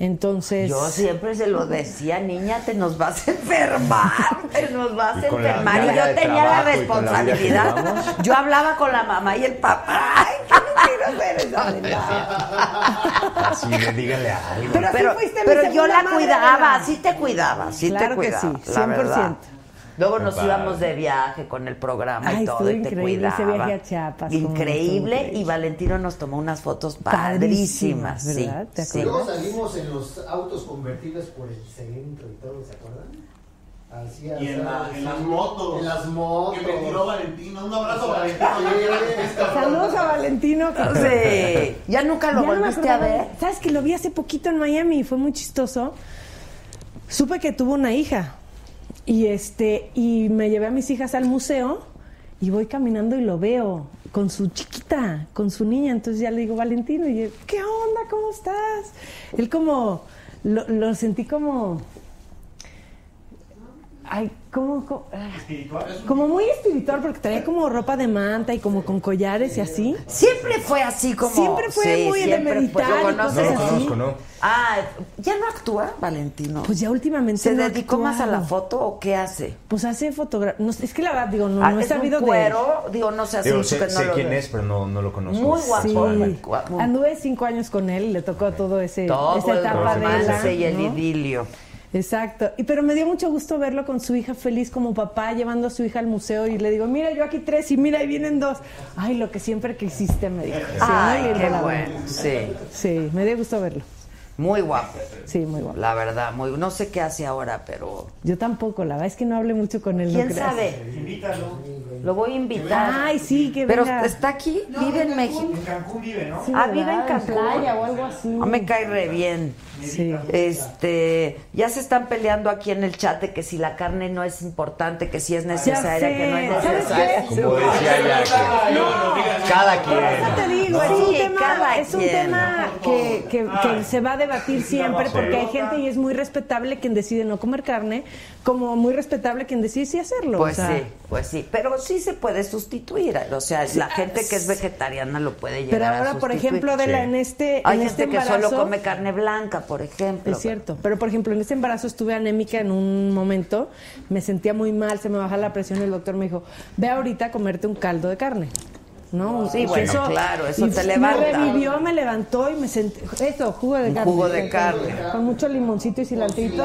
Entonces. Yo siempre se lo decía, niña, te nos vas a enfermar, te nos vas a la enfermar. Y yo tenía la la que responsabilidad. Yo hablaba con la mamá y el papá. Ay, ¿qué? Así de dígale algo. Pero Pero, pero yo la cuidaba, sí te cuidaba, sí Claro te que cuidaba. sí, la 100%. verdad. Luego nos íbamos de viaje con el programa Ay, y todo, y te increíble ese cuidaba. viaje a Chiapas, Increíble, y Valentino nos tomó unas fotos Padrísimas, padrísimas, sí. ¿verdad? ¿Te sí. Luego salimos en los autos convertibles por el centro y todo, ¿se acuerdan? Así, Y en, la- en las motos. En las motos. Que me tiró Valentina. Un abrazo, Valentino. Saludos a Valentino. Sí. ¿Ya nunca lo Ya no volviste a acordaba. ver? ¿Sabes que lo vi hace poquito en Miami y fue muy chistoso? Supe que tuvo una hija y este y me llevé a mis hijas al museo y voy caminando y lo veo con su chiquita, con su niña. Entonces ya le digo, Valentino, y yo, ¿qué onda? ¿Cómo estás? Él como, lo, lo sentí como... Ay, como, como, ah, como muy espiritual porque traía como ropa de manta y como con collares y así. Siempre fue así como... Siempre fue muy de siempre meditar ¿Lo y conoces? cosas No lo así. conozco, ¿no? Ah, ¿ya no actúa Valentino? Pues ya últimamente ¿Se no dedicó más a la foto o qué hace? Pues hace fotografía. No, es que la verdad, digo, no, Ah, no he ¿Es un sabido de. cuero? Digo, no sé, Digo, sé, que no sé lo quién veo. es, pero no, no lo conozco. Muy guapo. Sí. muy. Anduve cinco años con él y le tocó todo ese Todo esa el etapa de romance y el ¿no? idilio. Exacto. Y pero me dio mucho gusto verlo con su hija feliz como papá, llevando a su hija al museo y le digo, mira, yo aquí tres y mira, ahí vienen dos. Ay, lo que siempre quisiste, me dijo. Sí, Ay, qué la bueno. Sí, Sí, me dio gusto verlo. muy guapo. Sí, muy guapo. La verdad, muy No sé qué hace ahora, pero... Yo tampoco, la verdad es que no hablé mucho con él. no ¿Quién creas. sabe? Invítalo. Lo voy a invitar. Ay, sí, que Pero venga. está aquí, vive en México. En Cancún vive, ¿no? Sí, Ah, vive en Cancún. playa o algo así. No me cae re bien. Sí. Este, ya se están peleando aquí en el chat de que si la carne no es importante, que si es necesaria, que no es ¿Sabes necesaria. qué? Como decía ya, que cada Por eso te quien. digo, es Sí, un tema, es un quien. tema que, que- que se va a debatir siempre porque hay gente y es muy respetable quien decide no comer carne, como muy respetable quien decide sí hacerlo. Pues o sea, sí, pues sí, pero sí se puede sustituir, o sea, la gente que es vegetariana lo puede llegar Pero a ahora, por sustituir. ejemplo, Adela, Sí. en este, Hay en gente este que solo come carne blanca, por ejemplo. Es cierto, pero por ejemplo, en este embarazo estuve anémica en un momento, me sentía muy mal, se me bajaba la presión y el doctor me dijo, ve ahorita a comerte un caldo de carne. ¿No? Sí, bueno, claro, eso te levanta. Me revivió, me levantó y me sentí. Eso, jugo de carne. jugo de carne. Con mucho limoncito y cilantrito.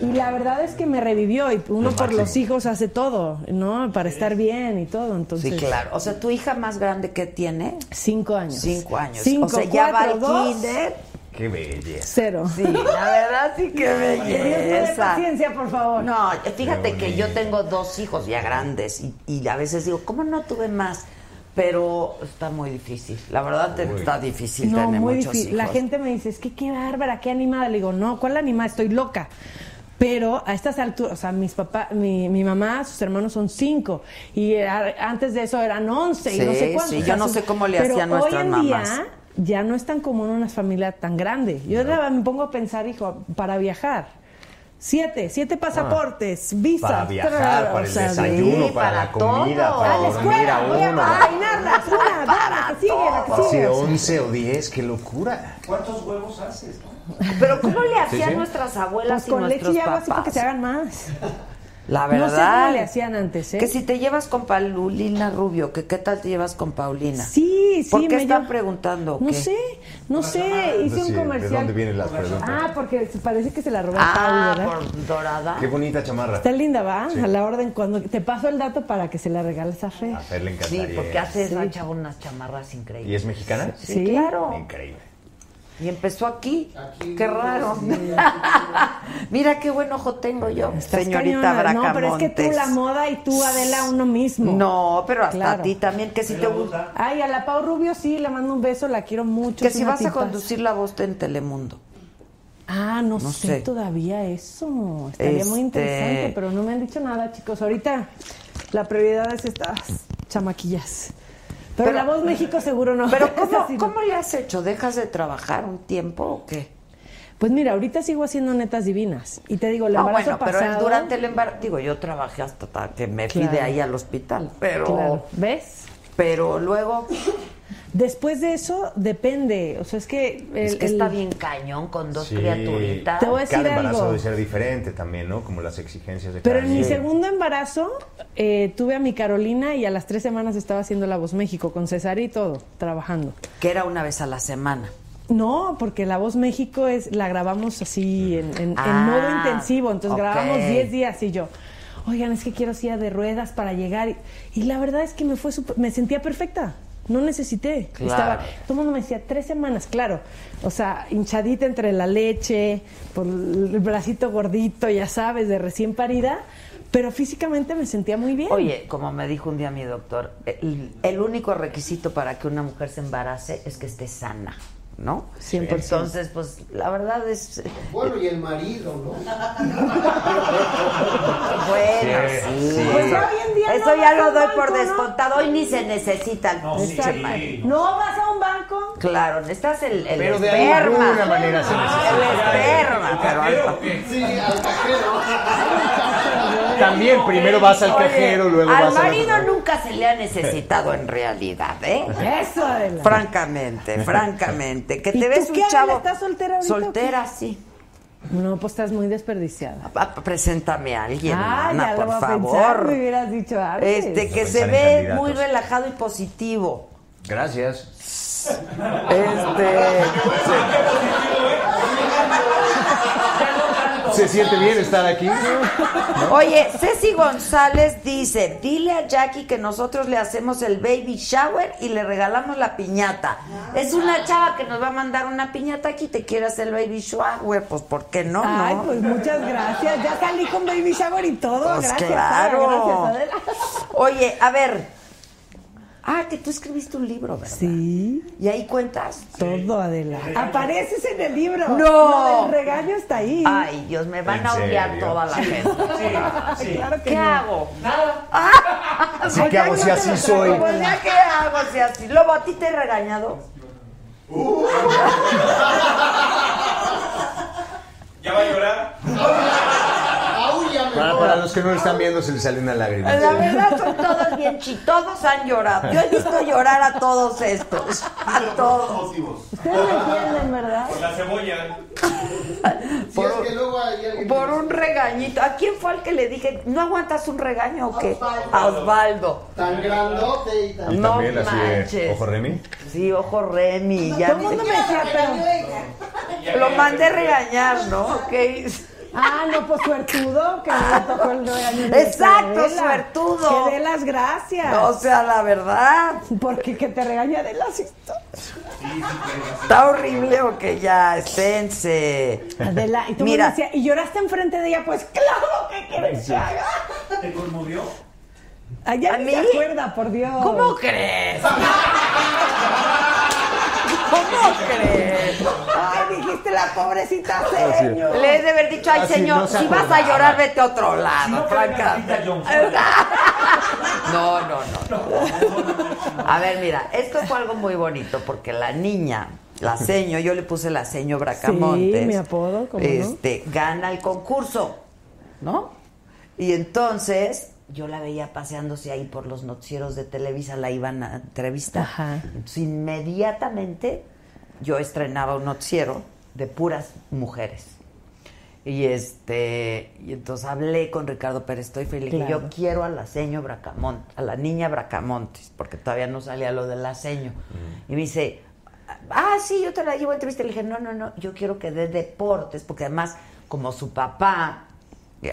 Y, y la verdad es que me revivió. Y uno por los hijos hace todo, ¿no? Para estar bien y todo. Entonces, Sí, claro. O sea, tu hija más grande que tiene Cinco años. cinco años. Cinco, o sea, ya va al kinder. Qué belleza. Cero. Sí, la verdad sí que belleza. paciencia, por favor. No, fíjate que yo tengo dos hijos ya grandes y, y a veces digo, ¿cómo no tuve más? Pero está muy difícil. La verdad está difícil No, tener muy muchos difícil. hijos. La gente me dice, es que qué bárbara, qué animada. Le digo, no, ¿cuál animada? Estoy loca. Pero a estas alturas, o sea, mis papás, mi, mi mamá, sus hermanos son cinco. Y antes de eso eran once y no Sí, sé cuántos. sí, yo no sé cómo le hacían nuestras mamás. Día, ya no es tan común una familia tan grande. Yo ahora me pongo a pensar, hijo, para viajar. Siete, siete pasaportes, visa. Para viajar, para o el sea, desayuno, sí, para, para la comida, todo. para A la dormir escuela, a voy a uno. peinarlas, una, dos, la que sigue, la que Así sigue. de o sea. 11 o 10, qué locura. ¿Cuántos huevos haces? Pero ¿cómo le hacían sí. nuestras abuelas Pues y con nuestros leche y agua así para que se hagan más. La No sé verdad. cómo le hacían antes, ¿eh? Que si te llevas con Paulina Rubio, que qué tal te llevas con Paulina. Sí, sí. ¿Por qué me están llevo- preguntando? No qué? sé, no sé. Hice Sí, un ¿De comercial. dónde vienen las preguntas? Ah, porque parece que se la robó Paul, Ah, ¿verdad? por dorada. Qué bonita chamarra. Está linda, ¿va? A la orden cuando te paso el dato para que se la regales a Fer. A Fer le Sí, encantaría. porque hace esa chava unas chamarras ¿Y increíbles. es mexicana? Sí, Sí. claro. Increíble. Y empezó aquí. Aquí, qué raro. Mira qué buen ojo tengo yo, Estás señorita. Bracamontes. No, pero es que tú la moda y tú Adela uno mismo. No, pero hasta Claro. a ti también, que si te gusta. Ay, a la Pau Rubio sí, le mando un beso, la quiero mucho. Que si vas a conducir la voz en Telemundo. Ah, no, No sé, sé. todavía eso. Estaría muy Este- interesante, pero no me han dicho nada, chicos. Ahorita la prioridad es estas chamaquillas. Pero, Pero- la voz México seguro no. Pero ¿cómo. ¿cómo le has hecho? ¿Dejas de trabajar un tiempo o qué? Pues mira, ahorita sigo haciendo netas divinas. Y te digo, el No, embarazo bueno, pero pasado... el- durante el embarazo, digo, yo trabajé hasta ta- que me fui de ahí al hospital, pero, Claro, ¿Ves? pero luego Después de eso, depende. O sea, es que... es el- que está el- bien cañón con dos Sí. criaturitas. Te voy a decir Cada embarazo algo. debe ser diferente también, ¿no? Como las exigencias de Pero cada en mi segundo embarazo eh, tuve a mi Carolina y a las tres semanas estaba haciendo La Voz México con César y todo, trabajando. Que era una vez a la semana. No, porque La Voz México es la grabamos así en, en- en Ah, modo intensivo, entonces ok. grabamos 10 días y yo, oigan, es que quiero silla de ruedas para llegar. Y, y la verdad es que me fue súper- me sentía perfecta. No necesité. Claro. Estaba, todo el mundo me decía, tres semanas, claro. O sea, hinchadita entre la leche, por el bracito gordito, ya sabes, de recién parida. Pero físicamente me sentía muy bien. Oye, como me dijo un día mi doctor, el, el único requisito para que una mujer se embarace es que esté sana, ¿no? 100%. Entonces, pues la verdad es... Bueno, y el marido, ¿no? Bueno, Sí, sí. Pues ya hoy en día Eso no ya lo doy banco, por ¿no? descontado. Hoy ni se necesita el No, sí. marido. ¿No vas a un banco? Claro, necesitas el, el Pero de esperma. alguna manera se necesita. El esperma, pero. Sí, al cajero. También primero vas al Oye, cajero, luego al vas a la- marido nunca se le ha necesitado en realidad, ¿eh? Eso, Adela. Francamente, francamente. Que ¿Y te ves un chavo. ¿Estás soltera ahorita Soltera, sí. No, pues estás muy desperdiciada. Ah, Preséntame a alguien, Ah, mana, ya lo por a favor. pensar, me hubieras dicho antes. Este, que se ve candidatos. muy relajado y positivo. Gracias. Este. Se siente bien estar aquí. Oye, Ceci González dice, dile a Jackie que nosotros le hacemos el baby shower y le regalamos la piñata. Es una chava que nos va a mandar una piñata aquí, te quiere hacer el baby shower, pues ¿por qué no? Ay, no? pues muchas gracias. Ya salí con baby shower y todo. Pues gracias. claro. Gracias. Oye, a ver. Ah, que tú escribiste un libro, ¿verdad? Sí. ¿Y ahí cuentas? Todo, Adela. Apareces en el libro. No. Lo del regaño está ahí. Ay, Dios, me van ¿En a odiar serio? toda la gente. Claro que ¿Qué no. hago? Así que hago si así soy. Pues ya, ¿qué hago si así? Lobo, ¿a ti te he regañado? ¿Ya va a llorar? Para, para los que no lo están viendo, se les sale una lágrima. La verdad son todos bien chi, todos han llorado. Yo he visto llorar a todos estos, a todos. Ustedes me entienden, ¿verdad? Por la cebolla. Si es que luego hay Por un regañito. ¿A quién fue el que le dije, no aguantas un regaño o qué? A Osvaldo. tan grandote y tan... Y No también así de manches. ojo Remy. Sí, ojo Remy. Ya Todo el mundo me decía, pero... lo mandé a regañar, ¿no? Ok. Ah, no, pues suertudo, que no le tocó el Exacto, Adela. suertudo. Que dé las gracias. O sea, la verdad. Porque que te regaña de las historias. ¿Está horrible o que ya esténse? Adela, y tú Mira. me decías, ¿y lloraste enfrente de ella? Pues claro, ¿qué quieres que haga? ¿Te conmovió? Allá ¿A mí? se acuerda, por Dios. ¿Cómo crees? ¿Cómo crees? Ay, dijiste la pobrecita señor. Le he de haber dicho, ay Así señor, no se si vas a llorar, vete a otro lado, francamente. Jones. No, no, no. A ver, mira, esto fue algo muy bonito porque la niña, la seño, yo le puse la seño Bracamontes. Sí, mi apodo, ¿cómo no? este, gana el concurso, ¿no? Y entonces yo la veía paseándose ahí por los noticieros de Televisa, la iban a entrevistar. Ajá. Entonces, inmediatamente yo estrenaba un noticiero de puras mujeres. Y este, y entonces hablé con Ricardo Pérez Toy y le dije, Claro. yo quiero a la seño Bracamontes, a la niña Bracamontes, porque todavía no salía lo de la seño. Y me dice, ah, sí, yo te la llevo a entrevista. Le dije, no, no, no, yo quiero que dé deportes, porque además, como su papá,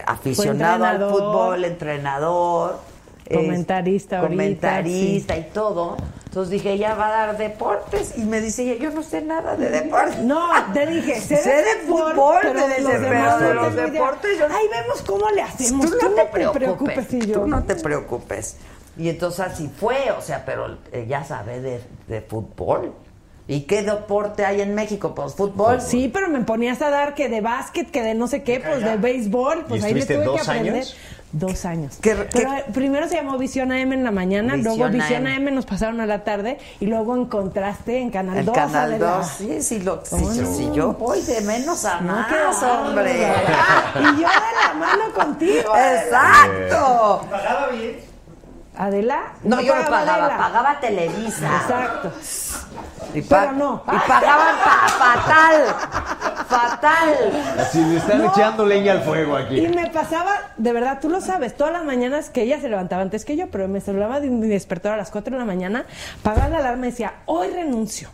aficionado al fútbol, entrenador, es Comentarista ahorita, comentarista y todo. Entonces dije, ella va a dar deportes. Y me dice, ella, yo no sé nada de deportes. No, te dije, sé, Sé de fútbol, pero me de los pero demás de no los deportes yo- Ahí vemos cómo le hacemos. Tú no te preocupes, preocupes y yo. tú no te preocupes. Y entonces así fue, o sea, pero ella sabe de, de fútbol. ¿Y qué deporte hay en México? Pues fútbol. Sí, pero me ponías a dar que de básquet, que de no sé qué, pues de béisbol, pues ¿Y ahí le tuve que dos aprender. años? Dos años. ¿Qué- pero qué- primero se llamó Visión AM en la mañana, Visión luego Visión AM. AM. nos pasaron a la tarde y luego en contraste en Canal El 2. Canal Adela. 2, sí, sí, lo, sí, ¿Cómo sí, yo voy de menos a No, más, qué hombre. Y yo de la mano contigo. Exacto. ¿Pagaba bien? Adela. No, yo no pagaba, Adela. pagaba Televisa. Exacto. Y pa- Pero no. Y pagaban pa- fatal. Fatal. Así le están No. echando leña al fuego Y aquí. me pasaba, de verdad, tú lo sabes, todas las mañanas que ella se levantaba antes que yo, pero me saludaba de mi despertador a las 4 de la mañana, pagaba la alarma y decía, hoy renuncio.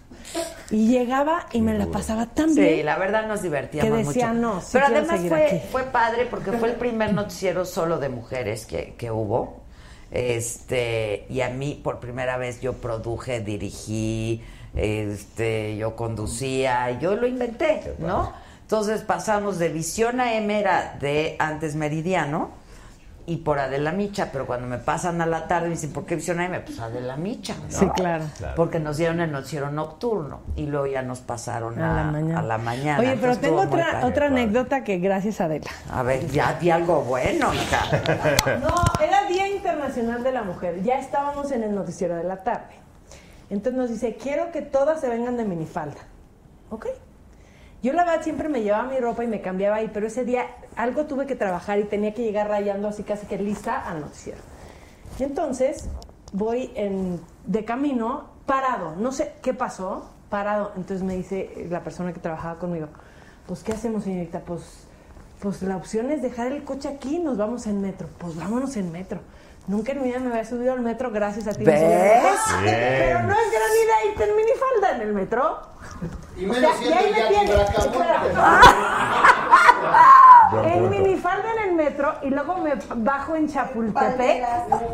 Y llegaba y me la pasaba tan bien. Sí, la verdad nos divertíamos Que decía, mucho. no, sí Pero además fue, aquí. fue padre porque fue el primer noticiero solo de mujeres que, que hubo. Este, y a mí por primera vez yo produje, dirigí, este, yo conducía, yo lo inventé, ¿no? Entonces pasamos de Visión AM era de antes Meridiano y por Adela Micha, pero cuando me pasan a la tarde me dicen, ¿por qué Visión AM? Pues Adela Micha. ¿no? Sí, claro. Porque nos dieron el noticiero nocturno y luego ya nos pasaron a, A la mañana. a la mañana. Oye, pero Entonces, tengo otra, padre. otra anécdota que gracias a Adela. A ver, ya di algo bueno, hija. No, era Día Internacional de la Mujer. Ya estábamos en el noticiero de la tarde. Entonces nos dice, quiero que todas se vengan de minifalda. ¿Ok? Yo la verdad siempre me llevaba mi ropa y me cambiaba ahí, pero ese día algo tuve que trabajar y tenía que llegar rayando así casi que lista al noticiero. Entonces voy en, de camino parado, no sé qué pasó, parado. Entonces me dice la persona que trabajaba conmigo, pues ¿qué hacemos señorita? Pues, pues la opción es dejar el coche aquí y nos vamos en metro. Pues vámonos en metro. Nunca en mi vida me había subido al metro gracias a ti. ¿Ves? Pero no es gran idea irte en minifalda en el metro. Y O ahí Jackie. Bracamonte. En minifalda en el metro y luego me bajo en Chapultepec.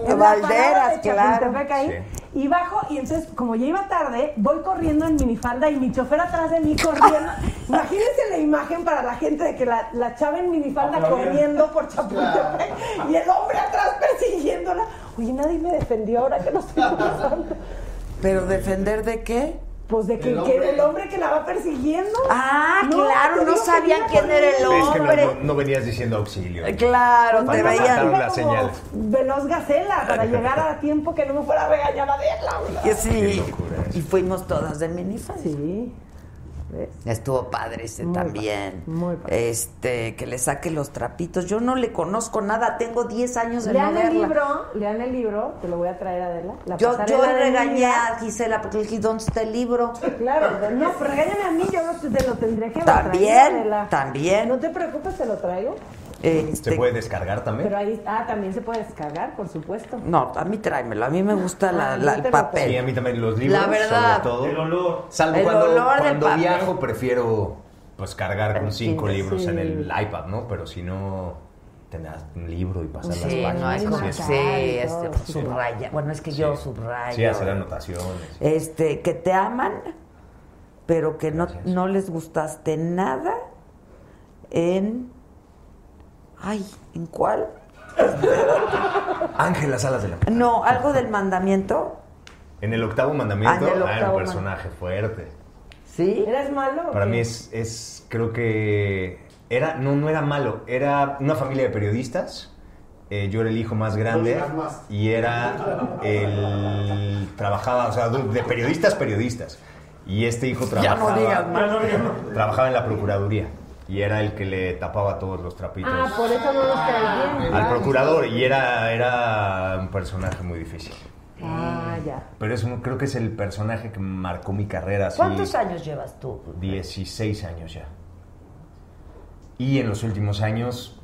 En la Valderas, claro. Chapultepec ahí. Y bajo, y entonces, como ya iba tarde, voy corriendo en minifalda y mi chofer atrás de mí corriendo. Imagínense la imagen para la gente de que la, la chava en minifalda corriendo por Chapultepec y el hombre atrás persiguiéndola. Oye, nadie me defendió ahora que lo estoy pensando. ¿Pero defender de qué? Pues de que El el, hombre. que el hombre que la va persiguiendo. Ah, claro, te no sabían quién era el corriendo. Es que hombre. no, no- no venías diciendo auxilio. Claro, te Cuando veían. señales. Veloz Gacela para llegar a tiempo que no me fuera a regañar a verla. Que sí. Y fuimos todas de minifalda. Sí. Estuvo padre ese Muy también. padre, muy padre. Este, que le saque los trapitos. Yo no le conozco nada, tengo 10 años de no Lean el verla. libro, lean el libro, te lo voy a traer a Adela. La Yo, yo regañé a Gisela porque le dije, ¿dónde está el libro? Claro, no, regáñame a mí, yo no te, te lo tendré que También, traer, Adela. también. No te preocupes, te lo traigo. Este, ¿Se puede descargar también? Pero ahí, ah, también se puede descargar, por supuesto. No, a mí tráemelo. A mí me gusta la- Ah, la- el papel. Sí, a mí también los libros, La verdad. sobre todo. El olor. Salvo El cuando, olor del cuando papel. viajo, prefiero pues cargar con cinco Sí. libros en el iPad, ¿no? Pero si no, tener un libro y pasar Sí, las no hay páginas. como sí, sí, es- este, subraya. Bueno, es que yo subrayo. Sí, hacer anotaciones. Este, que te aman, pero que no, no les gustaste nada en. Ay, ¿en cuál? Ángel, las alas de la No, algo del mandamiento. En el octavo mandamiento, Ah, el ah, era octavo un personaje fuerte. ¿Sí? ¿Eres malo? Para mí es, es, creo que era, no, no era malo, era una familia de periodistas. eh, yo era el hijo más grande más. y era el trabajaba, o sea, de periodistas periodistas. Y este hijo Ya no trabajaba, digas más. trabajaba en la procuraduría y era el que le tapaba todos los trapitos Ah, por eso no cae bien. al procurador y era, era un personaje muy difícil. Ah, ya. Pero es un- creo que es el personaje que marcó mi carrera. ¿Cuántos años llevas tú? 16 años ya. Y en los últimos años,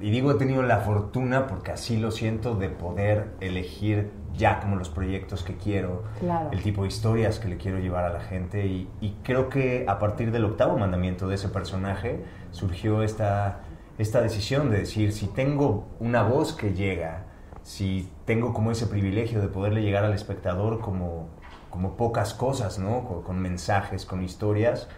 y digo he tenido la fortuna, porque así lo siento, de poder elegir ya como los proyectos que quiero, Claro. el tipo de historias que le quiero llevar a la gente. Y, y creo que a partir del octavo mandamiento de ese personaje surgió esta, esta decisión de decir, si tengo una voz que llega, si tengo como ese privilegio de poderle llegar al espectador como, como pocas cosas, ¿no? Con, con mensajes, con historias,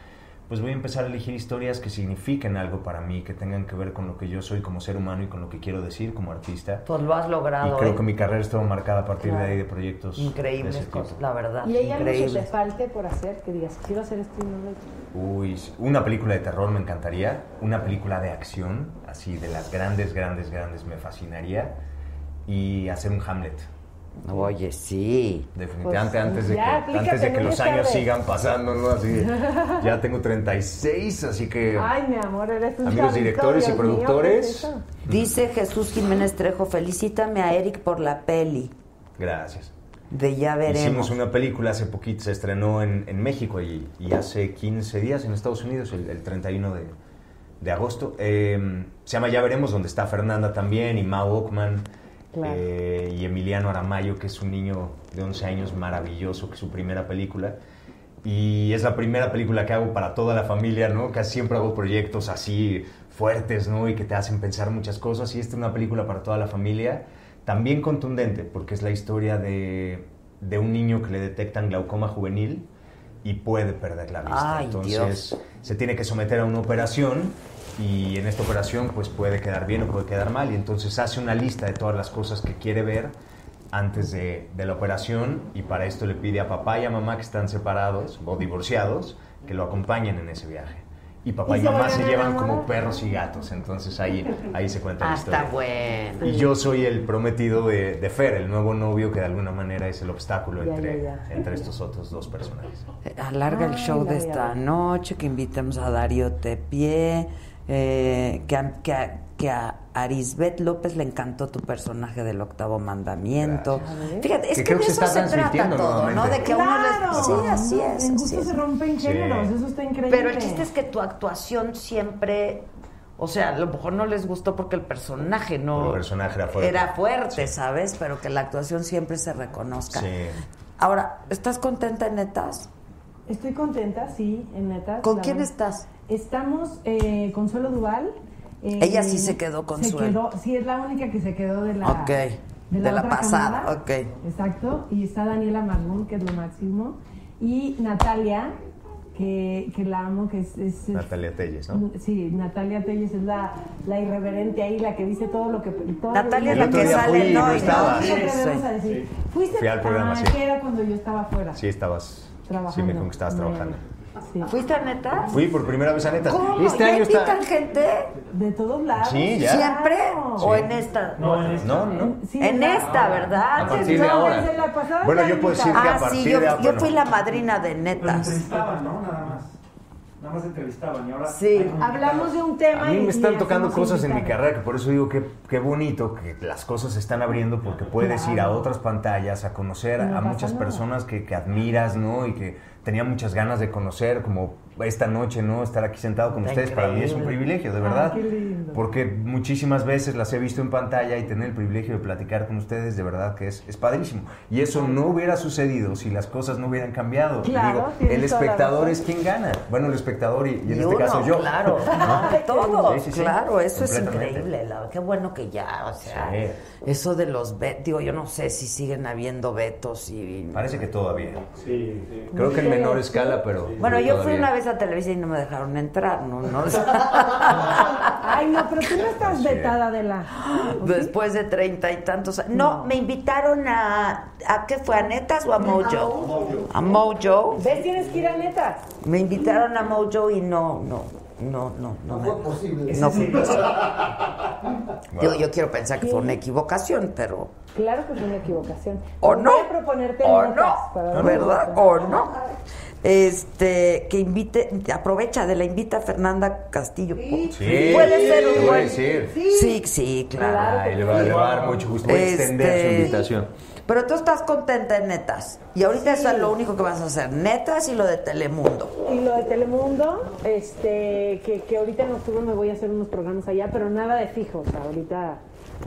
pues voy a empezar a elegir historias que signifiquen algo para mí, que tengan que ver con lo que yo soy como ser humano y con lo que quiero decir como artista. Pues lo has logrado. Y creo ¿eh? que mi carrera estuvo marcada a partir Claro. de ahí de proyectos de Increíbles tipo. la verdad. ¿Y hay algo que te falte por hacer? Que digas, quiero hacer esto y no lo he hecho. Uy, una película de terror me encantaría, una película de acción, así de las grandes, grandes, grandes me fascinaría y hacer un Hamlet. Oye, sí. Definitivamente Pues, antes de ya, que, antes de que los años tarde. sigan pasando, ¿no? Así, ya tengo 36, así que Ay, mi amor, eres un amigos directores y Dios mío, ¿qué es productores, eso? Dice Jesús Jiménez Trejo, felicítame a Eric por la peli gracias. de Ya Veremos. Hicimos una película hace poquito, se estrenó en, en México y, y hace 15 días en Estados Unidos, el, el 31 de, de agosto. Eh, se llama Ya Veremos, donde está Fernanda también y Mao Ockman Claro. eh, y Emiliano Aramayo, que es un niño de 11 años maravilloso, que es su primera película. Y es la primera película que hago para toda la familia, ¿no? Casi siempre hago proyectos así fuertes, ¿no? Y que te hacen pensar muchas cosas. Y esta es una película para toda la familia, también contundente, porque es la historia de, de un niño que le detectan glaucoma juvenil y puede perder la vista. Ay, Entonces Dios. se tiene que someter a una operación y en esta operación pues puede quedar bien o puede quedar mal y entonces hace una lista de todas las cosas que quiere ver antes de, de la operación y para esto le pide a papá y a mamá que están separados o divorciados que lo acompañen en ese viaje. Y papá ¿Y y, mamá se llevan como perros y gatos, entonces ahí, ahí se cuenta la Ah, historia. está bueno. Y yo soy el prometido de, de Fer, el nuevo novio que de alguna manera es el obstáculo Ya, entre, ya, ya. entre estos otros dos personajes. Alarga el Ay, show de esta noche, que invitamos a Darío Tepié, eh, que, a, que, a, que a Arisbet López le encantó tu personaje del octavo mandamiento. Fíjate, es Que que, creo de que se eso está se trata transmitiendo todo, ¿no? De que a uno Claro. les... Sí, así es. En gusto se rompen Sí. géneros, eso está increíble. Pero el chiste es que tu actuación siempre... O sea, a lo mejor no les gustó porque el personaje no... El personaje era fuerte. Era fuerte, ¿sabes? Pero que la actuación siempre se reconozca. Sí. Ahora, ¿estás contenta en Netas? Estoy contenta, sí, en neta. ¿Con quién estás? Estamos eh, Consuelo Duval Eh, Ella sí se quedó con se quedó- sí, es la única que se quedó de la, de la pasada, camada. ok. Exacto, y está Daniela Marmón, que es lo máximo, y Natalia, que, que la amo, que es... es- Natalia Telles, ¿no? Sí, Natalia Telles es la, la irreverente ahí, la que dice todo lo que... todo Natalia es lo la que sale, ¿no? no Sí. Fuiste Fui al programa, ah, sí. que era cuando yo estaba afuera. Sí, estabas. Trabajando. Sí, me dijo que estabas trabajando. Sí. ¿Fuiste a neta? Fui por primera vez a Netas. ¿Cómo? Este ¿Ya año invitan está. gente? De todos lados. Sí, ya. ¿Siempre? ¿O en esta? No, no. Sí, en esta, ¿verdad? A partir de No, ahora. desde la pasada Bueno, yo puedo decir que Ah, a partir sí, yo, de yo ahora. fui la madrina de Pero netas. entrevistaban, ¿no? Nada más. Nada más entrevistaban y ahora. Sí. Hablamos de un tema A mí me y están tocando cosas en mi carrera, que por eso digo que qué bonito que las cosas se están abriendo porque puedes ir a otras pantallas, a conocer no a muchas nada. personas que, que admiras, ¿no? Y que tenía muchas ganas de conocer, como esta noche, ¿no? Estar aquí sentado con Está ustedes para mí es un privilegio, de Ay, verdad. qué lindo. Porque muchísimas veces las he visto en pantalla y tener el privilegio de platicar con ustedes, de verdad que es, es padrísimo. Y eso no hubiera sucedido si las cosas no hubieran cambiado. Claro, Digo, el espectador es quien gana. Bueno, el espectador y, y en Y este uno, caso yo. claro. ¿no? Todos, Sí, sí, sí. claro, eso es increíble. la- qué bueno que ya, o sea, Sí. eso de los vetos, digo, yo no sé si siguen habiendo vetos y... Parece que todavía. Sí, sí. Creo que en menor escala, pero. Bueno, yo fui una vez a Televisa y no me dejaron entrar, ¿no? no Ay, no, pero tú no estás vetada de la... Después de treinta y tantos años. No, me invitaron a... ¿A qué fue? ¿A Netas o a Mojo? A Mojo. ¿Ves? Tienes que ir a neta. Me invitaron a Mojo y no, no, no, no, no. No me- fue posible. No fue posible. Digo, yo quiero pensar que fue una equivocación, pero... Claro que fue una equivocación. ¿O no? Voy a proponerte ¿O no? para- ¿Verdad? ¿O no? Este, que invite, aprovecha de la invita a Fernanda Castillo. Sí, Puede ser un buen- decir. Sí, sí, claro. Ay, le va, a dar mucho gusto. Voy a extender Este, su invitación. Pero tú estás contenta en netas. Y ahorita eso es lo único que vas a hacer. Netas y lo de Telemundo. Y lo de Telemundo, este, que, que ahorita en octubre me voy a hacer unos programas allá, pero nada de fijo. O sea, ahorita,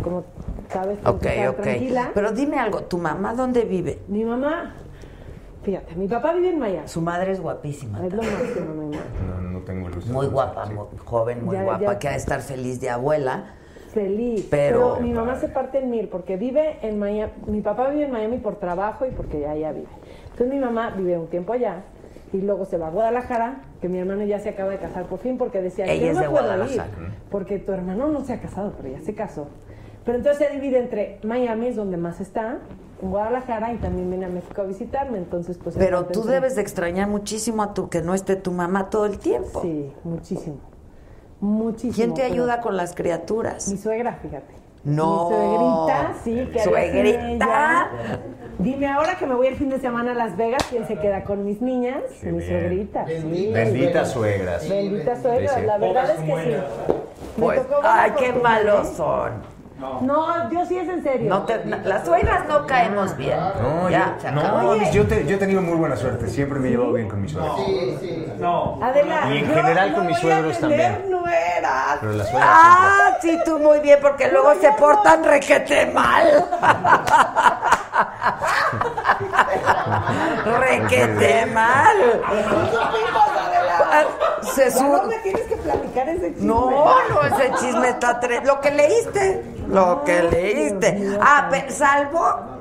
como sabes, tengo Ok, que estar ok. tranquila. Pero dime algo, ¿tu mamá dónde vive? Mi mamá, fíjate, mi papá vive en Miami. Su madre es guapísima. Es lo máximo, mi mamá. No, no tengo gusto. Muy guapa, muy joven, muy Ya- guapa, ya- que ha de estar feliz de abuela. Feliz. Pero- mi mamá se parte en mil porque vive en Miami. Mi papá vive en Miami por trabajo y porque allá vive. Entonces mi mamá vive un tiempo allá y luego se va a Guadalajara, que mi hermano ya se acaba de casar por fin porque decía, Ella yo es no de puedo Guadalajara. ir porque tu hermano no se ha casado, pero ya se casó. Pero entonces se divide entre Miami, es donde más está, Guadalajara y también viene a México a visitarme, entonces pues... Pero tú debes de extrañar muchísimo a tu que no esté tu mamá todo el tiempo. Sí, muchísimo. Muchísimo. ¿Quién te pero- ayuda con las criaturas? Mi suegra, fíjate. No. Mi suegrita, sí, que ¿Suegrita? ella. Dime ahora que me voy el fin de semana a Las Vegas, ¿quién se queda con mis niñas? Bien. suegrita. sí. Bendita suegras. Bendita suegra, Sí, sí. la verdad es que sí. Me Pues, tocó ay, qué malos ¿eh? son. No, yo sí es en serio. No te- no- las suegras no caemos bien. No, ya, yo, se no, yo, te- yo he tenido muy buena suerte. Siempre me he llevado bien con mis suegros. Sí, sí. No. Adela, Y en general no con mis suegros también. nueras. Pero las suegras Ah, sí, tú muy bien, porque luego se portan requete mal. requete mal. Se Ya no me tienes que platicar ese chisme. No, no, ese chisme está tre- Lo que leíste, lo que leíste. Ah, salvo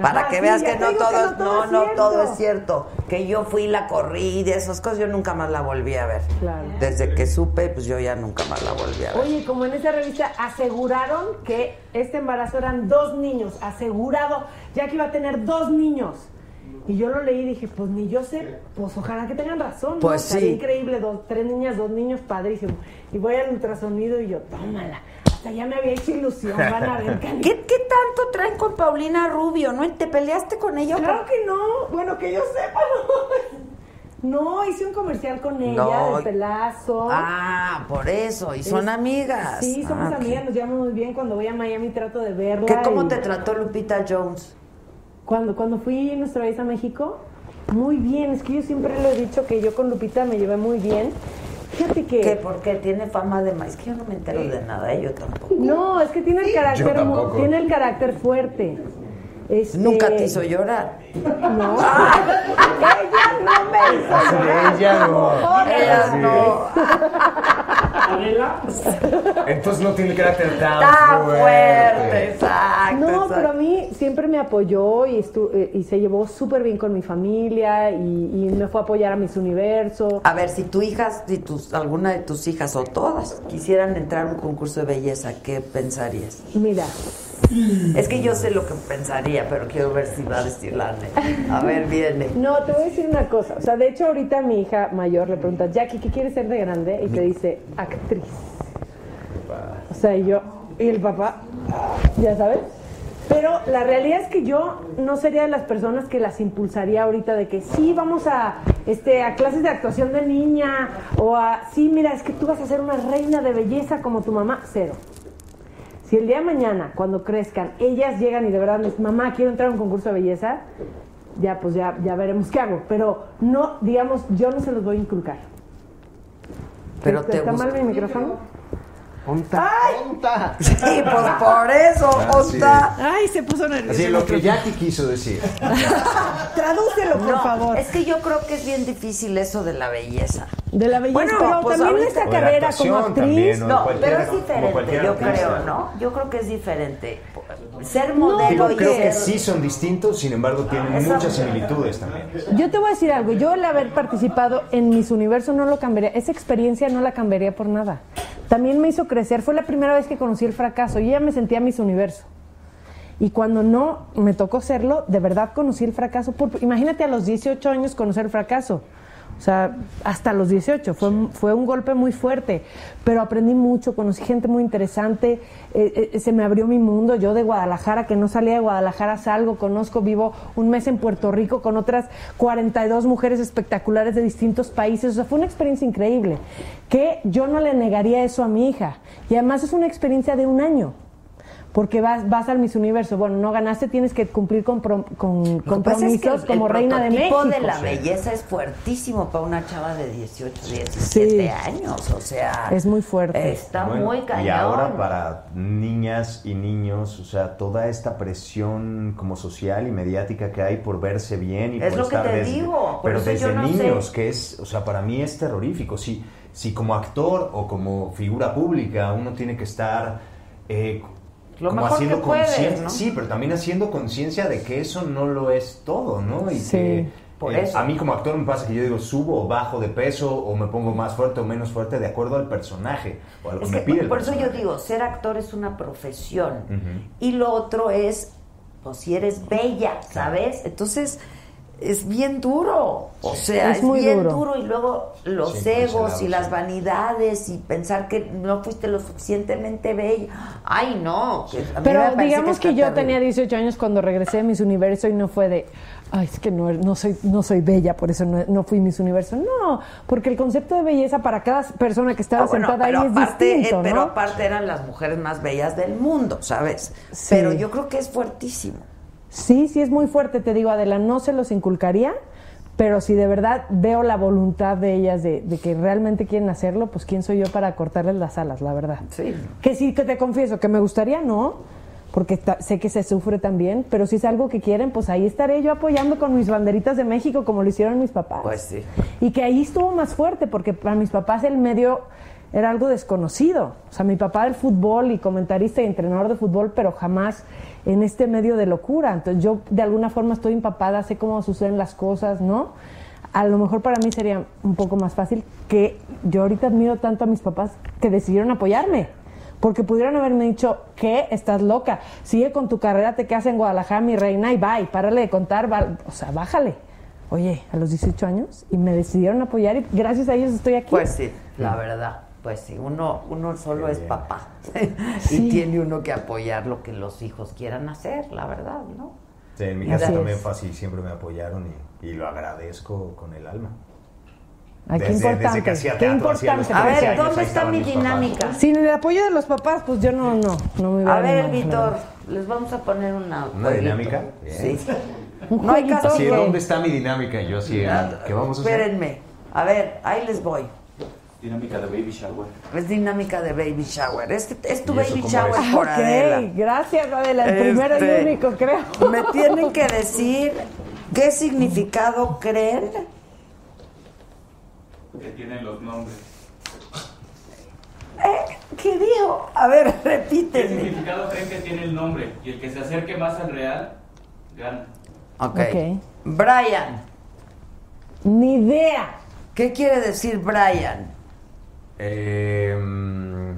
para Ajá, que veas que no todo, no no, todo es cierto. Que yo fui la corrí de esas cosas, yo nunca más la volví a ver. Claro. Desde que supe, pues yo ya nunca más la volví a ver. Oye, como en esa revista aseguraron que este embarazo eran dos niños, asegurado, ya que iba a tener dos niños. Y yo lo leí y dije, pues ni yo sé, pues ojalá que tengan razón. ¿no? Pues Estaría sí. increíble, dos, tres niñas, dos niños, padrísimo. Y voy al ultrasonido y yo, tómala. Hasta ya me había hecho ilusión, van a ver. ¿Qué, qué tanto traen con Paulina Rubio? ¿No te peleaste con ella? Claro que no, bueno, que yo sepa, no. No, hice un comercial con ella, No. de pelazo. Ah, por eso. Y son Es- amigas. Sí, somos Ah, amigas, nos llevamos muy bien. Cuando voy a Miami trato de verla. ¿Qué, ¿Cómo y- te trató Lupita Jones? Cuando, cuando fui nuestra vez a México, muy bien. Es que yo siempre lo he dicho que yo con Lupita me llevé muy bien. Fíjate que. ¿Qué? Porque tiene fama de maíz. Que yo no me entero de nada, ¿eh? yo tampoco. No, es que tiene el carácter, tiene el carácter fuerte. Este, Nunca te hizo llorar. No. ella no me hizo llorar. Ella no. Ella no. Entonces no tiene carácter tan, Tan fuerte. fuerte, exacto. No, exacto. pero a mí siempre me apoyó y, estu- eh, y se llevó súper bien con mi familia y, y me fue a apoyar a mis universos. A ver, si tu hija, si tus, alguna de tus hijas o todas quisieran entrar a un concurso de belleza, ¿qué pensarías? Mira, Es que yo sé lo que pensaría, pero quiero ver si va a decir la. A ver, viene. no, te voy a decir una cosa. O sea, de hecho, ahorita mi hija mayor le pregunta, Jackie, ¿qué quieres ser de grande? Y te dice, actriz. O sea, y yo, y el papá, ya sabes. Pero la realidad es que yo no sería de las personas que las impulsaría ahorita de que sí, vamos a, este, a clases de actuación de niña o a, sí, mira, es que tú vas a ser una reina de belleza como tu mamá. Cero. Si el día de mañana, cuando crezcan, ellas llegan y de verdad me dicen, mamá, quiero entrar a un concurso de belleza, ya pues ya, ya veremos qué hago. Pero no, digamos, yo no se los voy a inculcar. Pero te ¿Está gusta. mal mi micrófono? Sí, pues por eso, Ah, sí. Ota. Ay, se puso nervioso. Así el lo que. Jackie quiso decir. Tradúcelo, por No, favor. es que yo creo que es bien difícil eso de la belleza. De la belleza, Bueno, pero pues también ahorita- esta carrera como actriz. también, ¿no? Pero es diferente, yo creo, ¿no? Yo creo que es diferente. Ser No, modelo porque- y Creo que sí son distintos, sin embargo tienen Esa- muchas similitudes también. Yo te voy a decir algo, yo el haber participado en Mis Universo no lo cambiaría, esa experiencia no la cambiaría por nada. También me hizo crecer, fue la primera vez que conocí el fracaso, yo ya me sentía Mis Universo. Y cuando no me tocó serlo, de verdad conocí el fracaso. Por, imagínate a los 18 años conocer el fracaso. O sea, hasta los 18. Fue, fue un golpe muy fuerte. Pero aprendí mucho, conocí gente muy interesante. eh, eh, se me abrió mi mundo. Yo de Guadalajara, que no salía de Guadalajara, salgo, conozco, vivo un mes en Puerto Rico con otras 42 mujeres espectaculares de distintos países. O sea, fue una experiencia increíble. Que yo no le negaría eso a mi hija. Y además es una experiencia de un año porque vas, vas al Miss Universo. Bueno, no ganaste, tienes que cumplir con, que es que compromisos el- como el reina de México. de la belleza es fuertísimo para una chava de 18, 17 Sí. años. O sea, Es muy fuerte. Está Bueno, muy cañón. Y ahora para niñas y niños, o sea, toda esta presión como social y mediática que hay por verse bien y Es por lo que estar te desde, digo, por pero desde yo no niños, sé. que es, o sea, para mí es terrorífico. Si, si como actor o como figura pública uno tiene que estar eh, Lo como mejor haciendo que puedes, ¿no? sí, pero también haciendo conciencia de que eso no lo es todo, ¿no? Y Sí. que Por eh, eso. a mí como actor me pasa que yo digo subo o bajo de peso o me pongo más fuerte o menos fuerte de acuerdo al personaje o a lo que Es me que, pide el por eso yo digo, ser actor es una profesión. Y lo otro es, pues si eres bella, ¿sabes? Entonces, es bien duro. O sea, Es es, muy bien duro. duro. Y luego los Sí, egos y las sí. vanidades y pensar que no fuiste lo suficientemente bella. Ay, no. que a mí Pero digamos que, yo terrible. tenía 18 años cuando regresé de Miss Universo y no fue de, ay, es que no, no, soy, no soy bella, por eso no, no fui Miss Universo. No, porque el concepto de belleza para cada persona que estaba Ah, bueno, sentada ahí pero es aparte, distinto, eh, ¿no? Pero aparte eran las mujeres más bellas del mundo, ¿sabes? Sí. Pero yo creo que es fuertísimo. Sí, sí es muy fuerte, te digo, Adela, no se los inculcaría, pero si de verdad veo la voluntad de ellas de, de que realmente quieren hacerlo, pues quién soy yo para cortarles las alas, la verdad. Sí. Que sí, que te confieso, que me gustaría, no, porque sé que se sufre también, pero si es algo que quieren, pues ahí estaré yo apoyando con mis banderitas de México, como lo hicieron mis papás. Pues sí. Y que ahí estuvo más fuerte, porque para mis papás el medio era algo desconocido. O sea, mi papá del fútbol y comentarista y entrenador de fútbol, pero jamás en este medio de locura. Entonces yo de alguna forma estoy empapada, sé cómo suceden las cosas, ¿no? A lo mejor para mí sería un poco más fácil que yo ahorita admiro tanto a mis papás que decidieron apoyarme. Porque pudieron haberme dicho, ¿qué? Estás loca. Sigue con tu carrera, te quedas en Guadalajara, mi reina, y bye. Párale de contar, va- o sea, bájale. Oye, a los 18 años, y me decidieron apoyar, y gracias a ellos estoy aquí. Pues sí, la verdad. Pues sí, uno, uno solo es papá. Sí. y tiene uno que apoyar lo que los hijos quieran hacer, la verdad, ¿no? Sí, en mi Así casa también es. fue así, siempre me apoyaron y, y lo agradezco con el alma. Ay, qué Desde- desde importante. que hacía qué teatro, importante. A 13 ver, años, ¿dónde está mi mis papás. dinámica? Sin el apoyo de los papás, pues yo no, no, no me hubiera A ver, Víctor, les vamos a poner una... ¿Una dinámica? Sí. Un No hay caso Sí, ¿dónde está mi dinámica? Yo así, ¿qué vamos a hacer? Espérenme. A ver, ahí les voy. Dinámica de baby shower. Es dinámica de baby shower. Es, es tu ¿Y eso baby shower es? por Ok, Adela. gracias Adela, el primero y Este, único, creo. Me tienen que decir qué significado creen Que tienen los nombres. ¿Qué dijo? A ver, ¿Qué repíteme. significado creen que tiene el nombre? Y el que se acerque más al real, gana. Ok. Ok. Brian. Ni idea. ¿Qué quiere decir Brian? Eh, mm,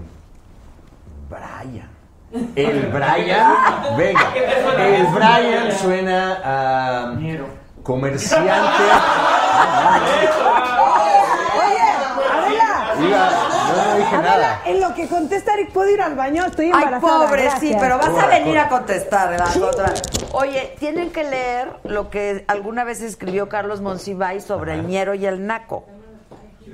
Brian. El Brian, venga, el Brian suena a comerciante. Adela. Iba- no, no dije Adela, nada. en lo que contesta Eric, ¿puedo ir al baño? Estoy Ay, embarazada. pobre, sí, pero vas a venir corra. a contestar. la otra. Oye, tienen que leer lo que alguna vez escribió Carlos Monsiváis sobre el ñero y el naco.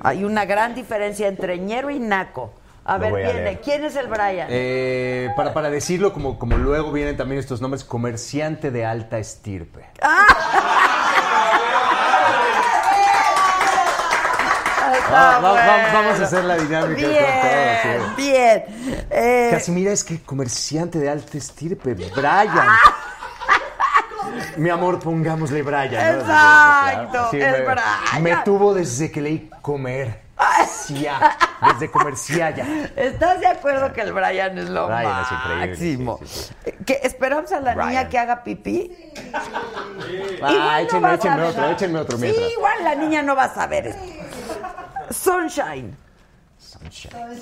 Hay una gran diferencia entre ñero y naco. A Lo ver, voy a viene. leer. ¿Quién es el Brian? Eh, para, para decirlo, como, como luego vienen también estos nombres, comerciante de alta estirpe. Está Va- va- va- vamos a hacer la dinámica Bien, con todo, sí. bien. Eh, Casimira es que comerciante de alta estirpe, Brian. Mi amor, pongámosle Brian. ¿no? Exacto, Sí, el me, Brian. me tuvo desde que leí comer. Cia, desde comercialla. ¿Estás de acuerdo que el Brian es lo Brian es increíble, máximo? ¿Que ¿Esperamos a la Brian. niña que haga pipí? Ah, Igual no échenme, échenme otro, échenme otro mientras. Sí, igual la niña no va a saber esto. Sunshine. Sunshine.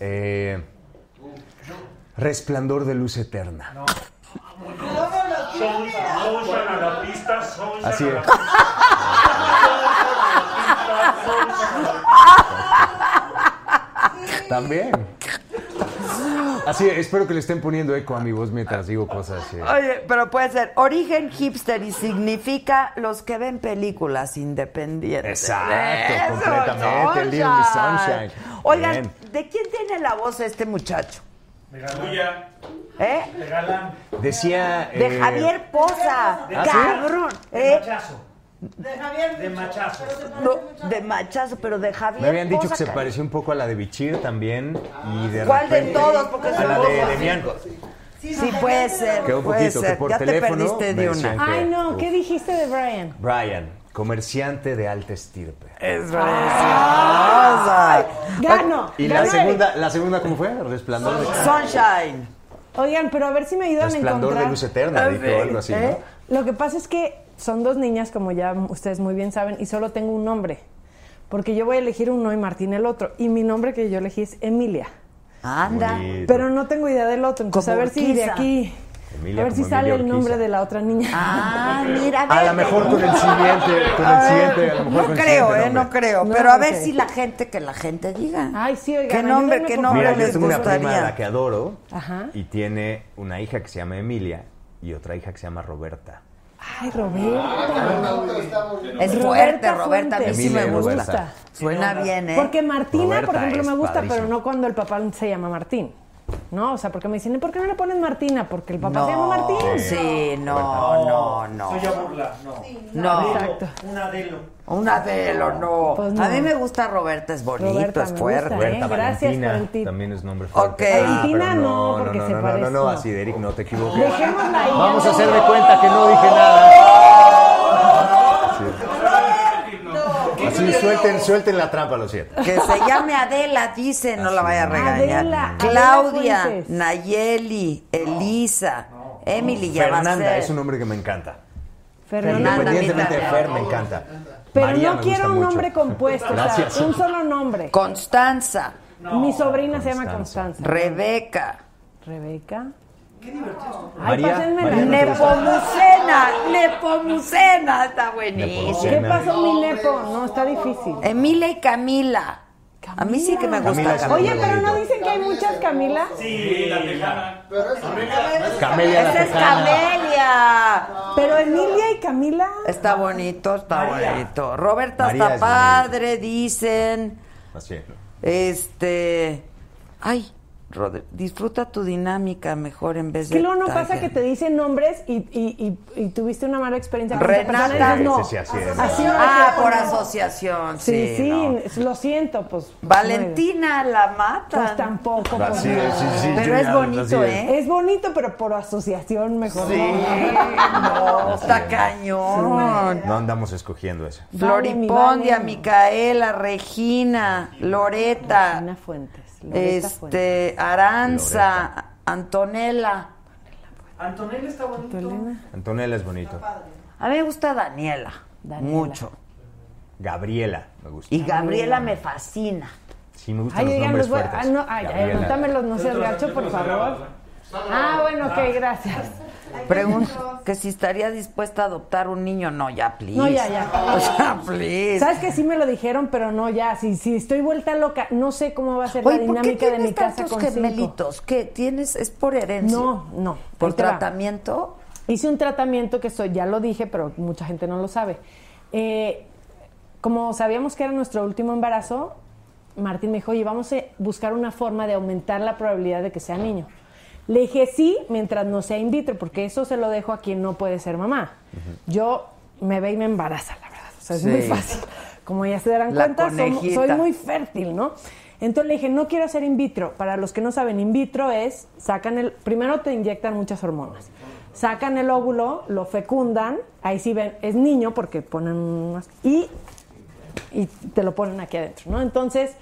Eh, resplandor de luz eterna. Son a la pista, son Así es. También. Así es, espero que le estén poniendo eco a mi voz mientras digo cosas. eh. Oye, pero puede ser origen hipster y significa los que ven películas independientes. Exacto, Eso, completamente, el Little Miss Sunshine. Oigan, Bien. ¿de quién tiene la voz este muchacho? De Tuya, ¿Eh? de Galán. Decía. De eh, Javier Poza. ¿Ah, sí? Cabrón. De ¿Eh? machazo. De Javier. De machazo. No, de machazo, pero de Javier Me habían dicho Poza, que se pareció un poco a la de Bichir también. Y de ¿Cuál de repente- todos? Porque A la dos. de Demian. Sí, puede ser. Que un puede poquito, que ser. por ya teléfono te perdiste de una. que- Ay, no. ¿qué dijiste de Brian? Brian, comerciante de alta estirpe. Es preciosa. Gano. ¿Y la segunda, la segunda cómo fue? Resplandor de Sunshine. Oigan, pero a ver si me ayudan a Resplandor encontrar. de luz eterna, dijo o algo así, ¿no? ¿Eh? Lo que pasa es que son dos niñas, como ya ustedes muy bien saben, y solo tengo un nombre. Porque yo voy a elegir uno y Martín el otro. Y mi nombre que yo elegí es Emilia. Anda. Bonito. Pero no tengo idea del otro. Entonces, Como a ver si de aquí. Emilia a ver si sale Emilia el nombre de la otra niña. Ah, mira, A lo mejor con el siguiente, con el siguiente, a lo mejor No con el creo, siguiente eh, no creo. No, pero a ver si la gente, que la gente diga. Ay, sí, oigan. ¿Qué nombre, qué nombre Mira, favor. yo les tengo una prima a la que adoro Ajá. y tiene una hija que se llama Emilia y otra hija que se llama Roberta. Ay, Roberta. Es Roberta fuerte, Roberta, a mí sí me gusta. Roberta. Suena bien, ¿eh? Porque Martina, por ejemplo, me gusta, pero no cuando el papá se llama Martín. No, o sea, porque me dicen, ¿y por qué no le pones Martina? Porque el papá no, se llama Martín. Sí, no, no, no. Soy a burla, no. No. Exacto. Un Adelo. Un Adelo, no. Pues no. A mí me gusta Roberta, es bonito, Roberta, es fuerte. gusta, ¿eh? Roberta Gracias Valentina por el tip. también es nombre fuerte. Ah, Valentina pero no, porque no, se no, no, parece, no, no, no. así, Derek, no te equivoques. Dejémosla ahí. Vamos a hacer de cuenta que no dije nada. Sí. Suelten, suelten la trampa, lo siento. Que se llame Adela, dice, no la vaya a regañar. Adela, Claudia, Adela. Nayeli, Elisa, Emily ya va a Fernanda es un nombre que me encanta. Fernanda. Independientemente de. Fer, me encanta. Pero María no quiero un mucho. nombre compuesto, Gracias. o sea, un solo nombre. Constanza, Mi sobrina se llama Constanza. Constanza. Rebeca, Rebeca. María, pásenme la María. Nepomucena, Nepomucena, está buenísimo. ¿Qué pasó, mi nepo? No, está difícil. Emilia y Camila. A mí sí que me gusta Camila es Camila. Oye, pero no dicen que hay muchas Camila. Sí, la tejana. Camelia la Esa es. Camelia. Pero Emilia y Camila. Está bonito, está bonito. Roberta María está es padre, dicen. Así es. Este. Ay, Rod- disfruta tu dinámica mejor en vez Que de. luego no pasa que te dicen nombres y, y, y, y tuviste una mala experiencia con Renata. no. Sí, sí, así es. Así no la Ah, por poner. asociación, Sí, sí. sí, no. lo siento, pues. Valentina la mata. Pues tampoco. pues, Así no. es, sí, sí, Pero es bonito, es. ¿eh? Es bonito, pero por asociación mejor. Sí, no. no, está cañón. No andamos escogiendo eso. Floripondia. Micaela, Regina, Loreta, Ana Fuentes. Loreta. Este, Aranza, Antonella. Antonella está bonito. Antonella es bonito. A mí me gusta Daniela, Daniela. mucho. Gabriela me gusta. Y Gabriela me fascina. Sí, me gustan Ay, los nombres los voy fuertes. ah, no, ay, anótamelos, no seas gacho, por favor. Ah, bueno, ok, gracias. Pregunto que si estaría dispuesta a adoptar un niño. No, ya, please. No, ya, ya. O sea, please. Sabes que sí me lo dijeron, pero no, ya, si, si estoy vuelta loca, no sé cómo va a ser Oye, la ¿por qué dinámica de mi casa con cinco. gemelitos? ¿Qué tienes? ¿Es por herencia? No, no. ¿Por va. tratamiento? Hice un tratamiento que soy, ya lo dije, pero mucha gente no lo sabe. Eh, como sabíamos que era nuestro último embarazo, Martín me dijo, oye, vamos a buscar una forma de aumentar la probabilidad de que sea niño. Le dije sí, mientras no sea in vitro, porque eso se lo dejo a quien no puede ser mamá. Yo me ve y me embaraza, la verdad. O sea, es Sí. muy fácil. Como ya se darán La cuenta, soy muy fértil, ¿no? Entonces le dije, no quiero hacer in vitro. Para los que no saben, in vitro es, sacan el, primero te inyectan muchas hormonas. Sacan el óvulo, lo fecundan, ahí sí ven, es niño porque ponen unas, y, y te lo ponen aquí adentro, ¿no? Entonces,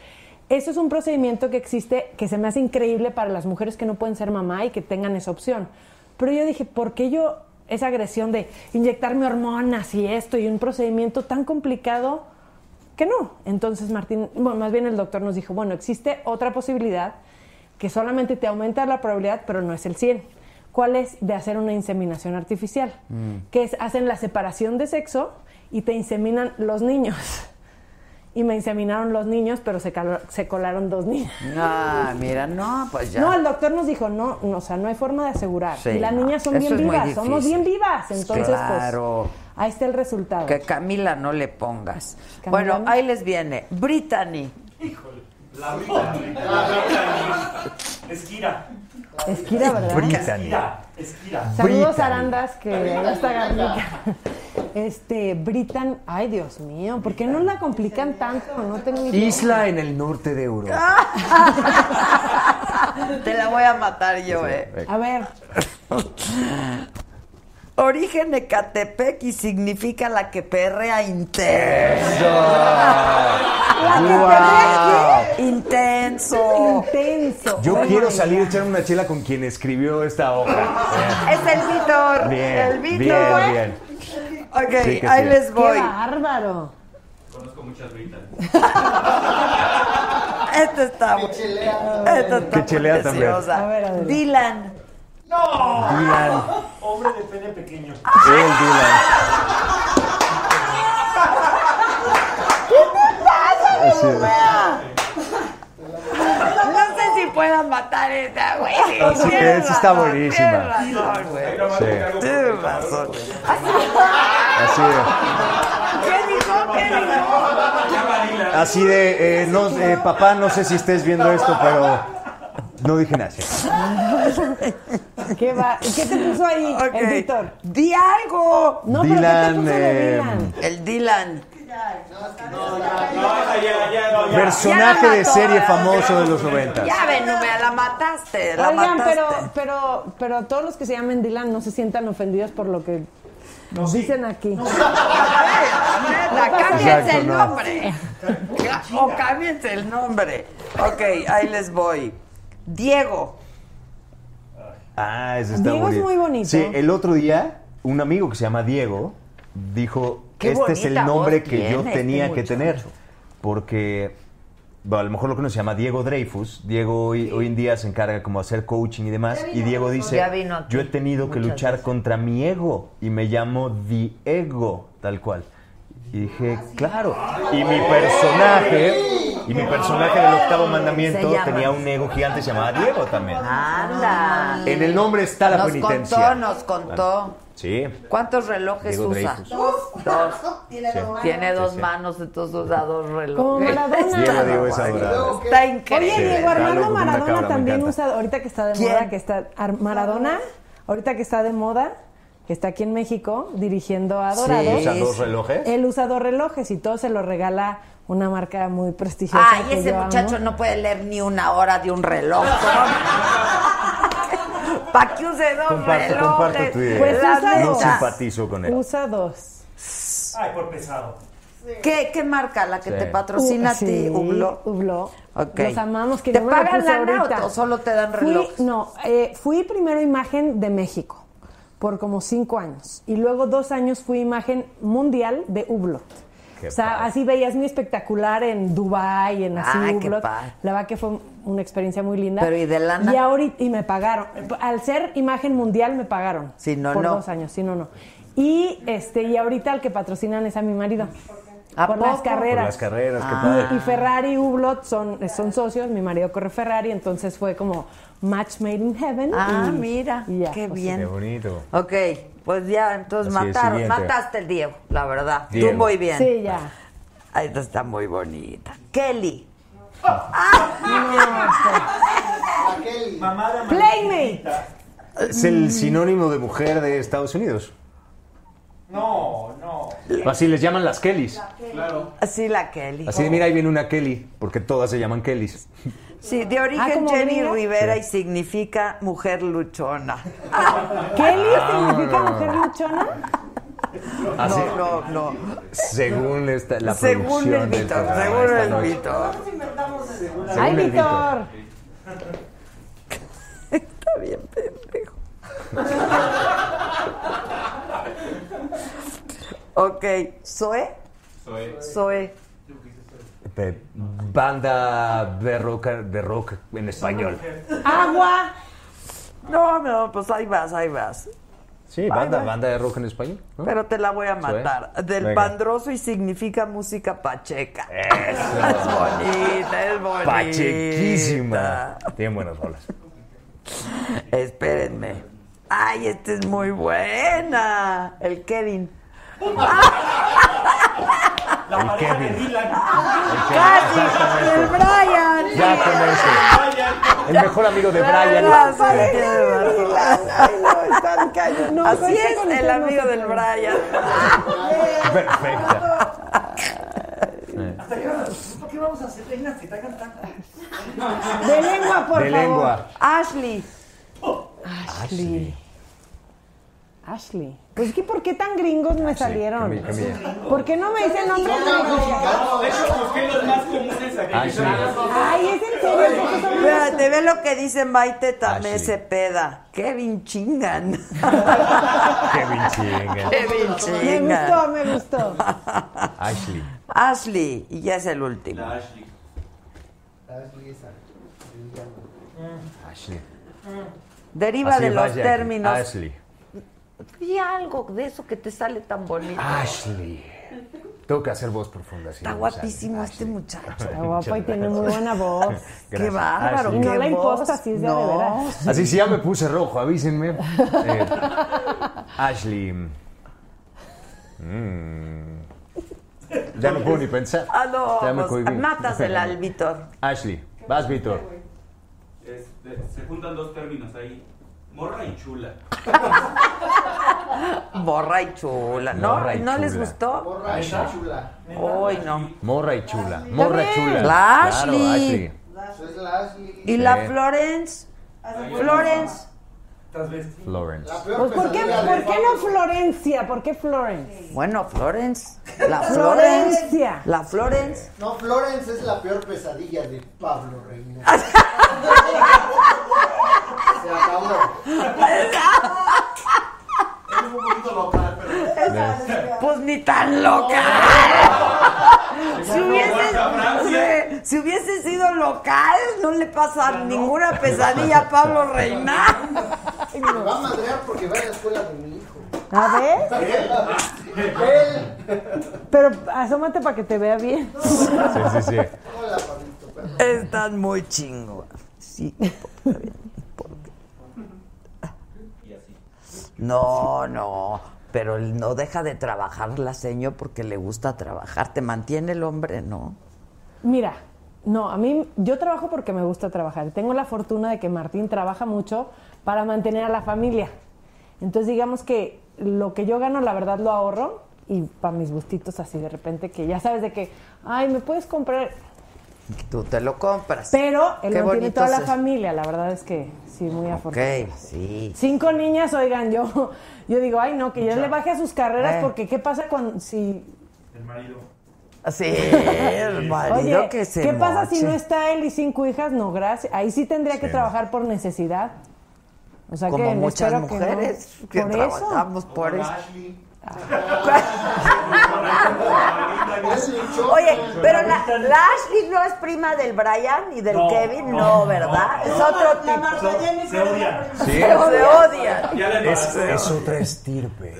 eso es un procedimiento que existe, que se me hace increíble para las mujeres que no pueden ser mamá y que tengan esa opción. Pero yo dije, ¿por qué yo esa agresión de inyectarme hormonas y esto y un procedimiento tan complicado que no? Entonces Martín, bueno, más bien el doctor nos dijo, bueno, existe otra posibilidad que solamente te aumenta la probabilidad, pero no es el 100. ¿Cuál es? De hacer una inseminación artificial, que es, hacen la separación de sexo y te inseminan los niños. Y me inseminaron los niños, pero se, calo- se colaron dos niñas. Ah, mira, no, pues ya. No, el doctor nos dijo, no, no, o sea, no hay forma de asegurar. Sí, y las no, niñas son eso bien vivas, somos bien vivas. Entonces, Claro. pues, ahí está el resultado. Que Camila no le pongas. Camila bueno, no. ahí les viene. Brittany. La Brittany. La Brittany. Esquira. Esquira, ¿verdad? Esquira. Esquira. Saludos. Arandas, que ya está Garnica. Este, Britan, ay Dios mío, ¿por qué no la complican tanto? No tengo idea. Isla en el norte de Europa. Te la voy a matar yo, eh. A ver, Origen Ecatepec y significa la que perrea intenso. ¡Guau! Intenso. Intenso. Yo Oh quiero salir a echar una chela con quien escribió esta hoja. Es el Víctor. Bien, el bien, Víctor. bien. Ok, Sí que ahí sí. les voy. Qué bárbaro. Conozco muchas Brittany. Esta está Esta está Que chelea también. preciosa. A ver, a ver. Dylan. Dylan. Hombre de pene pequeño. El Dylan. Así No sé si puedan matar esta, güey. Así Tienes es, está razón, buenísima. Tienes razón, güey. Sí. Tienes razón. Así de, ¿Qué dijo? ¿Qué dijo? así de eh, no, eh, papá, no sé si estés viendo esto, pero no dije nada. ¿Qué, va? ¿Y qué te puso ahí, el Víctor? ¡Di algo! No, pero ¿qué te Dylan, puso de eh, Dylan? El Dylan. No, no. Personaje de serie famoso de los 90. Ya ven, no me la mataste. La Oigan, mataste. pero, pero, pero todos los que se llamen Dylan no se sientan ofendidos por lo que nos dicen aquí. Neta, cámbiense el no. nombre. O cámbiense el nombre. Ok, ahí les voy. Diego. Ah, ese está Diego es muy bonito. Sí, el otro día, un amigo que se llama Diego dijo: Qué Este es el nombre que yo tiene tenía este que tener. Porque, bueno, a lo mejor lo que uno se llama Diego Dreyfus. Diego hoy, hoy en día se encarga como de hacer coaching y demás. Y Diego dice: Yo he tenido que luchar veces. contra mi ego y me llamo Diego, tal cual. Y dije, claro. Y mi personaje, y mi personaje del octavo mandamiento tenía un ego gigante, se llamaba Diego también. Anda. En el nombre está la nos penitencia. contó, nos contó. Sí. ¿Cuántos relojes Diego usa? Dreyfus. Dos. Tiene Sí. dos manos. Tiene dos sí. manos, entonces usa dos relojes. Como Maradona. Diego, Diego es adorado. Está Oye, increíble. Diego Está Armando Maradona también usa, ahorita que está de ¿Quién? moda, que está Ar- Maradona, ahorita que está de moda, que está aquí en México dirigiendo a Dorados. ¿Usa dos relojes? Él usa dos relojes y todo se lo regala una marca muy prestigiosa. Ay, que ese muchacho amo. no puede leer ni una hora de un reloj. ¿Para qué use dos Comparto, relojes? comparto tu idea. Pues usa No dos. simpatizo con él. Usa dos. Ay, por pesado. ¿Qué, ¿Qué marca la que Sí. te patrocina a ti? sí, Hublot. Hublot. Ok. Los amamos. Que ¿Te pagan la nota o solo te dan Fui- relojes? no, eh, fui primero imagen de México por como cinco años. Y luego dos años fui imagen mundial de Hublot. Qué o sea, padre. así veías mi espectacular en Dubai, en así Ay, qué Hublot. padre. La verdad que fue una experiencia muy linda. Pero, ¿y de lana? Y ahorita y me pagaron. Al ser imagen mundial me pagaron. Si no, por no. dos años, si no, no. Y este y ahorita el que patrocinan es a mi marido. ¿A por las carreras. Por las carreras, qué Y- padre. Y, Ferrari y Hublot son, son socios, mi marido corre Ferrari, entonces fue como match made in heaven. Ah, y- mira, y ya, qué pues, bien. Qué bonito. Ok, pues ya, entonces Así mataron, mataste el Diego, la verdad. Diego. Tú muy bien. Sí, ya. Esta está muy bonita. Kelly. Playmate. Es el sinónimo de mujer de Estados Unidos. No, no. Así les llaman las Kellys. Claro. Así la Kelly. Así de, mira, ahí viene una Kelly, porque todas se llaman Kellys. Sí, de Ah, origen ¿como Jenny gringa? Rivera Sí. y significa mujer luchona. ¿Kelly Ah, significa no. mujer luchona? Así, No, no, no. Según esta, la según producción el del Víctor, según el noche. Víctor. Según Ay, el Víctor. Está bien, pendejo. ok, Zoe. Soy. Zoe. Banda de rock, de rock en español. Agua. No, no, pues ahí vas, ahí vas. Sí, banda, banda de rock en español. ¿no? Pero te la voy a matar. Del Venga. pandroso y significa música pacheca. Eso. Es bonita, es bonita. Pachequísima. Tienen buenas rolas. Espérenme. Ay, esta es muy buena. El Kevin. El Kevin. El Kevin, ¡Casi! ¡El Brian! Ya con ese. El mejor amigo de Brian. Ay, no, están cañón. No, Así es el no amigo del. Brian. Perfecta. ¿Por qué vamos a hacer reinas que te? De lengua, por De favor. lengua. Ashley. Ashley. Ashley. Pues que ¿por qué tan gringos me salieron? mi- ¿Por qué no me dicen nombres mexicanos? De hecho, busqué los más comunes aquí. Ashley. Ay, es en serio, ¿por qué Espérate, ve lo que dice Maite Tamé Ashley. Cepeda. Kevin chingan. Kevin Chinga. Kevin Me chingan. gustó, me gustó. Ashley. Ashley, y ya es el último. La Ashley. Ashley esa. Ashley. Deriva Así de los vaya, términos. Ashley. Di algo de eso que te sale tan bonito. Ashley. Tengo que hacer voz profunda. sí, Está guapísimo sale. este muchacho. Está guapo y tiene muy buena voz. Qué bárbaro. No qué la imposta, si es de, No. de veras. Así sí ya me puse rojo, avísenme. Eh, Ashley. Mm. Ya no puedo ni pensar. Ah, no, Ya me pues, cohibí. mátasela al Víctor. Ashley, vas Víctor. Este, se juntan dos términos ahí. Morra y chula. Borra y chula. ¿No, Morra y ¿no les chula. gustó? Borra esa chula. Hoy no. Morra y chula. Morra y chula. La Claro, Ashley. Eso es la Ashley. ¿Y la Sí. Florence? Florence. Florence. La peor Pues, ¿por, qué, ¿Por qué no Florencia? ¿Por qué Florence? Bueno, Florence. La Florence. Florencia. La Florence. No, Florence es la peor pesadilla de Pablo Reina. Se acabó. Es un poquito local, pero. Pues ni tan local. Si hubiese, si hubiese sido local, no le pasa ninguna pesadilla a Pablo Reina. Me va a madrear porque va a la escuela de mi hijo. A ver, Él. pero asómate para que te vea bien. Sí, sí, sí. Hola, Pablito. Están muy chingos. Sí. No, no. Pero él no deja de trabajar la seño porque le gusta trabajar. Te mantiene el hombre, ¿no? Mira, no, a mí yo trabajo porque me gusta trabajar. Tengo la fortuna de que Martín trabaja mucho para mantener a la familia. Entonces digamos que lo que yo gano, la verdad lo ahorro y para mis gustitos así de repente que ya sabes de que, ay, me puedes comprar, Tú te lo compras. pero él Qué mantiene bonito toda la es. familia. La verdad es que sí, muy afortunado. Ok, sí. Cinco niñas, oigan, yo, yo digo, ay no, que ya le baje a sus carreras Eh. porque qué pasa cuando si El marido. Sí, el marido Oye, que se ¿qué pasa si no está él y cinco hijas? No, gracias. Ahí sí tendría que trabajar por necesidad. O sea Como que muchas espero que no. mujeres que, por eso. trabajamos por eso. Oye, pero la, la Ashley no es prima del Brian y del No, Kevin, no, no, ¿verdad? no. Es otro La tipo. Se odian. es la Sí. Se odian. Ya le Es, otra estirpe.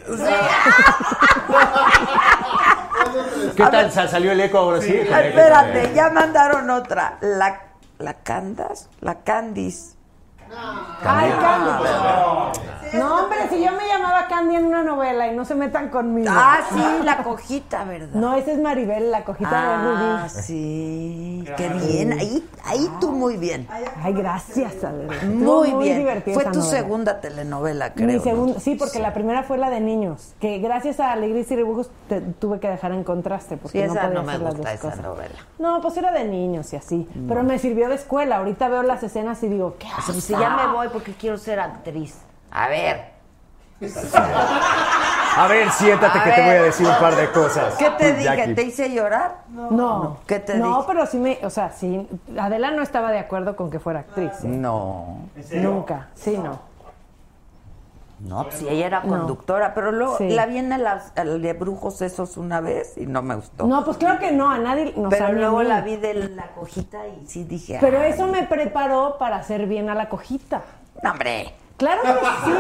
¿Qué tal? Sa- ¿Salió el eco ahora sí? Espérate, ya mandaron otra. La, la Candas, la Candice. Ay, Candy. No, hombre, si yo me llamaba Candy en una novela y no se metan conmigo. Ah, sí, la cojita, ¿verdad? No, esa es Maribel, la cojita de Ah, Rubí. sí, qué bien. Ahí, ahí tú muy bien. Ay, gracias, Adela. Estuvo Muy bien. divertida Fue esa tu novela. segunda telenovela, creo. Mi ¿no? segunda, sí, porque la primera fue la de niños, que gracias a Alegrías y Rebujos te- tuve que dejar en contraste, porque Sí, no podía no me hacer las gusta dos esa cosas. novela. No, pues era de niños y así, pero me sirvió de escuela. Ahorita veo las escenas y digo, ¿qué haces? Ya me voy porque quiero ser actriz. A ver. A ver, siéntate A que te voy a decir un par de cosas. ¿Qué te dije? Jackie. ¿Te hice llorar? No, ¿Qué te no, dije? pero sí me, o sea, sí, Adela no estaba de acuerdo con que fuera actriz. ¿eh? No. Nunca, sí, no. No, pues si ella era No. conductora, pero luego Sí. la vi en el, el de Brujos esos una vez y no me gustó. No, pues claro que no, a nadie nos pero luego la vi de la cojita y sí dije. Pero "Ay, eso me preparó para hacer bien a la cojita. No, hombre, Claro que sí.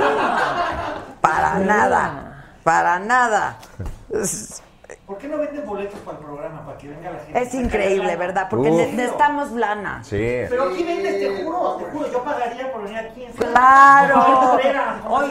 para nada. Para nada. ¿Por qué no venden boletos para el programa? Para que venga la gente. Es increíble, ¿verdad? Porque Uf. ne- necesitamos lana. Sí. Pero aquí vendes, te juro, te juro, yo pagaría por venir aquí. En Claro. Hoy.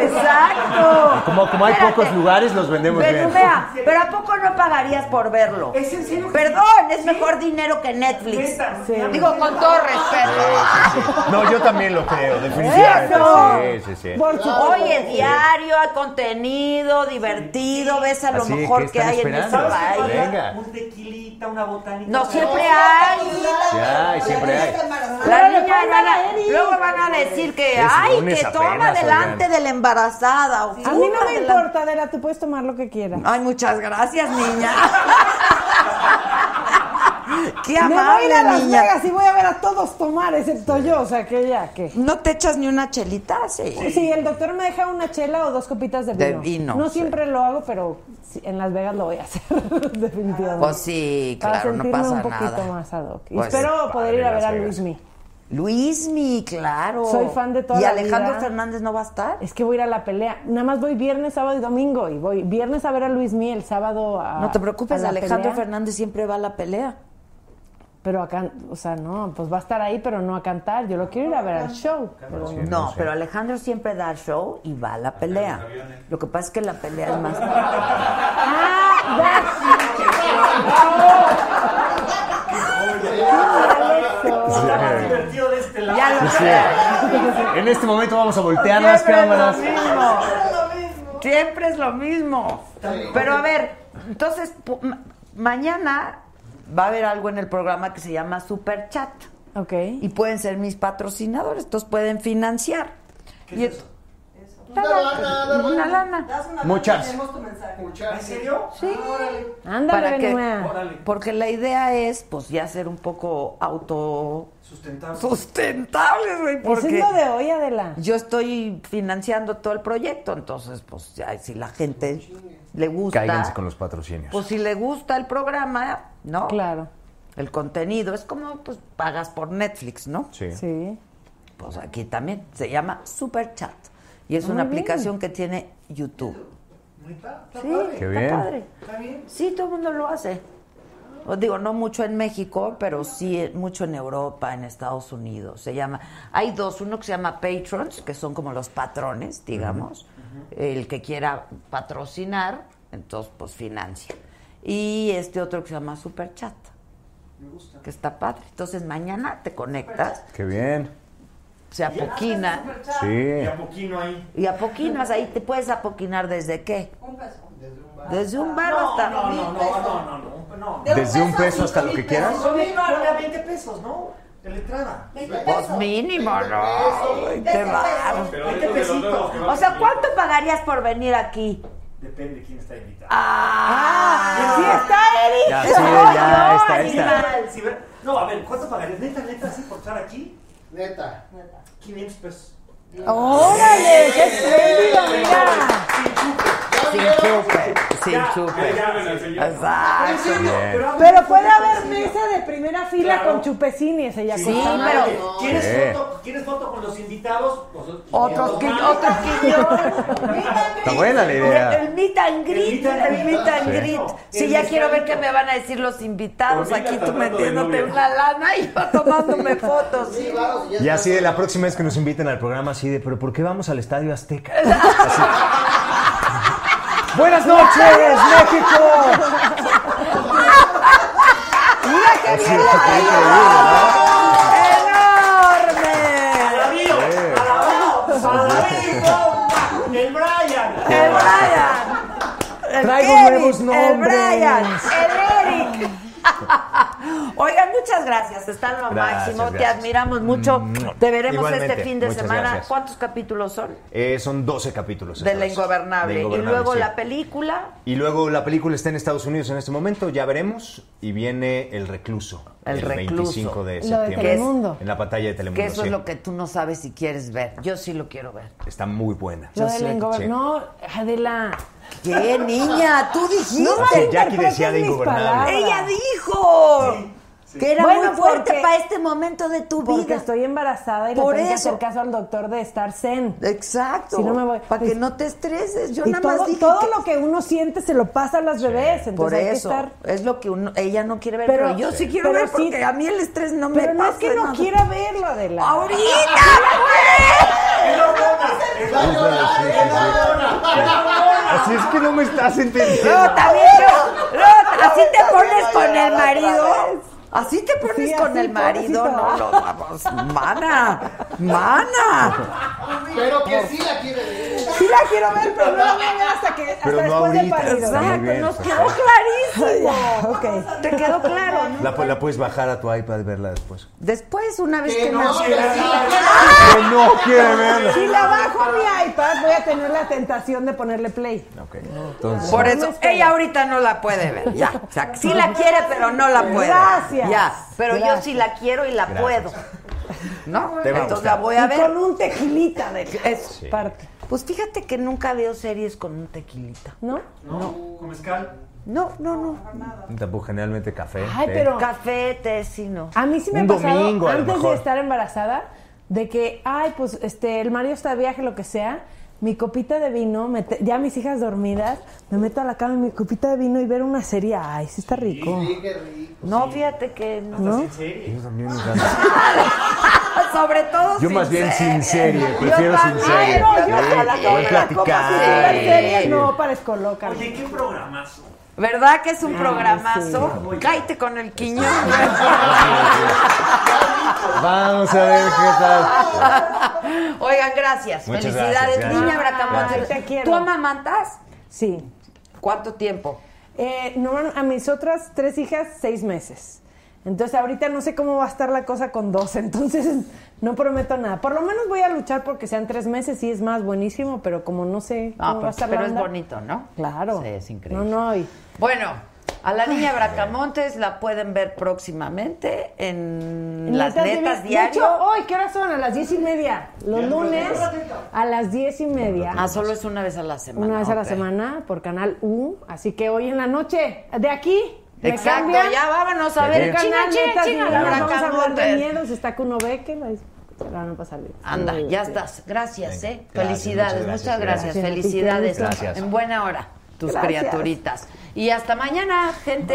Exacto. Como, como hay Espérate. pocos lugares, los vendemos Pero bien. vea, pero ¿a poco no pagarías por verlo? ¿Es en serio Perdón, es mejor dinero que Netflix. Sí. Digo con todo respeto. No, yo también lo creo, definitivamente. Eso. Sí, sí, sí. Por supuesto. Oye, diario, hay contenido, divertido, ves a lo Así, mejor ¿qué que hay en país. Venga. Un tequilita, una botanita. No, siempre hay. Hay, siempre hay. La niña van a- luego van a decir que, Es ay, que toma apenas, delante oigan. de la embarazada. o A mí no me importa, Adela, tú puedes tomar lo que quieras. Ay, muchas gracias, niña. Qué Me voy a amable, ir a Las niña. Vegas y voy a ver a todos tomar, excepto yo, o sea que ya, ¿qué? ¿No te echas ni una chelita? Sí. Sí, el doctor me deja una chela o dos copitas de De vino. vino, No sí. siempre lo hago, pero en Las Vegas lo voy a hacer, definitivamente. Pues sí, Para claro, no pasa un poquito nada. más ad hoc. Y Pues, espero poder ir a ver a. Luismi. Luismi, claro. Soy fan de toda ¿Y la Alejandro vida. Fernández no va a estar? Es que voy a ir a la pelea. Nada más voy viernes, sábado y domingo. Y voy viernes a ver a Luismi, el sábado a. No te preocupes, a Alejandro pelea. Fernández siempre va a la pelea. Pero acá, o sea, no, pues va a estar ahí, pero no a cantar. Yo lo quiero ir a ver al show. pero no. Pero Alejandro siempre da show y va a la pelea. Lo que pasa es que la pelea es más. este. En este momento vamos a voltear las Siempre es lo cámaras. mismo. Siempre es lo mismo. Pero a ver, entonces mañana va a haber algo en el programa que se llama Super Chat. Ok. Y pueden ser mis patrocinadores, entonces pueden financiar. Y et- Nada, una lana. Das una Muchas. tenemos tu mensaje. ¿En serio? Sí. Ándale, Para que, porque la idea es, pues, ya ser un poco auto Sustentable. sustentables, güey, Eso porque es lo de hoy, Adela. yo estoy financiando todo el proyecto, entonces, pues, ya, si la gente le gusta, Cáiganse con los patrocinios. pues, si le gusta el programa, ¿no? Claro. El contenido es como, pues, pagas por Netflix, ¿no? Sí. Sí. Pues aquí también se llama Super Chat y es Muy una bien. aplicación que tiene YouTube. Sí, Qué está bien. padre. Sí, todo el mundo lo hace. Os digo, no mucho en México, pero sí mucho en Europa, en Estados Unidos. Se llama. Hay dos, uno que se llama patrons, que son como los patrones, digamos. El que quiera patrocinar, entonces pues financia. Y este otro que se llama Super Chat. Que está padre. Entonces mañana te conectas, Qué bien. se apoquina. Sí. Y a poquino ahí. Y apoquinas, ahí te puedes apoquinar desde qué? Un peso. Desde un bar No, hasta. no, no, no, no, no, no. De Desde un peso hasta lo que quieras. 20 pesos, ¿no? De la entrada. 20 Pues pesos. mínimo, ¿no? Ay, 20 Qué pesos. bárbaro. Pero 20 digo de los nuevos pesitos. que O sea, ¿cuánto pagarías por venir aquí? Depende de quién está invitado. ¡Ah! ¡Sí está Eric! Ya, ¡Soy sí, ya, está, está. No, a ver, ¿cuánto pagarías? ¿Neta, neta, así por estar aquí? Neta. 500 pesos. ¡Órale! ¡Qué espléndido, mira! Sin chupe, sin Ya, chupe. ya, ya, señor. Exacto. Pero puede haber mesa de primera fila Claro. con chupecines, ella Sí, pero-. ¿Quieres, Sí. foto, ¿Quieres foto con los invitados? Pues, Otros que, otros que yo. Está buena la idea. El meet and greet, el meet and Sí. greet. Sí, El ya quiero ver qué me van a decir los invitados. Aquí tú metiéndote una lana y yo tomándome fotos. Sí, vamos, ya Y así de la próxima vez que nos inviten al programa, así de, pero ¿por qué vamos al Estadio Azteca? Así. Buenas noches, México. ¡Mira qué bien! qué increíble, ¡Enorme! ¡El Brian! El Brian. El Traigo. Brian. El Eric. Oigan, muchas gracias. Están lo Gracias, máximo. Te admiramos mucho. Te veremos Igualmente, este fin de semana. gracias. ¿Cuántos capítulos son? Eh, son 12 capítulos. De La. Ingobernable. De Y luego sí. la película. Y luego la película está en Estados Unidos en este momento, ya veremos. Y viene El Recluso. El Recluso. 25 de Lo de septiembre. En la pantalla de Telemundo. Que eso sí. es lo que tú no sabes si quieres ver. Yo sí lo quiero ver. Está muy buena. Lo del engober- sí. No, Adela. ¿Qué, niña? Tú dijiste. No Sí, Jackie decía de Ingobernable. Ella dijo que era Bueno, muy fuerte porque- para este momento de tu Porque vida. estoy embarazada y Por le tengo que eso. hacer caso al doctor de estar zen. Exacto. Si no me voy- Para que no te estreses. Yo y nada todo, más dije todo que- lo que uno siente se lo pasa a las bebés. Entonces Por hay eso, que estar. es lo que uno, ella no quiere ver, Pero- pero, yo sí Sí. quiero pero ver sí- porque a mí el estrés no me Pero no pasa. es que no nada. quiera verlo, Adela. ¡Ahorita. Así es que no me estás entendiendo. Luego también, así te pones con el marido. Así te pones Sí, con así, el marido, pobrecito. no, no, vamos, mana, mana. Pero que sí la quiere ver. Sí la quiero ver, pero no la voy a ver hasta, que, hasta Pero no después del ahorita. Exacto, bien, nos quedó clarísimo. ok. Te quedó claro, ¿no? La, la puedes bajar a tu iPad y verla después. Después, una vez Que que no, nació. que sí. Que no quiere verla. Si la bajo a mi iPad, voy a tener la tentación de ponerle play. Ok. Entonces, Por No eso, ella ahorita no la puede ver, ya. O sea, sí la quiere, pero no la puede. Gracias. Ya, pero yo sí la quiero y la Gracias. puedo. ¿No? Te va Entonces la voy a Y ver. con un tequilita de Es- Sí. parte. Pues fíjate que nunca veo series con un tequilita. ¿No? No, con mezcal. No, no, no. tampoco generalmente café. Ay, té. pero Café, té, sí, no. a mí sí me Un ha pasado domingo, antes de estar embarazada de que, ay, pues este el marido está de viaje, lo que sea. Mi copita de vino, me te- ya mis hijas dormidas, me meto a la cama en mi copita de vino y ver una serie. Ay, sí está rico. Sí, qué rico. No, fíjate que no. ¿No? ¿En serio? Yo también me. Sobre todo Yo sin más bien sin serie. serie, Yo prefiero sin serie. no, yo la platicar. sin serie. no parezco loca. Oye, qué programazo. ¿Verdad que es un programazo? sí. Cállate con el quiñón. Vamos a ver qué tal. Oigan, gracias. Muchas Felicidades, gracias, niña Bracamonte. Gracias. Te quiero. ¿Tú amamantas? Sí. ¿Cuánto tiempo? Eh, no, a mis otras tres hijas, seis meses. Entonces ahorita no sé cómo va a estar la cosa con dos, entonces no prometo nada. Por lo menos voy a luchar porque sean tres meses, sí es más buenísimo, pero como no sé cómo Ah, va a pues, la pero es bonito, ¿no? Claro. Sí, es increíble. No, no, y- Bueno, a la niña Bracamontes la pueden ver próximamente en, en las Netas de diario. De hecho, hoy, ¿qué hora son? A las diez y media. Los lunes a las diez y media. Ah, solo es una vez a la semana. Una vez a la semana por Canal U. Así que hoy en la noche, de aquí. Exacto, ya vámonos a ver. Canal Diario, la Vamos a hablar de Bracamontes. miedos. Está que uno ve que la- se la van a pasar bien. Anda, ya estás. Gracias, ¿eh? gracias, Felicidades, muchas gracias. gracias. Gracias. Felicidades. Gracias. En buena hora, tus Gracias. criaturitas. Y hasta mañana, gente.